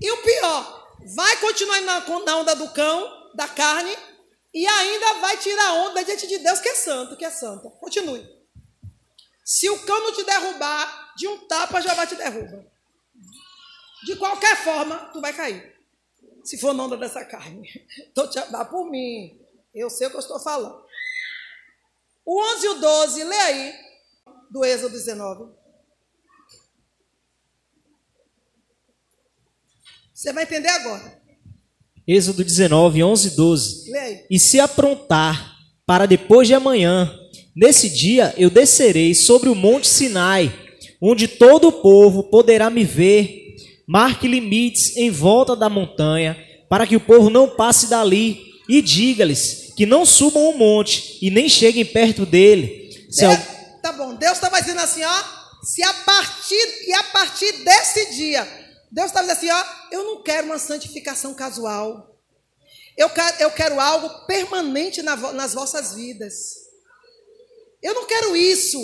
E o pior, vai continuar na, na onda do cão, da carne, e ainda vai tirar onda diante de Deus que é santo, que é santa. Continue. Se o cão não te derrubar, de um tapa já vai te derrubar. De qualquer forma, tu vai cair se for na onda dessa carne. Estou te dá por mim. Eu sei o que eu estou falando. O 11 e o 12, lê aí, do Êxodo 19. Você vai entender agora. Êxodo 19, 11 e 12. Lê aí. E se aprontar para depois de amanhã, nesse dia eu descerei sobre o monte Sinai, onde todo o povo poderá me ver Marque limites em volta da montanha, para que o povo não passe dali, e diga-lhes que não subam o monte e nem cheguem perto dele. Se Deus, Tá bom, Deus estava dizendo assim, ó, se a partir e a partir desse dia, Deus estava dizendo assim, ó, eu não quero uma santificação casual. Eu quero, eu quero algo permanente na, nas vossas vidas. Eu não quero isso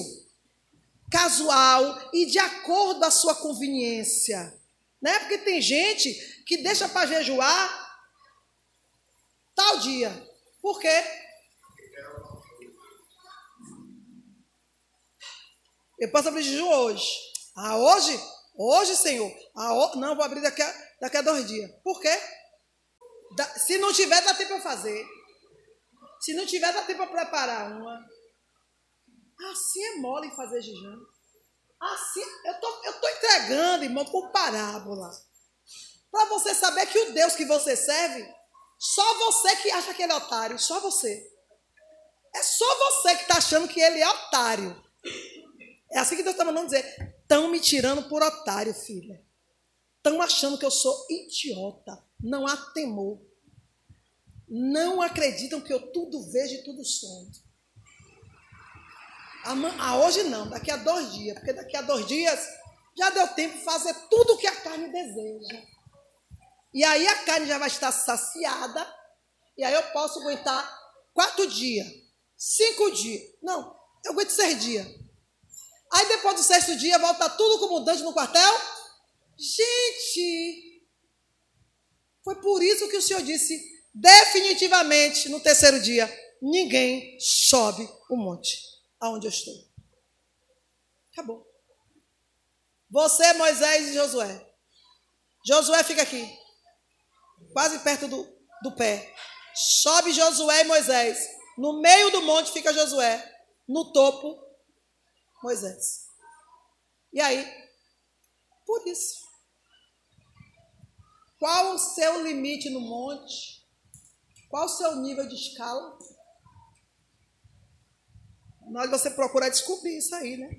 casual e de acordo à sua conveniência. Né? Porque tem gente que deixa para jejuar tal dia. Por quê? Eu posso abrir jejum hoje. Ah, hoje? Hoje, Senhor. Ah, o... Não, vou abrir daqui a, daqui a dois dias. Por quê? Da... Se não tiver, dá tempo para fazer. Se não tiver, dá tempo para preparar uma. Assim é mole fazer jejum. Assim, eu tô, eu tô entregando, irmão, por parábola. Para você saber que o Deus que você serve, só você que acha que ele é otário, só você. É só você que está achando que ele é otário. É assim que Deus está mandando dizer. Estão me tirando por otário, filha. Estão achando que eu sou idiota. Não há temor. Não acreditam que eu tudo vejo e tudo sonho. Ah, hoje não, daqui a dois dias, porque daqui a dois dias já deu tempo de fazer tudo o que a carne deseja. E aí a carne já vai estar saciada, e aí eu posso aguentar quatro dias, cinco dias. Não, eu aguento seis dias. Aí depois do sexto dia, volta tudo como dante no quartel. Gente, foi por isso que o Senhor disse definitivamente no terceiro dia: ninguém sobe o monte aonde eu estou. Acabou. Você, Moisés e Josué. Josué fica aqui, quase perto do, do pé. Sobe Josué e Moisés. No meio do monte fica Josué. No topo, Moisés. E aí? Por isso. Qual o seu limite no monte? Qual o seu nível de escala? Nós você procurar descobrir isso aí, né?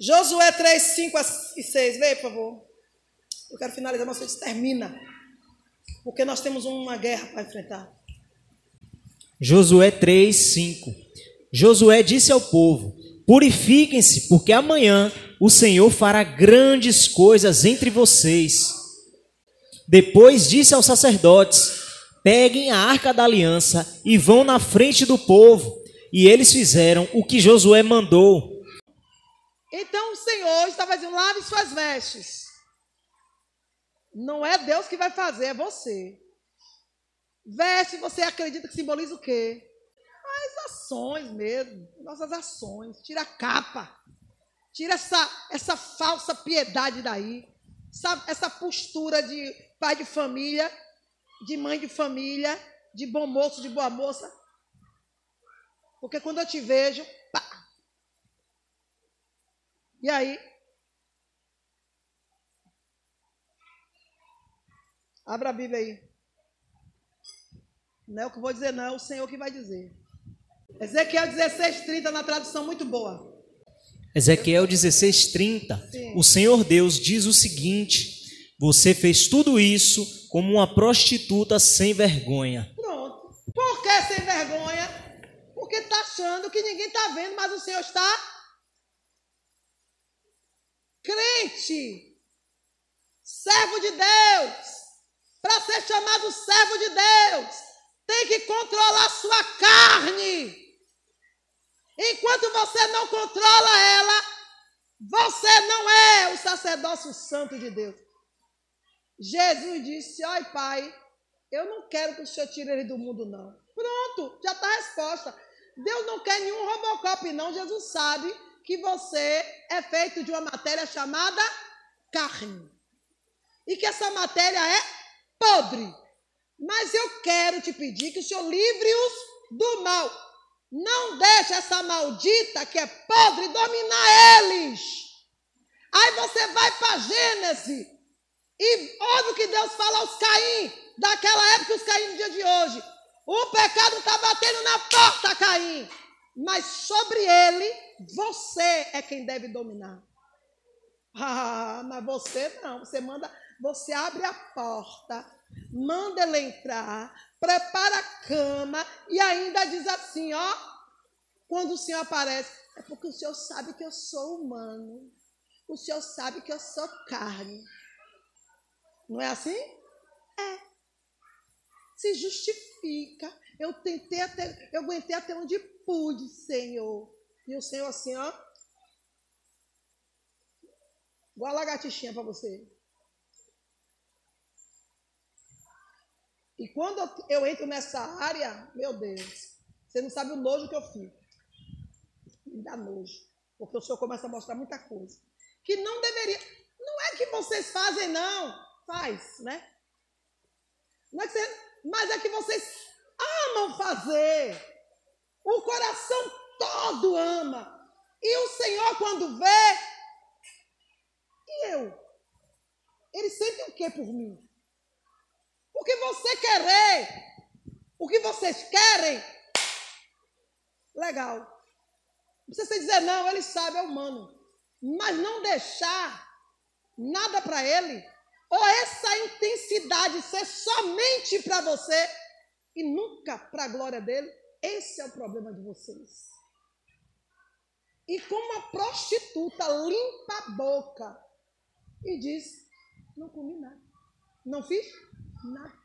Josué 3, 5 e 6. Leia, por favor. Eu quero finalizar, mas você termina. Porque nós temos uma guerra para enfrentar. Josué 3, 5. Josué disse ao povo: Purifiquem-se, porque amanhã o Senhor fará grandes coisas entre vocês. Depois disse aos sacerdotes: Peguem a arca da aliança e vão na frente do povo. E eles fizeram o que Josué mandou. Então o Senhor estava dizendo: lave suas vestes. Não é Deus que vai fazer, é você. Veste, você acredita que simboliza o quê? As ações mesmo, nossas ações. Tira a capa. Tira essa, essa falsa piedade daí. Essa, essa postura de pai de família, de mãe de família, de bom moço, de boa moça. Porque quando eu te vejo, pá. E aí? Abra a Bíblia aí. Não é o que eu vou dizer, não, é o Senhor que vai dizer. Ezequiel 16:30 na tradução muito boa. Ezequiel 16:30. O Senhor Deus diz o seguinte: Você fez tudo isso como uma prostituta sem vergonha. Pronto. Por que sem vergonha? Está achando que ninguém está vendo, mas o Senhor está crente, servo de Deus, para ser chamado servo de Deus, tem que controlar sua carne. Enquanto você não controla ela, você não é o sacerdócio santo de Deus. Jesus disse: Ai, Pai, eu não quero que o Senhor tire ele do mundo, não. Pronto, já está a resposta. Deus não quer nenhum Robocop, não. Jesus sabe que você é feito de uma matéria chamada carne. E que essa matéria é podre. Mas eu quero te pedir que o Senhor livre-os do mal. Não deixe essa maldita que é podre dominar eles. Aí você vai para Gênesis. E óbvio que Deus fala aos Caim, daquela época os Caim no dia de hoje. O pecado está batendo na porta, Caim. Mas sobre ele, você é quem deve dominar. Ah, mas você não. Você manda, você abre a porta manda ela entrar, prepara a cama e ainda diz assim, ó, quando o Senhor aparece, é porque o Senhor sabe que eu sou humano. O Senhor sabe que eu sou carne. Não é assim? É. Se justifica. Eu tentei até, eu aguentei até onde pude, Senhor. E o Senhor assim, ó. Igual a lagartixinha para você. E quando eu entro nessa área, meu Deus, você não sabe o nojo que eu fico. Me dá nojo. Porque o Senhor começa a mostrar muita coisa. Que não deveria. Não é que vocês fazem, não. Faz, né? Não é que você, mas é que vocês amam fazer. O coração todo ama. E o Senhor, quando vê, e eu? Ele sente o que por mim? O que você querer, o que vocês querem, legal. Não precisa dizer não, ele sabe, é humano. Mas não deixar nada para ele, ou essa intensidade ser somente para você e nunca para a glória dele, esse é o problema de vocês. E como a prostituta limpa a boca e diz: Não comi nada, não fiz Nada.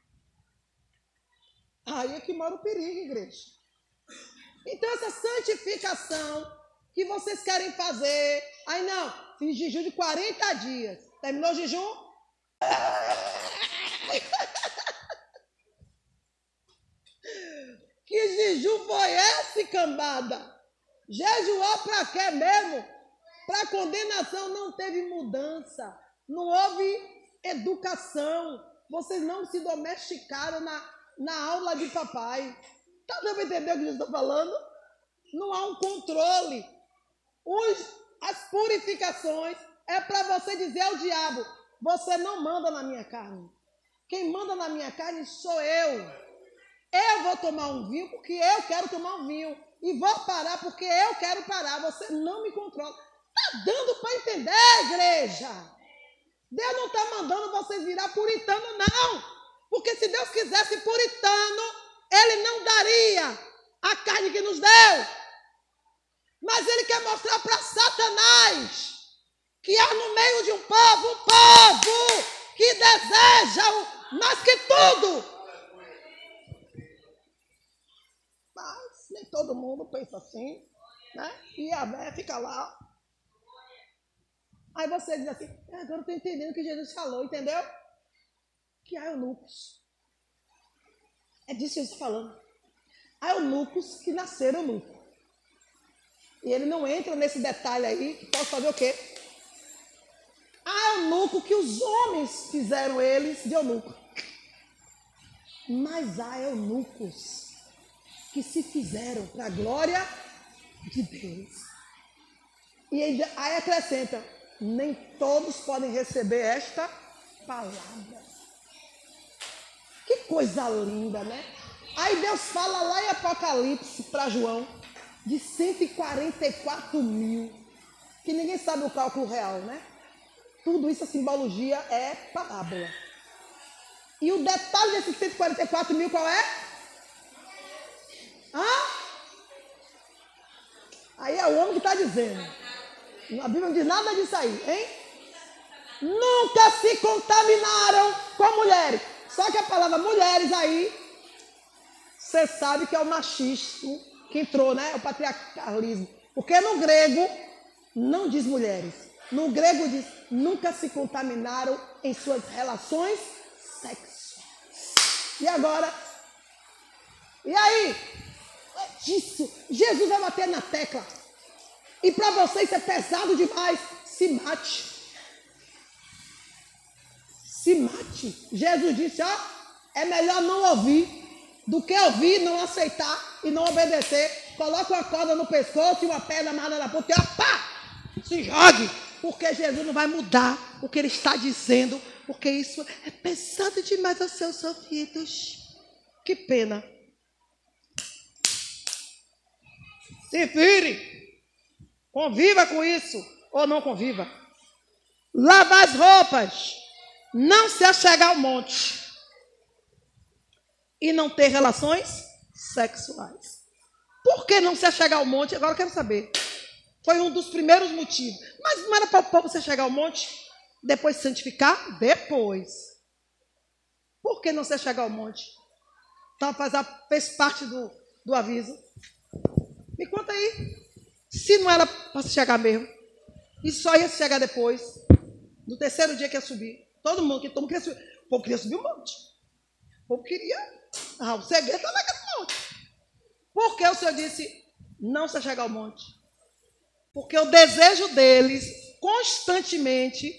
Aí é que mora o perigo, igreja. Então, essa santificação que vocês querem fazer. Aí não, fiz jejum de 40 dias. Terminou o jejum? que jejum foi esse, cambada? Jejuar para quê mesmo? Para condenação não teve mudança. Não houve educação. Vocês não se domesticaram na, na aula de papai. Tá dando para entender o que eu estou falando? Não há um controle. Os, as purificações é para você dizer ao diabo: você não manda na minha carne. Quem manda na minha carne sou eu. Eu vou tomar um vinho porque eu quero tomar um vinho. E vou parar porque eu quero parar. Você não me controla. Tá dando para entender, igreja? Deus não está mandando vocês virar puritano, não. Porque se Deus quisesse puritano, Ele não daria a carne que nos deu. Mas Ele quer mostrar para Satanás que há no meio de um povo, um povo que deseja mais que tudo. Mas nem todo mundo pensa assim, né? E a Bé fica lá. Aí você diz assim, é, agora eu estou entendendo o que Jesus falou, entendeu? Que há eunucos. É disso que Jesus está falando. Há eunucos que nasceram eunucos. E ele não entra nesse detalhe aí, que pode fazer o quê? Eunuco que os homens fizeram eles de eunuco. Mas há eunucos que se fizeram para a glória de Deus. E aí acrescenta: nem todos podem receber esta palavra. Que coisa linda, né? Aí Deus fala lá em Apocalipse para João de 144 mil, que ninguém sabe o cálculo real, né? Tudo isso, a simbologia é parábola. E o detalhe desses 144 mil qual é? Hã? Aí é o homem que está dizendo. A Bíblia não diz nada disso aí, hein? Nunca se contaminaram com mulheres. Só que a palavra mulheres aí, você sabe que é o machismo que entrou, né? O patriarcalismo. Porque no grego não diz mulheres. No grego diz nunca se contaminaram em suas relações sexuais. E agora? E aí? É disso. Jesus vai bater na tecla. E para você isso é pesado demais. Se mate. Se mate. Jesus disse: ó, é melhor não ouvir do que ouvir, não aceitar e não obedecer. Coloca uma corda no pescoço e uma pedra amarrada na ponta e ó, pá! Se jogue! Porque Jesus não vai mudar o que ele está dizendo, porque isso é pesado demais aos seus ouvidos. Que pena. Se vire! Conviva com isso ou não conviva. Lavar as roupas. Não se achegar ao monte. E não ter relações sexuais. Por que não se achegar ao monte? Agora eu quero saber. Foi um dos primeiros motivos. Mas não era para o povo se chegar ao monte? Depois santificar? Depois. Por que não se chegar ao monte? Então faz, fez parte do, do aviso. Me conta aí. Se não era para chegar mesmo. E só ia chegar depois. No terceiro dia que ia subir. Todo mundo, que todo mundo queria subir. O povo queria subir o monte. O povo queria. Ah, o segredo está naquele monte. Por que o Senhor disse não se chegar ao monte? Porque o desejo deles, constantemente,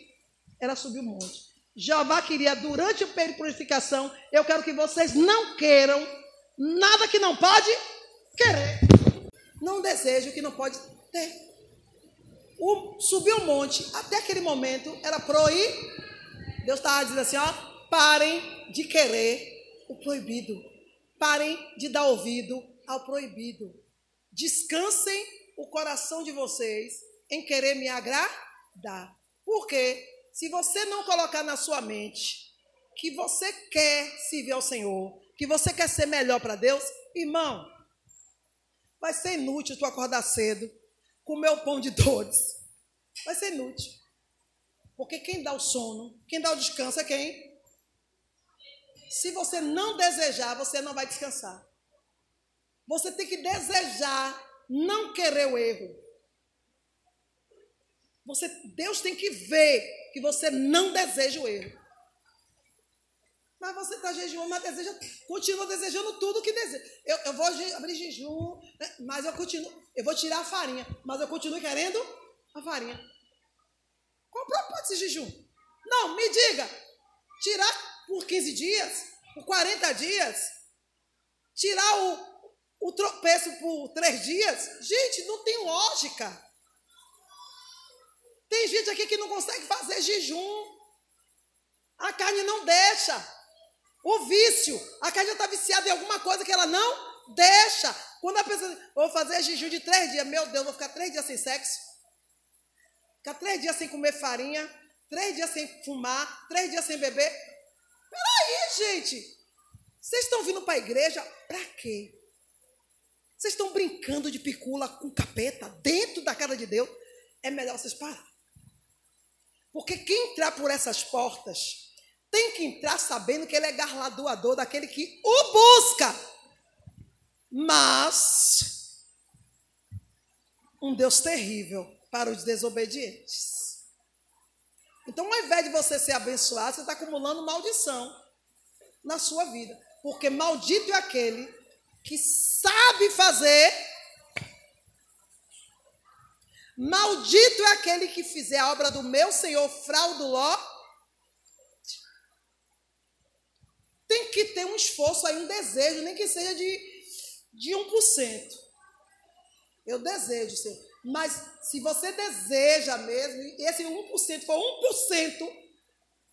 era subir o monte. Jeová queria, durante o período de purificação, eu quero que vocês não queiram nada que não pode querer não deseja o que não pode ter. O, subir o monte, até aquele momento, era proibir. Deus estava dizendo assim: ó, parem de querer o proibido. Parem de dar ouvido ao proibido. Descansem o coração de vocês em querer me agradar. Porque se você não colocar na sua mente que você quer servir ao Senhor, que você quer ser melhor para Deus, irmão, Vai ser inútil tu acordar cedo, comer o pão de dores. Vai ser inútil. Porque quem dá o sono, quem dá o descanso é quem? Se você não desejar, você não vai descansar. Você tem que desejar, não querer o erro. Você, Deus tem que ver que você não deseja o erro. Mas você está jejuando, mas deseja, continua desejando tudo que deseja. Eu, eu vou abrir jejum, né? mas eu continuo. Eu vou tirar a farinha, mas eu continuo querendo a farinha. Qual o propósito desse jejum? Não, me diga. Tirar por 15 dias, por 40 dias, tirar o, o tropeço por 3 dias. Gente, não tem lógica. Tem gente aqui que não consegue fazer jejum. A carne não deixa. O vício. A carne está viciada em alguma coisa que ela não deixa. Quando a pessoa vou fazer jejum de três dias, meu Deus, vou ficar três dias sem sexo. Ficar três dias sem comer farinha, três dias sem fumar, três dias sem beber. Peraí, gente. Vocês estão vindo para a igreja para quê? Vocês estão brincando de picula com capeta dentro da casa de Deus? É melhor vocês parar. Porque quem entrar por essas portas tem que entrar sabendo que ele é galardoador daquele que o busca. Mas um Deus terrível para os desobedientes. Então, ao invés de você ser abençoado, você está acumulando maldição na sua vida. Porque maldito é aquele que sabe fazer. Maldito é aquele que fizer a obra do meu Senhor frauduló. Tem que ter um esforço aí, um desejo, nem que seja de, de 1%. Eu desejo, Senhor. Mas se você deseja mesmo, e esse 1% for 1%,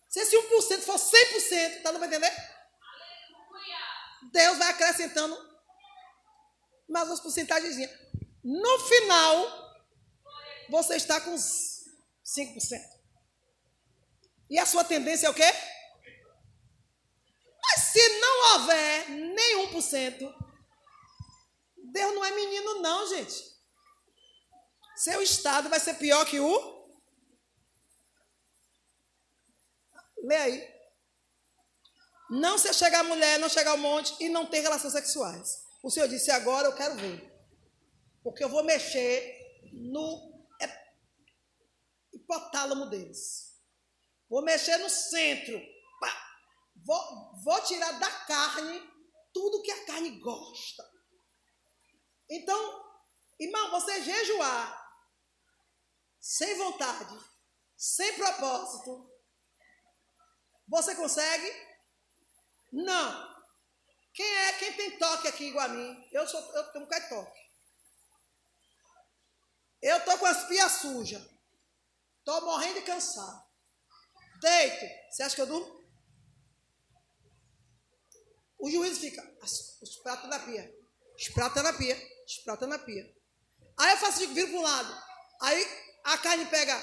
se esse 1% for 100%, tá não vai entender? Deus vai acrescentando mais umas porcentagens. No final, você está com 5%. E a sua tendência é o quê? Mas se não houver nenhum por cento, Deus não é menino, não, gente. Seu estado vai ser pior que o. Lê aí. Não se chegar a mulher, não chegar ao monte e não ter relações sexuais. O Senhor disse: agora eu quero ver. Porque eu vou mexer no hipotálamo deles. Vou mexer no centro. Vou, vou tirar da carne tudo que a carne gosta. Então, irmão, você jejuar sem vontade, sem propósito, você consegue? Não. Quem é? Quem tem toque aqui igual a mim? Eu sou, eu tenho um de toque. Eu tô com as pias sujas. Tô morrendo de cansado. Deito. Você acha que eu durmo? O juiz fica, os pratos na pia. Os pratos na pia. Os pratos na pia. Aí eu faço, viro para um lado. Aí a carne pega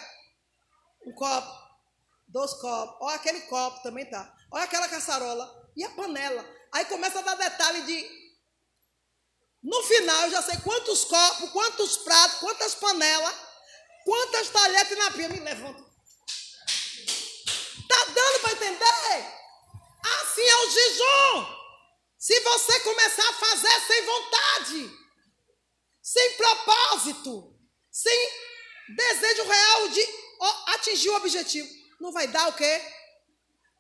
um copo, dois copos, olha aquele copo também tá. Olha aquela caçarola e a panela. Aí começa a dar detalhe de. No final eu já sei quantos copos, quantos pratos, quantas panelas, quantas talheres na pia. Me levanta. Tá dando para entender? Assim é o jejum. Se você começar a fazer sem vontade, sem propósito, sem desejo real de atingir o objetivo. Não vai dar o quê?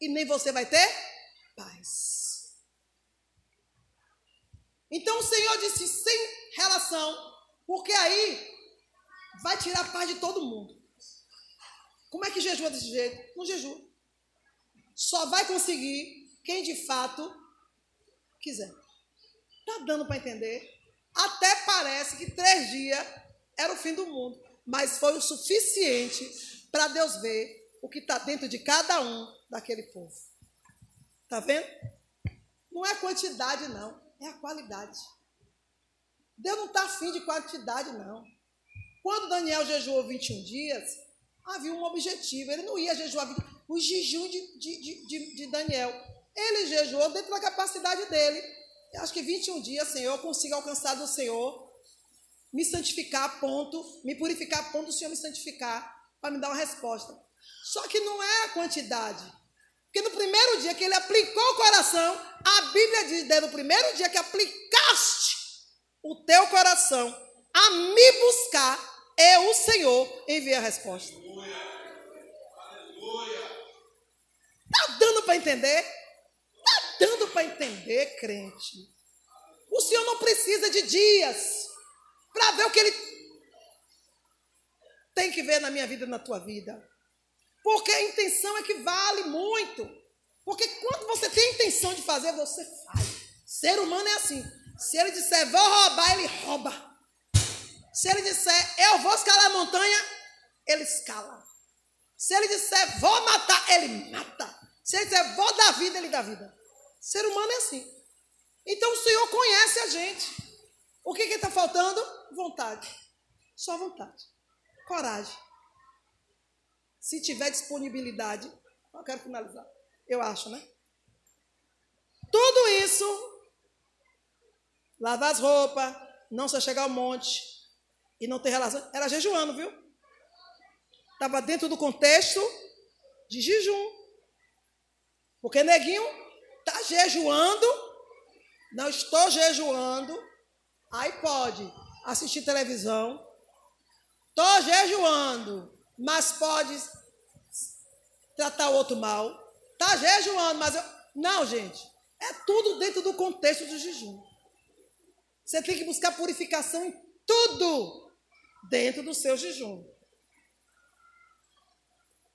E nem você vai ter paz. Então o Senhor disse sem relação, porque aí vai tirar a paz de todo mundo. Como é que jejua desse jeito? Não jejua. Só vai conseguir quem de fato quiser. Tá dando para entender? Até parece que três dias era o fim do mundo mas foi o suficiente para Deus ver o que está dentro de cada um daquele povo. Está vendo? Não é quantidade, não, é a qualidade. Deus não está afim de quantidade, não. Quando Daniel jejuou 21 dias, havia um objetivo. Ele não ia jejuar 20, o jejum de, de, de, de Daniel. Ele jejuou dentro da capacidade dele. Eu acho que 21 dias, Senhor, eu consigo alcançar do Senhor me santificar a ponto, me purificar a ponto do Senhor me santificar, para me dar uma resposta. Só que não é a quantidade. Porque no primeiro dia que ele aplicou o coração, a Bíblia diz, desde o primeiro dia que aplicaste o teu coração a me buscar, eu, o Senhor, enviei a resposta. Está dando para entender? Está dando para entender, crente. O Senhor não precisa de dias para ver o que ele tem que ver na minha vida e na tua vida. Porque a intenção é que vale muito. Porque quando você tem a intenção de fazer, você faz. Ser humano é assim. Se ele disser vou roubar, ele rouba. Se ele disser eu vou escalar a montanha, ele escala. Se ele disser vou matar, ele mata. Se ele disser vou dar vida, ele dá vida. Ser humano é assim. Então o Senhor conhece a gente. O que está faltando? Vontade. Só vontade. Coragem. Se tiver disponibilidade. Eu quero finalizar. Eu acho, né? Tudo isso, lavar as roupas, não só chegar ao monte e não ter relação. Era jejuando, viu? Estava dentro do contexto de jejum. Porque neguinho está jejuando, não estou jejuando, aí pode assistir televisão, estou jejuando, mas pode tratar o outro mal, está jejuando, mas eu... Não, gente, é tudo dentro do contexto do jejum. Você tem que buscar purificação em tudo dentro do seu jejum.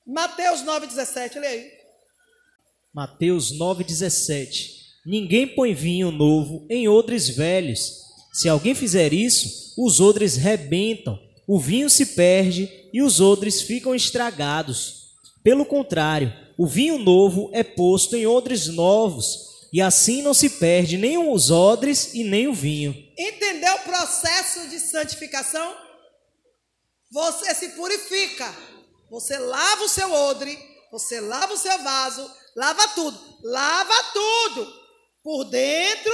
Mateus 9,17, leia aí. Mateus 9,17 Ninguém põe vinho novo em odres velhos. Se alguém fizer isso, os odres rebentam, o vinho se perde e os odres ficam estragados. Pelo contrário, o vinho novo é posto em odres novos, e assim não se perde nem os odres e nem o vinho. Entendeu o processo de santificação? Você se purifica. Você lava o seu odre, você lava o seu vaso, lava tudo. Lava tudo. Por dentro,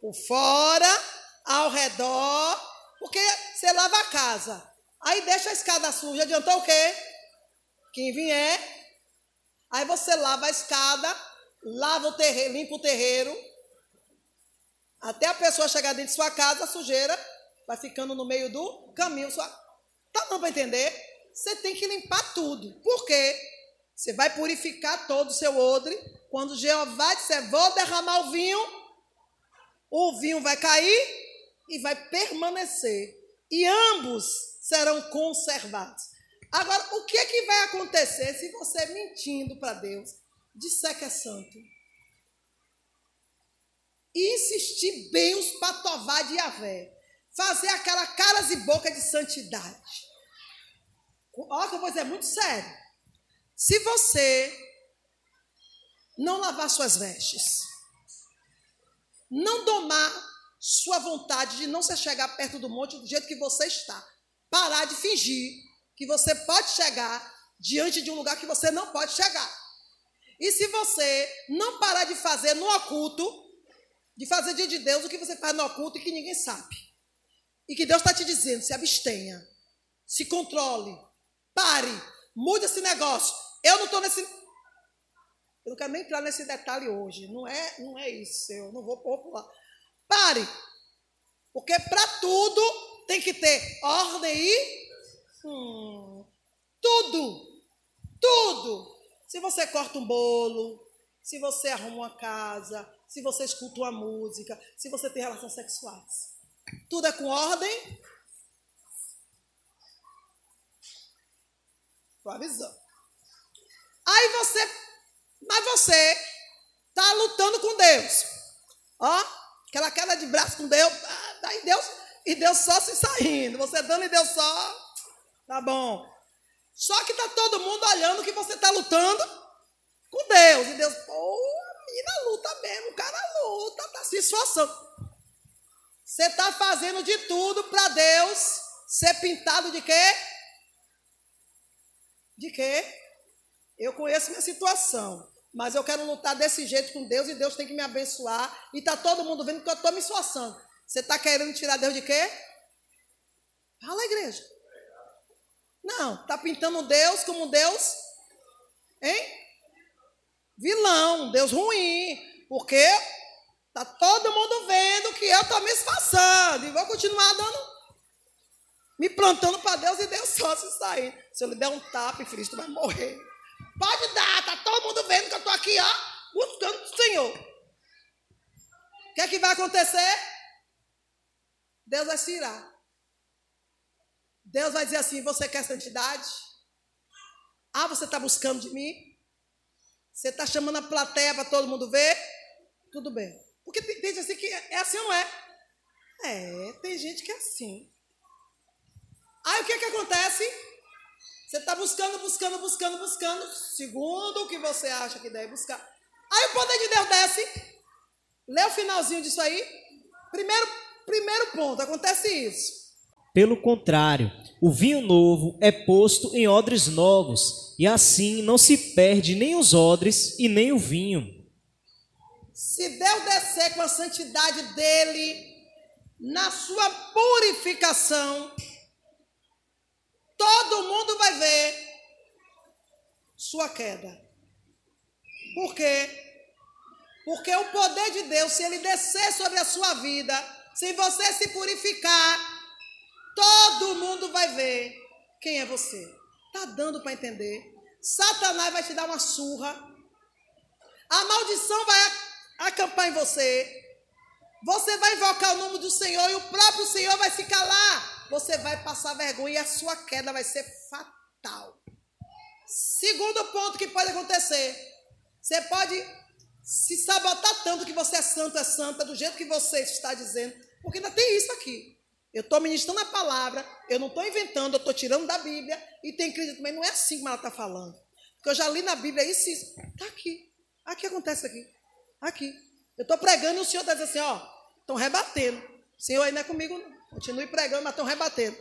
por fora, ao redor, porque você lava a casa. Aí deixa a escada suja, adiantou o quê? Quem vier, aí você lava a escada, lava o terreiro, limpa o terreiro, até a pessoa chegar dentro de sua casa, a sujeira vai ficando no meio do caminho. Sua... Tá dando para entender? Você tem que limpar tudo. Por quê? Você vai purificar todo o seu odre. Quando Jeová disser, vou derramar o vinho, o vinho vai cair e vai permanecer. E ambos serão conservados. Agora, o que, é que vai acontecer se você mentindo para Deus disser que é santo. E insistir bem os patová de Yahvé. Fazer aquela caras e boca de santidade. Olha que dizer, é muito sério. Se você não lavar suas vestes, não domar sua vontade de não se chegar perto do monte do jeito que você está, parar de fingir que você pode chegar diante de um lugar que você não pode chegar. E se você não parar de fazer no oculto, de fazer dia de Deus o que você faz no oculto e que ninguém sabe, e que Deus está te dizendo, se abstenha, se controle, pare, mude esse negócio. Eu não estou nesse. Eu não quero nem entrar nesse detalhe hoje. Não é, não é isso. Eu não vou popular. Pare. Porque para tudo tem que ter ordem e. Hum, tudo. Tudo. Se você corta um bolo, se você arruma uma casa, se você escuta uma música, se você tem relações sexuais. Tudo é com ordem. Estou avisando. Aí você, mas você está lutando com Deus. Ó, aquela queda de braço com Deus, ah, e Deus, e Deus só se saindo. Você dando e Deus só. Tá bom. Só que está todo mundo olhando que você está lutando com Deus. E Deus, pô, a menina luta mesmo, o cara luta, está se esforçando. Você está fazendo de tudo para Deus ser pintado de quê? De quê? Eu conheço minha situação, mas eu quero lutar desse jeito com Deus e Deus tem que me abençoar. E está todo mundo vendo que eu estou me esforçando. Você está querendo tirar Deus de quê? Fala, igreja. Não, está pintando Deus como Deus, hein? Vilão, Deus ruim, porque tá todo mundo vendo que eu estou me esforçando e vou continuar dando, me plantando para Deus e Deus só se sair. Se eu lhe der um tapa, Cristo vai morrer. Pode dar, tá todo mundo vendo que eu estou aqui, ó, buscando o Senhor. O que é que vai acontecer? Deus vai se irar. Deus vai dizer assim: você quer santidade? Ah, você está buscando de mim? Você está chamando a plateia para todo mundo ver? Tudo bem. Porque tem, gente assim que é assim ou não é? É, tem gente que é assim. Aí o que, que acontece? Você está buscando, buscando, buscando, buscando, segundo o que você acha que deve buscar. Aí o poder de Deus desce. Lê o finalzinho disso aí. Primeiro, primeiro ponto, acontece isso. Pelo contrário, o vinho novo é posto em odres novos, e assim não se perde nem os odres e nem o vinho. Se Deus descer com a santidade dele, na sua purificação, todo mundo vai ver sua queda. Por quê? Porque o poder de Deus, se ele descer sobre a sua vida, se você se purificar, todo mundo vai ver quem é você. Tá dando para entender? Satanás vai te dar uma surra. A maldição vai acampar em você. Você vai invocar o nome do Senhor e o próprio Senhor vai se calar. Você vai passar vergonha e a sua queda vai ser fatal. Segundo ponto que pode acontecer: você pode se sabotar tanto que você é santo, é santa, do jeito que você está dizendo, porque ainda tem isso aqui. Eu estou ministrando a palavra, eu não estou inventando, eu estou tirando da Bíblia, e tem crise também, não é assim como ela está falando. Porque eu já li na Bíblia isso e. Está aqui. Aqui acontece aqui. Aqui. Eu estou pregando e o Senhor está dizendo assim, ó, estão rebatendo. O Senhor ainda é comigo, não. Continue pregando, mas estão rebatendo.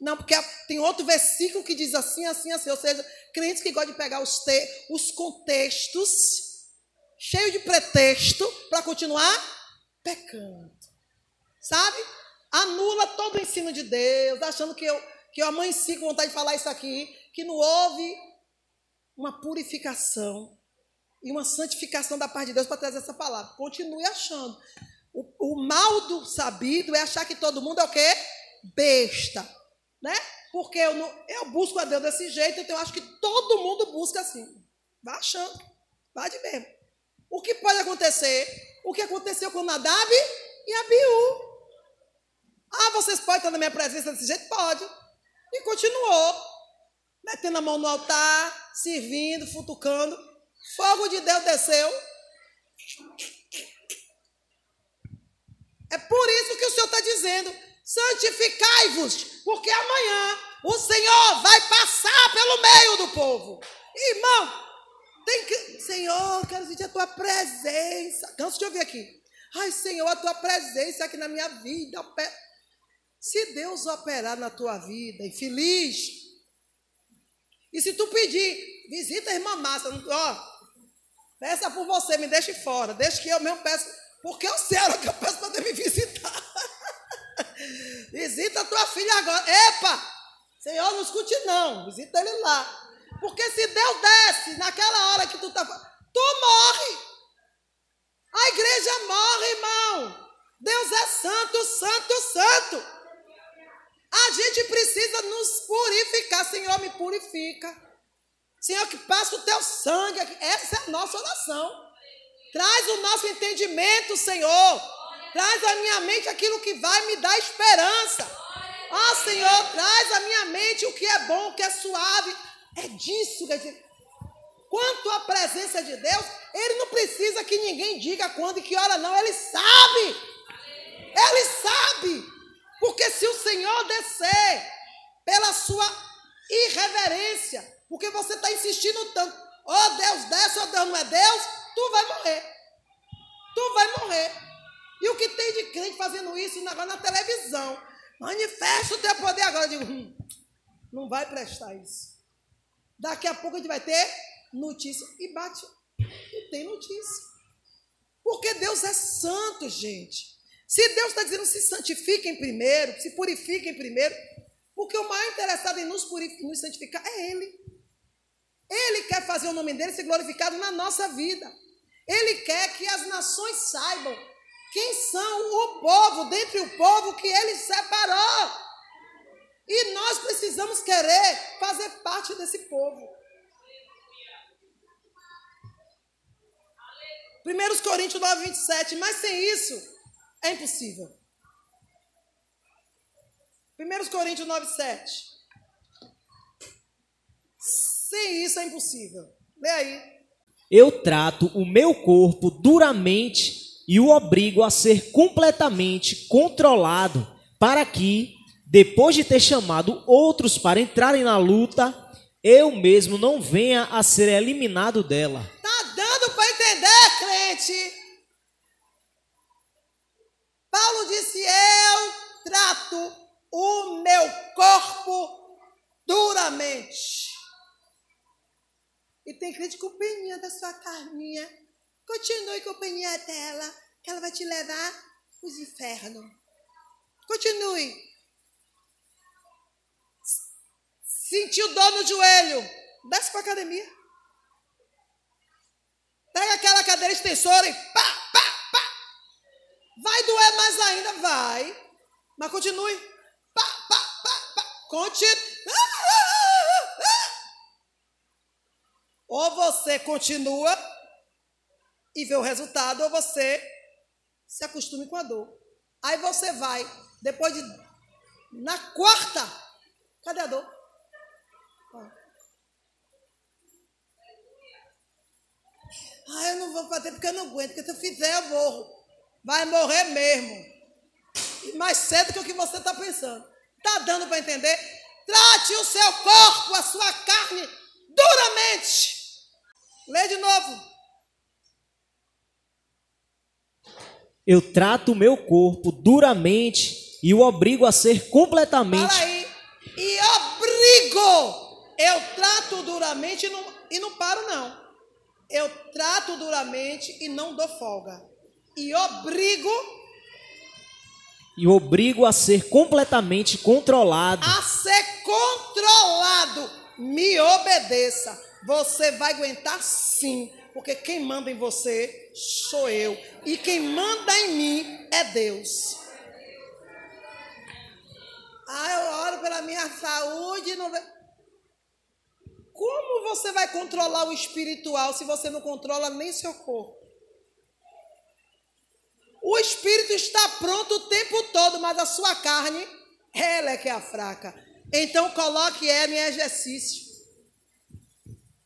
Não, porque tem outro versículo que diz assim, assim, assim. Ou seja, crentes que gostam de pegar os, te, os contextos cheio de pretexto para continuar pecando. Sabe? Anula todo o ensino de Deus, achando que eu, que eu amanheci com vontade de falar isso aqui, que não houve uma purificação e uma santificação da parte de Deus para trazer essa palavra. Continue achando. O, o, mal do sabido é achar que todo mundo é o quê? Besta. Né? Porque eu, não, eu busco a Deus desse jeito, então eu acho que todo mundo busca assim. Vá achando. Vá de mesmo. O que pode acontecer? O que aconteceu com Nadab e Abiú. Ah, vocês podem estar na minha presença desse jeito? Pode. E continuou. Metendo a mão no altar, servindo, futucando. Fogo de Deus desceu. É por isso que o Senhor está dizendo: santificai-vos, porque amanhã o Senhor vai passar pelo meio do povo. Irmão, tem que, Senhor, quero sentir a tua presença. Canso de ouvir aqui. Ai, Senhor, a tua presença aqui na minha vida. Se Deus operar na tua vida, infeliz. E se tu pedir, visita a irmã Márcia, ó, peça por você, me deixe fora. Deixa que eu mesmo peço, porque sei que eu peço para me visitar. visita tua filha agora. Epa! Senhor, não escute não. Visita ele lá. Porque se Deus desce naquela hora que tu está. Tu morre. A igreja morre, irmão. Deus é santo, santo, santo. A gente precisa nos purificar. Senhor, me purifica. Senhor, que passa o teu sangue. Essa é a nossa oração. Traz o nosso entendimento, Senhor. Traz à minha mente aquilo que vai me dar esperança. Ó oh, Senhor, traz à minha mente o que é bom, o que é suave, é disso que Quanto à presença de Deus, ele não precisa que ninguém diga quando e que hora, não. Ele sabe. Ele sabe. Porque se o Senhor descer pela sua irreverência, porque você está insistindo tanto, ó oh, Deus desce, ó oh, Deus não é Deus, tu vai morrer. Tu vai morrer. E o que tem de crente fazendo isso agora na televisão? Manifesta o teu poder agora. Eu digo, hum, não vai prestar isso. Daqui a pouco a gente vai ter notícia. E bate. E tem notícia. Porque Deus é santo, gente. Se Deus está dizendo se santifiquem primeiro, se purifiquem primeiro, porque o maior interessado em nos, nos santificar é Ele. Ele quer fazer o nome dele ser glorificado na nossa vida. Ele quer que as nações saibam quem são o povo, dentre o povo que ele separou. E nós precisamos querer fazer parte desse povo. 1 Coríntios 9, 27, mas sem isso é impossível. 1 Coríntios 9, 7. Sem isso é impossível. Lê aí. Eu trato o meu corpo duramente e o obrigo a ser completamente controlado para que depois de ter chamado outros para entrarem na luta, eu mesmo não venha a ser eliminado dela. Tá dando para entender, crente? Paulo disse: Eu trato o meu corpo duramente. E tem crente com peninha da sua carninha. Continue com a peninha dela, que ela vai te levar os infernos. Continue. Sentiu dor no joelho? Desce para academia. Pega aquela cadeira extensora e pá, pá, pá. Vai doer mais ainda? Vai. Mas continue. Pá, pá, pá, pá. Continue. Ou você continua e vê o resultado, ou você se acostume com a dor. Aí você vai, depois de. Na quarta, cadê a dor? Ah, eu não vou fazer porque eu não aguento, porque se eu fizer eu morro. Vai morrer mesmo. Mais cedo que o que você está pensando. Está dando para entender? Trate o seu corpo, a sua carne, duramente. Lê de novo. Eu trato o meu corpo duramente e o obrigo a ser completamente. Fala aí. E obrigo. Eu trato duramente e não, e não paro, não. Eu trato duramente e não dou folga. E obrigo. E obrigo a ser completamente controlado. A ser controlado. Me obedeça. Você vai aguentar sim porque quem manda em você sou eu. E quem manda em mim é Deus. Ah, eu oro pela minha saúde. Não... Como você vai controlar o espiritual se você não controla nem seu corpo? O espírito está pronto o tempo todo, mas a sua carne, ela é que é a fraca. Então coloque ela em exercício.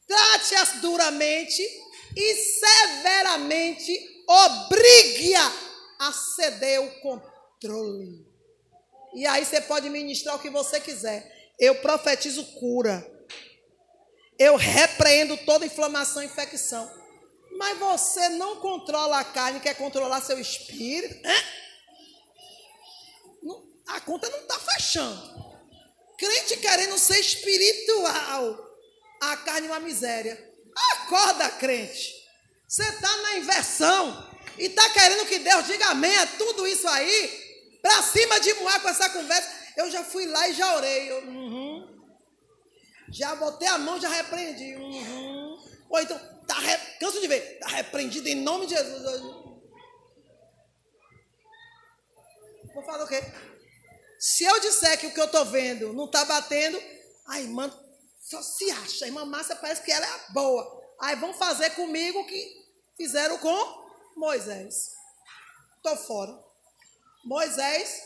Trate-as duramente e severamente obrigue-a a ceder o controle. E aí você pode ministrar o que você quiser. Eu profetizo cura. Eu repreendo toda inflamação e infecção. Mas você não controla a carne, quer controlar seu espírito. a conta não está fechando. Crente querendo ser espiritual. A carne é uma miséria. Acorda, crente. Você está na inversão e está querendo que Deus diga amém a tudo isso aí, para cima de moar com essa conversa. Eu já fui lá e já orei. Eu, uhum. Já botei a mão, já repreendi. Uhum. Ou então, tá re... canso de ver, está repreendido em nome de Jesus. Vou falar o quê? Se eu disser que o que eu estou vendo não está batendo, ai, mano, só se acha. A irmã Márcia parece que ela é a boa. Aí vão fazer comigo o que fizeram com Moisés. Estou fora. Moisés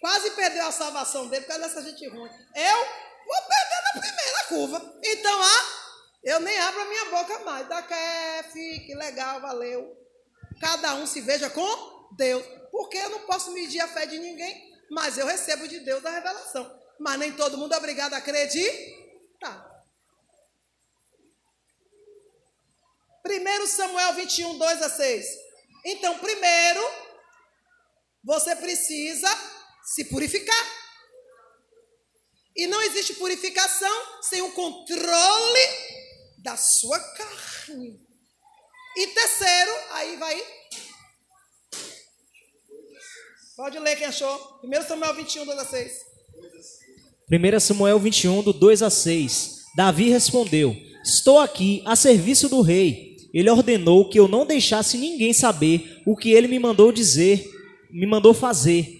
quase perdeu a salvação dele por causa dessa gente ruim. Eu vou perder na primeira curva. Então, ah, eu nem abro a minha boca mais. Dá que fique legal, valeu. Cada um se veja com Deus. Porque eu não posso medir a fé de ninguém, mas eu recebo de Deus a revelação. Mas nem todo mundo é obrigado a acreditar. 1 Samuel 21, 2 a 6. Então, primeiro, você precisa se purificar. E não existe purificação sem o controle da sua carne. E terceiro, aí vai. Pode ler quem achou. 1 Samuel 21, 2 a 6. 1 Samuel 21, do 2 a 6. Davi respondeu: Estou aqui a serviço do rei ele ordenou que eu não deixasse ninguém saber o que ele me mandou dizer, me mandou fazer.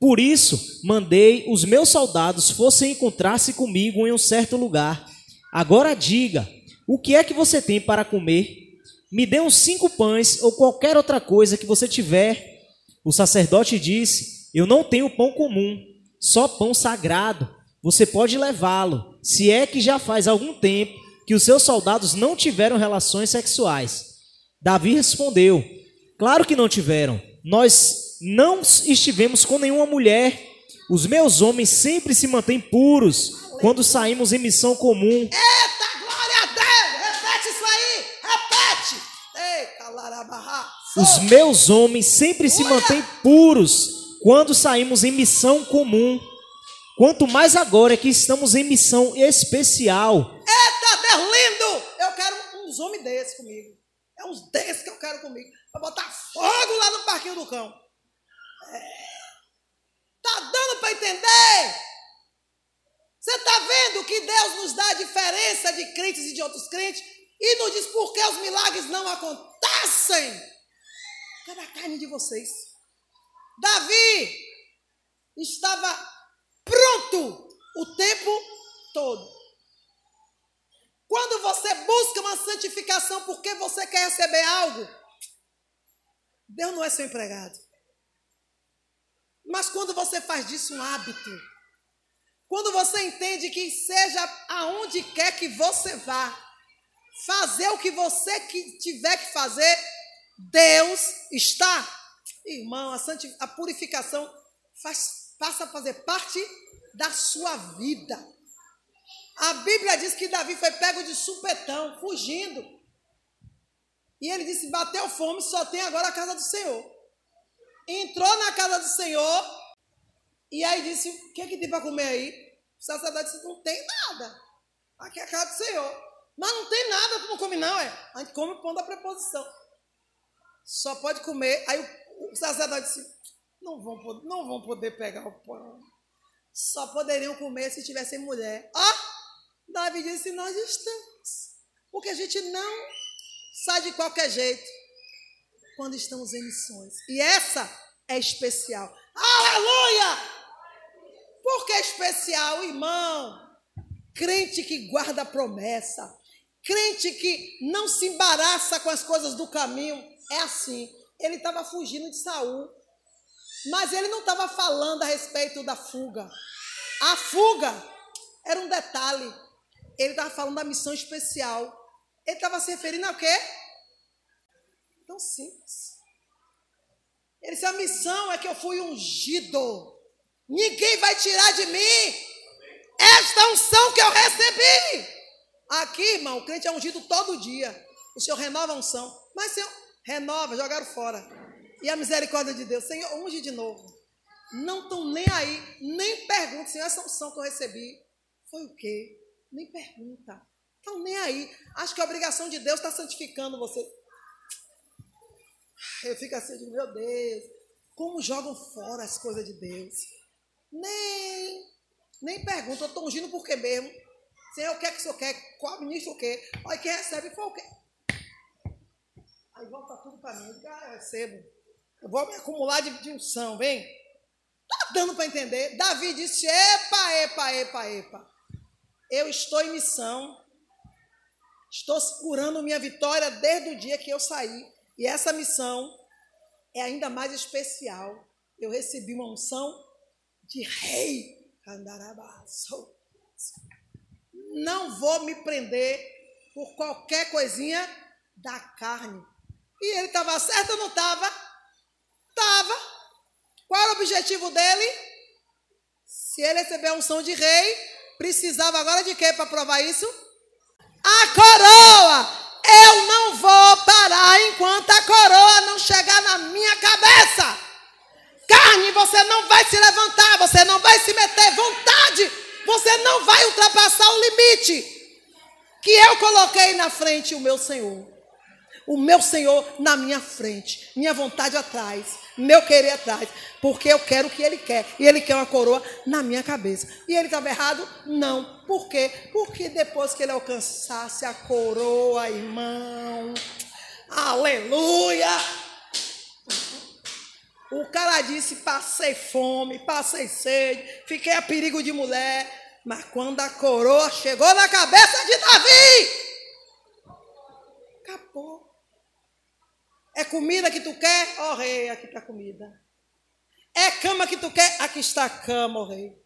Por isso, mandei os meus soldados fossem encontrar-se comigo em um certo lugar. Agora diga: o que é que você tem para comer? Me dê uns cinco pães ou qualquer outra coisa que você tiver. O sacerdote disse: Eu não tenho pão comum, só pão sagrado. Você pode levá-lo, se é que já faz algum tempo que os seus soldados não tiveram relações sexuais. Davi respondeu: Claro que não tiveram. Nós não estivemos com nenhuma mulher. Os meus homens sempre se mantêm puros quando saímos em missão comum. Eita, glória a Deus! Repete isso aí! Repete! Ei, Os meus homens sempre se mantêm puros quando saímos em missão comum. Quanto mais agora que estamos em missão especial. Eita, Deus lindo! Eu quero uns homens desses comigo. É uns desses que eu quero comigo. Pra botar fogo lá no parquinho do cão. É. Tá dando para entender? Você está vendo que Deus nos dá a diferença de crentes e de outros crentes? E nos diz por que os milagres não acontecem? Cadê a carne de vocês? Davi estava pronto o tempo todo. Quando você busca uma santificação porque você quer receber algo, Deus não é seu empregado. Mas quando você faz disso um hábito, quando você entende que seja aonde quer que você vá, fazer o que você tiver que fazer, Deus está. Irmão, a, a purificação faz, passa a fazer parte da sua vida. A Bíblia diz que Davi foi pego de supetão, fugindo. E ele disse: bateu fome, só tem agora a casa do Senhor. Entrou na casa do Senhor, e aí disse: O que, é que tem para comer aí? O sacerdote disse: Não tem nada. Aqui é a casa do Senhor. Mas não tem nada, tu não não, é? A gente come o pão da preposição. Só pode comer. Aí o, o sacerdote disse: não vão, não vão poder pegar o pão. Só poderiam comer se tivessem mulher. Ó, Davi disse: Nós estamos. Porque a gente não sai de qualquer jeito quando estamos em missões. E essa é especial. Aleluia! Por que especial, irmão? Crente que guarda a promessa, crente que não se embaraça com as coisas do caminho, é assim. Ele estava fugindo de Saul, mas ele não estava falando a respeito da fuga. A fuga era um detalhe. Ele estava falando da missão especial. Ele estava se referindo a quê? Tão simples. Ele disse: a missão é que eu fui ungido. Ninguém vai tirar de mim esta unção que eu recebi. Aqui, irmão, o crente é ungido todo dia. O Senhor renova a unção. Mas, Senhor, renova, jogaram fora. E a misericórdia de Deus, Senhor, unge de novo. Não estão nem aí, nem perguntam, Senhor, essa unção que eu recebi foi o quê? Nem pergunta. Estão nem aí. Acho que a obrigação de Deus está santificando você. Eu fico assim, meu Deus, como jogam fora as coisas de Deus. Nem, nem pergunta, eu estou ungindo por quê mesmo? Senhor, o que é que o senhor quer? Qual ministro o quê? Olha, quem recebe foi o quê? Aí volta tudo para mim. Ah, eu recebo. Eu vou me acumular de, de unção, vem. Tá dando para entender? Davi disse: epa, epa, epa, epa. Eu estou em missão. Estou segurando minha vitória desde o dia que eu saí. E essa missão é ainda mais especial. Eu recebi uma unção de rei. Não vou me prender por qualquer coisinha da carne. E ele estava certo ou não estava? Estava. Qual era o objetivo dele? Se ele receber a unção de rei, precisava agora de quê para provar isso? A coroa. Eu não vou parar enquanto a coroa não chegar na minha cabeça. Carne, você não vai se levantar, você não vai se meter. Vontade, você não vai ultrapassar o limite que eu coloquei na frente o meu Senhor. O meu Senhor na minha frente, minha vontade atrás, meu querer atrás, porque eu quero o que Ele quer, e Ele quer uma coroa na minha cabeça. E Ele estava errado? Não. Por quê? Porque depois que Ele alcançasse a coroa, irmão, aleluia! O cara disse: passei fome, passei sede, fiquei a perigo de mulher. Mas quando a coroa chegou na cabeça de Davi, acabou. É comida que tu quer? Ó oh, rei, aqui está a comida. É cama que tu quer? Aqui está a cama, ó oh, rei.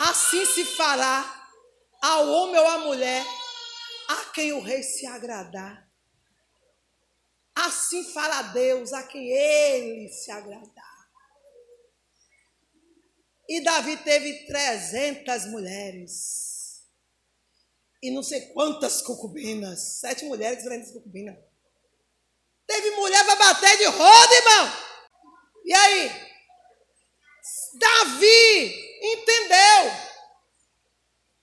Assim se fará ao homem ou à mulher a quem o rei se agradar. Assim fará Deus a quem ele se agradar. E Davi teve 300 mulheres. E não sei quantas concubinas. Sete mulheres, 300 concubinas. Teve mulher para bater de roda, irmão. E aí? Davi entendeu.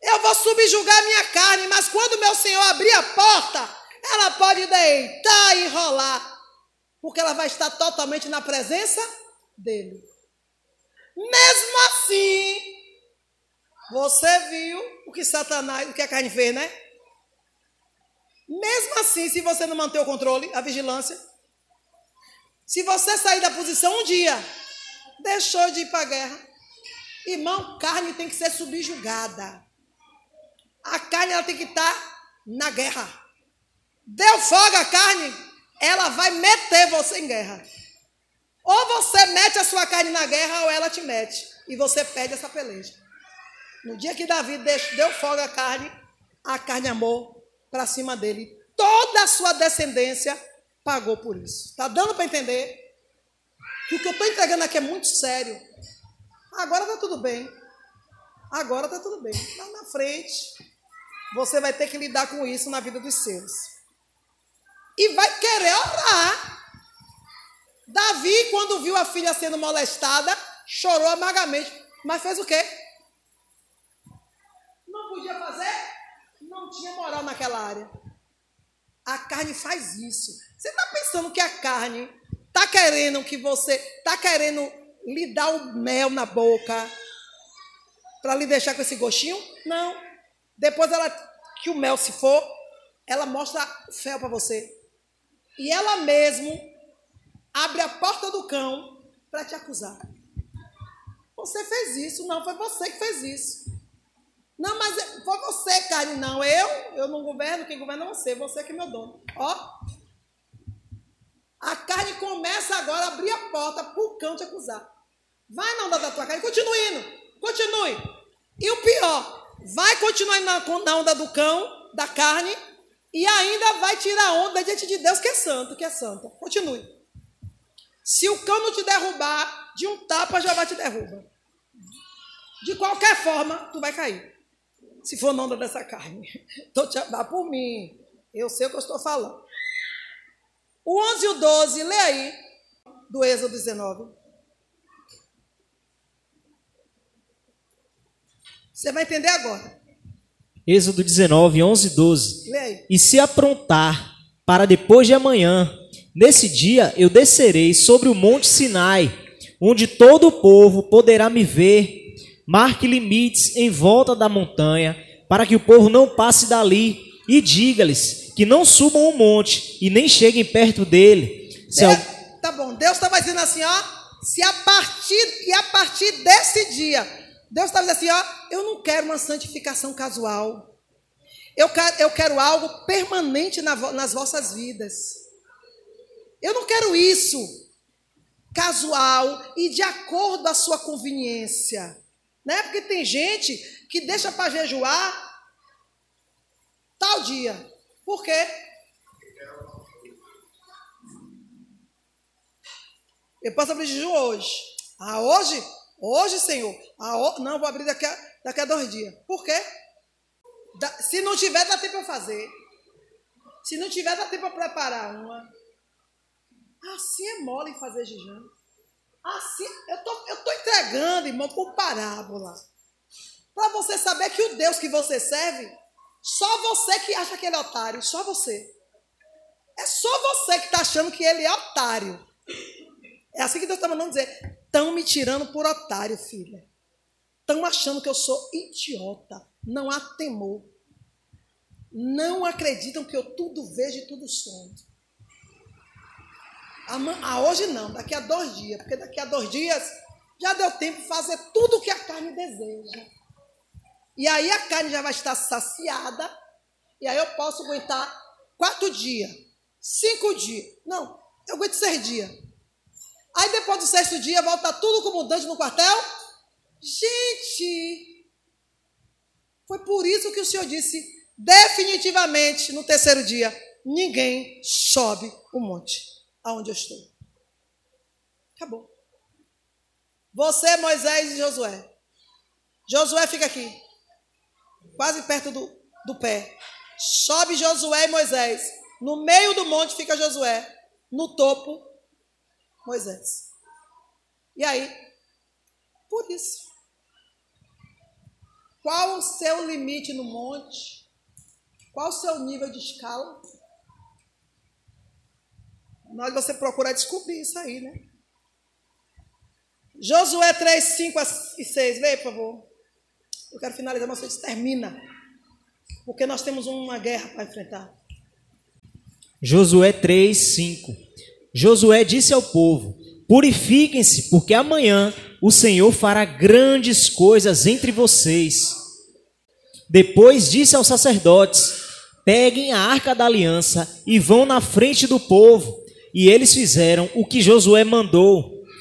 Eu vou subjugar minha carne, mas quando meu Senhor abrir a porta, ela pode deitar e rolar, porque ela vai estar totalmente na presença dele. Mesmo assim, você viu o que Satanás, o que a carne fez, né? Mesmo assim, se você não manter o controle, a vigilância, se você sair da posição um dia, deixou de ir para a guerra. Irmão, carne tem que ser subjugada. A carne ela tem que estar tá na guerra. Deu folga a carne, ela vai meter você em guerra. Ou você mete a sua carne na guerra, ou ela te mete. E você perde essa peleja. No dia que Davi deu folga à carne, a carne amou para cima dele. Toda a sua descendência pagou por isso. Está dando para entender? Que o que eu estou entregando aqui é muito sério. Agora está tudo bem. Agora está tudo bem. Lá na frente, você vai ter que lidar com isso na vida dos seus. E vai querer orar. Davi, quando viu a filha sendo molestada, chorou amargamente. Mas fez o quê? Não podia fazer? Não tinha moral naquela área. A carne faz isso. Você está pensando que a carne está querendo que você. Está querendo lhe dar o mel na boca para lhe deixar com esse gostinho? Não. Depois ela, que o mel se for, ela mostra o fel para você. E ela mesmo abre a porta do cão para te acusar. Você fez isso, não, foi você que fez isso. Não, mas foi você, carne, não. Eu, eu não governo, quem governa é você, você que é meu dono. Ó. A carne começa agora a abrir a porta para o cão te acusar. Vai na onda da tua carne, continue indo, continue. E o pior, vai continuar na, na onda do cão, da carne, e ainda vai tirar onda diante de Deus que é santo, que é santa. Continue. Se o cão não te derrubar, de um tapa já vai te derrubar. De qualquer forma, tu vai cair. Se for onda dessa carne. Então, dá por mim. Eu sei o que eu estou falando. O 11 e o 12, lê aí, do Êxodo 19. Você vai entender agora. Êxodo 19, 11 e 12. Lê aí. E se aprontar para depois de amanhã, Nesse dia eu descerei sobre o monte Sinai, onde todo o povo poderá me ver. Marque limites em volta da montanha, para que o povo não passe dali, e diga-lhes que não subam o monte e nem cheguem perto dele. Se é, Tá bom, Deus estava dizendo assim, ó, se a partir e a partir desse dia, Deus estava dizendo assim, ó, eu não quero uma santificação casual. Eu quero, eu quero algo permanente na, nas vossas vidas. Eu não quero isso casual e de acordo com a sua conveniência. Né? Porque tem gente que deixa para jejuar tal dia. Por quê? Eu posso abrir jejum hoje. Ah, hoje? Hoje, Senhor? Ah, não, vou abrir daqui a, daqui a dois dias. Por quê? Da, se não tiver, dá tempo para fazer. Se não tiver, dá tempo para preparar uma. Assim é mole fazer jejum. Assim, eu tô, eu tô entregando, irmão, por parábola. Para você saber que o Deus que você serve, só você que acha que ele é otário, só você. É só você que está achando que ele é otário. É assim que Deus está mandando dizer. Estão me tirando por otário, filha. Estão achando que eu sou idiota. Não há temor. Não acreditam que eu tudo vejo e tudo sonho. Ah, hoje não, daqui a dois dias, porque daqui a dois dias já deu tempo de fazer tudo o que a carne deseja. E aí a carne já vai estar saciada, e aí eu posso aguentar quatro dias, cinco dias. Não, eu aguento seis dias. Aí depois do sexto dia volta tudo como dante no quartel. Gente, foi por isso que o Senhor disse definitivamente no terceiro dia: ninguém sobe o monte aonde eu estou. Acabou. Você, Moisés e Josué. Josué fica aqui, quase perto do, do pé. Sobe Josué e Moisés. No meio do monte fica Josué. No topo, Moisés. E aí, por isso, Qual o seu limite no monte? Qual o seu nível de escala? Nós você procurar descobrir isso aí, né? Josué 3, 5 e 6. Leia, por favor. Eu quero finalizar, mas você termina. Porque nós temos uma guerra para enfrentar. Josué 3, 5. Josué disse ao povo: Purifiquem-se, porque amanhã o Senhor fará grandes coisas entre vocês. Depois disse aos sacerdotes: Peguem a arca da aliança e vão na frente do povo. E eles fizeram o que Josué mandou.